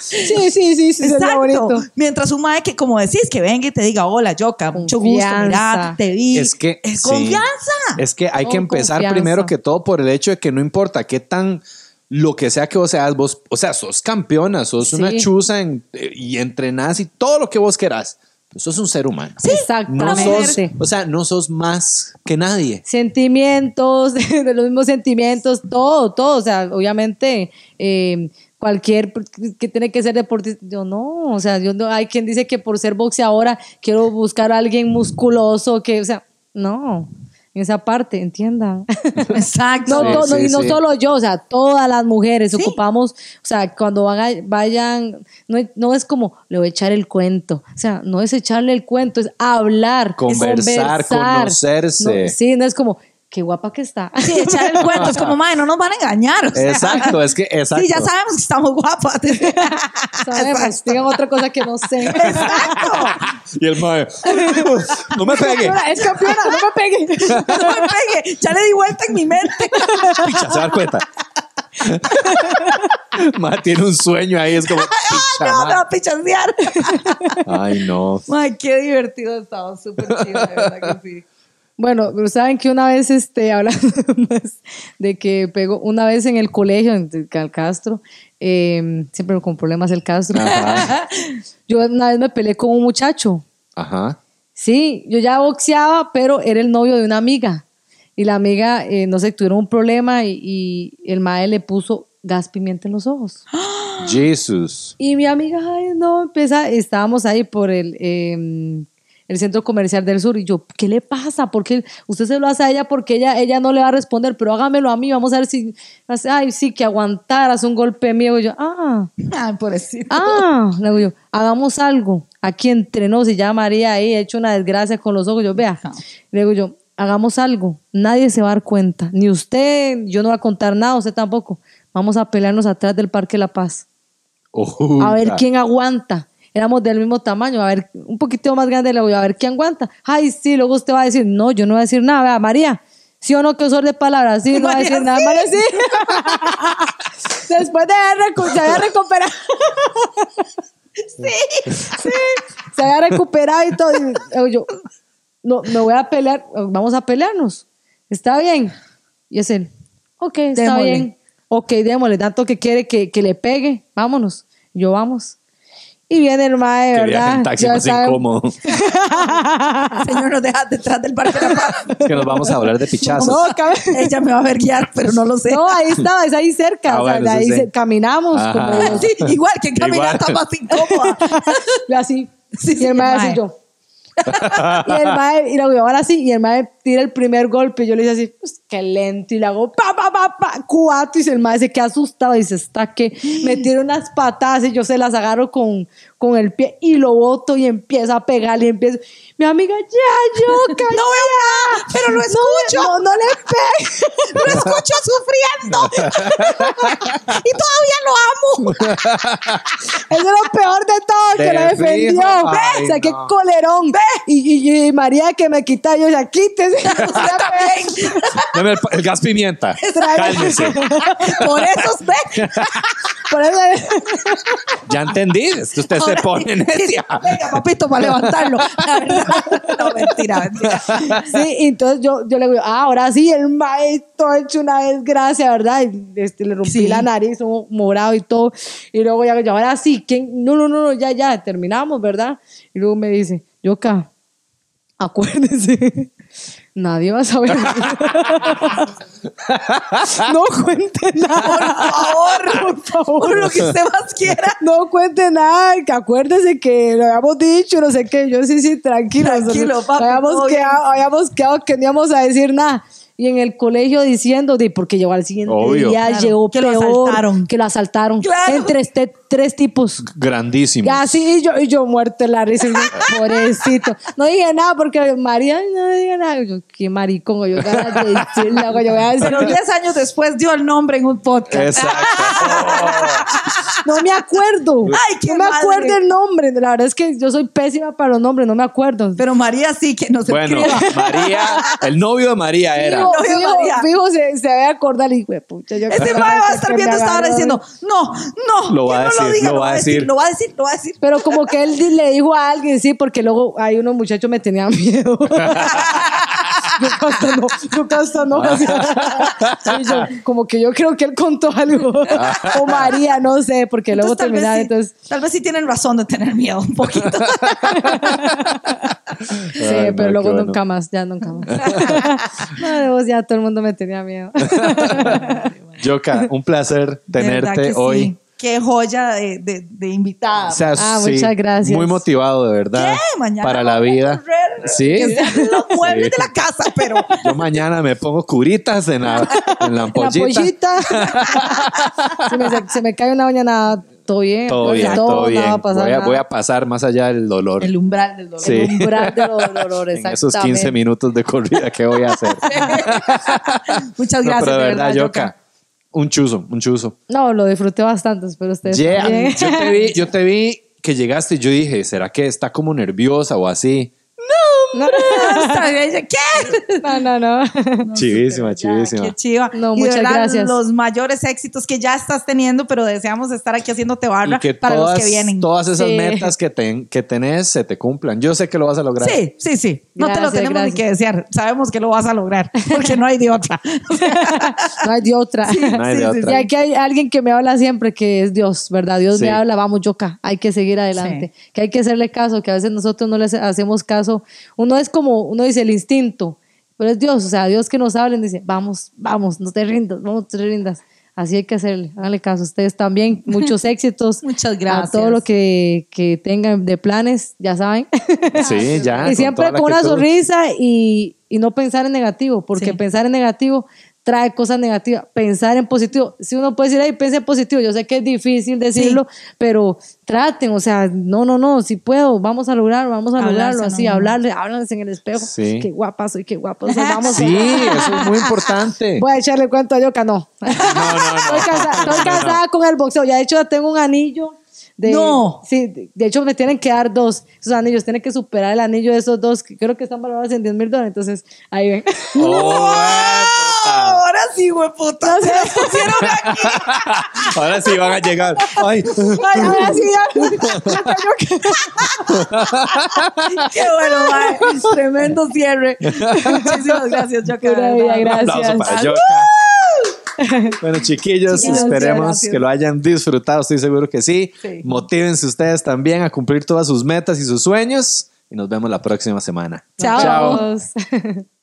Sí, sí, sí, sí, Exacto. bonito. Mientras un mae que, como decís, que venga y te diga, hola, Yoka, mucho gusto, mira, te vi. Es que. Es sí. confianza. Es que hay Con que empezar confianza. primero que todo por el hecho de que no importa qué tan. Lo que sea que vos seas, vos, o sea, sos campeona, sos una Sí. chuza en- eh, y entrenás y todo lo que vos querás. Pero sos un ser humano. No Exactamente. sos, o sea, no sos más que nadie. Sentimientos, de los mismos sentimientos, todo, todo. O sea, obviamente, eh, cualquier que tiene que ser deportista, yo no. O sea, yo no, hay quien dice que por ser boxeadora quiero buscar a alguien musculoso, que, o sea, no. En esa parte, entiendan. Exacto. No, Sí, to- no, sí, y no sí. solo yo, o sea, todas las mujeres Sí. ocupamos, o sea, cuando van a- vayan, no, no es como le voy a echar el cuento, o sea, no es echarle el cuento, es hablar, Conversar, conocerse. No, sí, no es como, qué guapa que está. Sí, echar el cuento. Es como, madre, no nos van a engañar. o sea. Exacto, es que, exacto. Sí, ya sabemos que estamos guapas. Sabemos, digan otra cosa que no sé. Y el mae, no me pegue. Es campeona, no me pegue. No me pegue. Ya le di vuelta en mi mente. Picha, se va a dar cuenta. Ma, tiene un sueño ahí, es como. picha, No, me va a pichandear. Ay, no. Ay, qué divertido estaba. Súper chido, de verdad que sí. Bueno, saben que una vez, este, hablando más de que pegó, una vez en el colegio, en el Castro, eh, siempre con problemas el Castro, Ajá. yo una vez me peleé con un muchacho. Ajá. Sí, yo ya boxeaba, pero era el novio de una amiga. Y la amiga, eh, no sé, tuvieron un problema y, y el mae le puso gas pimienta en los ojos. Jesus. Y mi amiga, ay, no, empieza, estábamos ahí por el, eh, el centro comercial del sur y yo, ¿qué le pasa? Porque usted se lo hace a ella porque ella, ella no le va a responder, pero hágamelo a mí, vamos a ver si, ay, sí, que aguantaras un golpe mío. Y yo, ah, Ay, pobrecito. ah, le digo yo, hagamos algo. Aquí entre nos, y ya María ahí ha hecho una desgracia con los ojos. Yo, vea, le digo yo, hagamos algo. Nadie se va a dar cuenta. Ni usted, yo no voy a contar nada, usted tampoco. Vamos a pelearnos atrás del Parque La Paz. A ver quién aguanta. Éramos del mismo tamaño, a ver, un poquito más grande, le voy a ver quién aguanta. Ay, sí, luego usted va a decir, no, yo no voy a decir nada, vea, María, sí o no, que usor de palabras, sí, no va a decir nada. María, sí. Después de haber se había recuperado. sí, sí, se había recuperado y todo. Y yo, no, me voy a pelear, vamos a pelearnos. ¿Está bien? Y es él, ok, está Démosle. bien. Ok, démosle, tanto que quiere que, que le pegue, vámonos. Yo vamos. Y viene el mae, Que viaje ¿verdad? en taxi Ya más sabe- incómodo. Señor, nos deja detrás del Parque de la Paz. Es que nos vamos a hablar de pichazos. No, Ella me va a ver guiar, pero no lo sé. no, ahí estaba, es ahí cerca. Ah, o sea, bueno, ahí se- caminamos como Sí, igual que está más incómoda. así. Sí, y sí, el mae mae. así yo. Y el mae, y lo voy ahora sí, y el mae tira el primer golpe. Y yo le hice así, pues qué lento. Y le hago pa, pa, pa, pa, cuatro. Y el mae se queda asustado. Y dice, está que me tira unas patadas y yo se las agarro con, con el pie y lo boto y empieza a pegarle y empiezo. Mi amiga, ya, yo, No veo nada, pero lo escucho. No, no le pegues. Lo escucho sufriendo. y todavía lo amo. Eso es lo peor de todo, que lo defendió. Ay, o sea, qué no. colerón. Y, y- y María que me quita, yo ya quítese. Dame el, el gas pimienta. Cálmese. Por eso usted. Por eso Ya entendí. Usted se pone necia. Venga, papito, para levantarlo. La verdad. No, mentira, mentira. Sí, entonces yo, yo le digo, ah, ahora sí, el maestro ha hecho una desgracia, ¿verdad? Y, este, le rompí Sí. la nariz, todo morado y todo. Y luego ya, ya, ahora sí, ¿quién? No, no, no, no, ya, ya, terminamos, ¿verdad? Y luego me dice, Yoka, acuérdese, nadie va a saber. no cuente nada. Por favor, Por favor. por lo que usted más quiera. No cuente nada, que acuérdese que lo habíamos dicho, no sé qué. Yo sí, sí, tranquilo. Tranquilo, papi, Habíamos quedado, habíamos quedado que no íbamos a decir nada. Y en el colegio diciendo, de, porque llegó al siguiente Obvio. día, Claro, llegó que lo asaltaron. que lo asaltaron. Claro. Entre este, tres tipos. Grandísimo. Así y yo, y yo muerto la risa, yo, pobrecito. No dije nada porque María no dije nada. Yo, qué maricón, yo de algo, yo voy a decir, Pero 10 años después dio el nombre en un podcast. Exacto. No me acuerdo. Ay, qué no me madre. acuerdo el nombre. La verdad es que yo soy pésima para los nombres, no me acuerdo. Pero María sí que nos Bueno, escriba. María, el novio de María era. Fijo, No, yo, fijo, María. fijo se, se va a acordar y güey, pucha, yo Ese va a estar viendo esta hora agarró. diciendo, no, no, Lo va a no decir, lo diga, lo va a decir. lo va a decir, lo va a decir. Pero como que él le dijo a alguien, sí, porque luego hay unos muchachos me tenían miedo. yo hasta no, yo hasta no. Yo, como que yo creo que él contó algo. o María, no sé, porque luego Entonces, sí, entonces... tal vez sí tienen razón de tener miedo un poquito. Sí, Ay, pero no, luego bueno. nunca más, ya nunca más. no, ya todo el mundo me tenía miedo. Yoka, un placer tenerte que sí. Qué joya de, de, de invitada. O sea, Ah, sí, muchas gracias. Muy motivado, de verdad. ¿Qué? Mañana Para la vida. correr, Sí. Los muebles Sí. de la casa, pero Yo mañana me pongo curitas en la, en la La ampollita. pollita. se, me, se me cae una nada, todo bien. Todo bien, todo, todo bien. nada va a pasar voy, a, nada. voy a pasar más allá del dolor. el umbral del dolor. Sí. El umbral de los dolores, en esos 15 exactamente. minutos de corrida que voy a hacer. Muchas No, gracias, pero de verdad, Yoka, un chuzo, un chuzo. No, lo disfruté bastante, espero ustedes Yeah, también. Yo te vi, yo te vi que llegaste y yo dije, ¿será que está como nerviosa o así? No, Ella, ¿Qué? no, no. no. chivísima, Ya, chivísima. Qué chiva. No, Y de muchas verdad, gracias. Los mayores éxitos que ya estás teniendo, pero deseamos estar aquí haciéndote barra que para todas, los que vienen. todas esas Sí. metas que, ten- que tenés se te cumplan. Yo sé que lo vas a lograr. Sí, sí, sí. No te lo tenemos gracias. ni que desear. Sabemos que lo vas a lograr, porque no hay de otra. No hay de otra. No hay de Sí, sí, otra. Y aquí hay alguien que me habla siempre, que es Dios, ¿verdad? Dios Sí. me habla, vamos, Yoka, hay que seguir adelante. Que hay que hacerle caso, que a veces nosotros no le hace- hacemos caso. Uno es como, uno dice el instinto, pero es Dios, o sea, Dios que nos habla y dice, vamos, vamos, no te rindas, vamos, no te rindas. Así hay que hacerle, háganle caso. Ustedes también, muchos éxitos. Muchas gracias. A todo lo que, que tengan de planes, ya saben. Sí, ya. y con siempre con una sonrisa y, y no pensar en negativo, porque Sí. pensar en negativo trae cosas negativas. Pensar en positivo, si uno puede decir, ay, piensa en positivo, yo sé que es difícil decirlo, pero traten, o sea, no, no, no, si puedo, vamos a lograrlo, vamos a Hablarse lograrlo, así, uno. hablarle, háblense en el espejo, Sí. qué guapa soy, qué guapa, o sea, vamos Sí, eso es muy importante. Voy a echarle cuento a Yoka, no. No, no, no. Estoy casada, estoy casada con el boxeo. Ya de hecho tengo un anillo. De, No. Sí, de- hecho me tienen que dar dos. Esos anillos tienen que superar el anillo de esos dos, que creo que están valorados en 10 mil dólares. Entonces, ahí ven. Oh. Ahora sí, güey, puta. Se las pusieron aquí. Ahora sí van a llegar. Ay, Ay, ahora sí, ya. Qué bueno, mae. Tremendo cierre. Muchísimas gracias, Yoka. Verdad. un Gracias. para Yoka. Bueno, chiquillos, Chiquillos, esperemos gracias. que lo hayan disfrutado. Estoy seguro que sí. Sí. Motívense ustedes también a cumplir todas sus metas y sus sueños. Y nos vemos la próxima semana. Chao.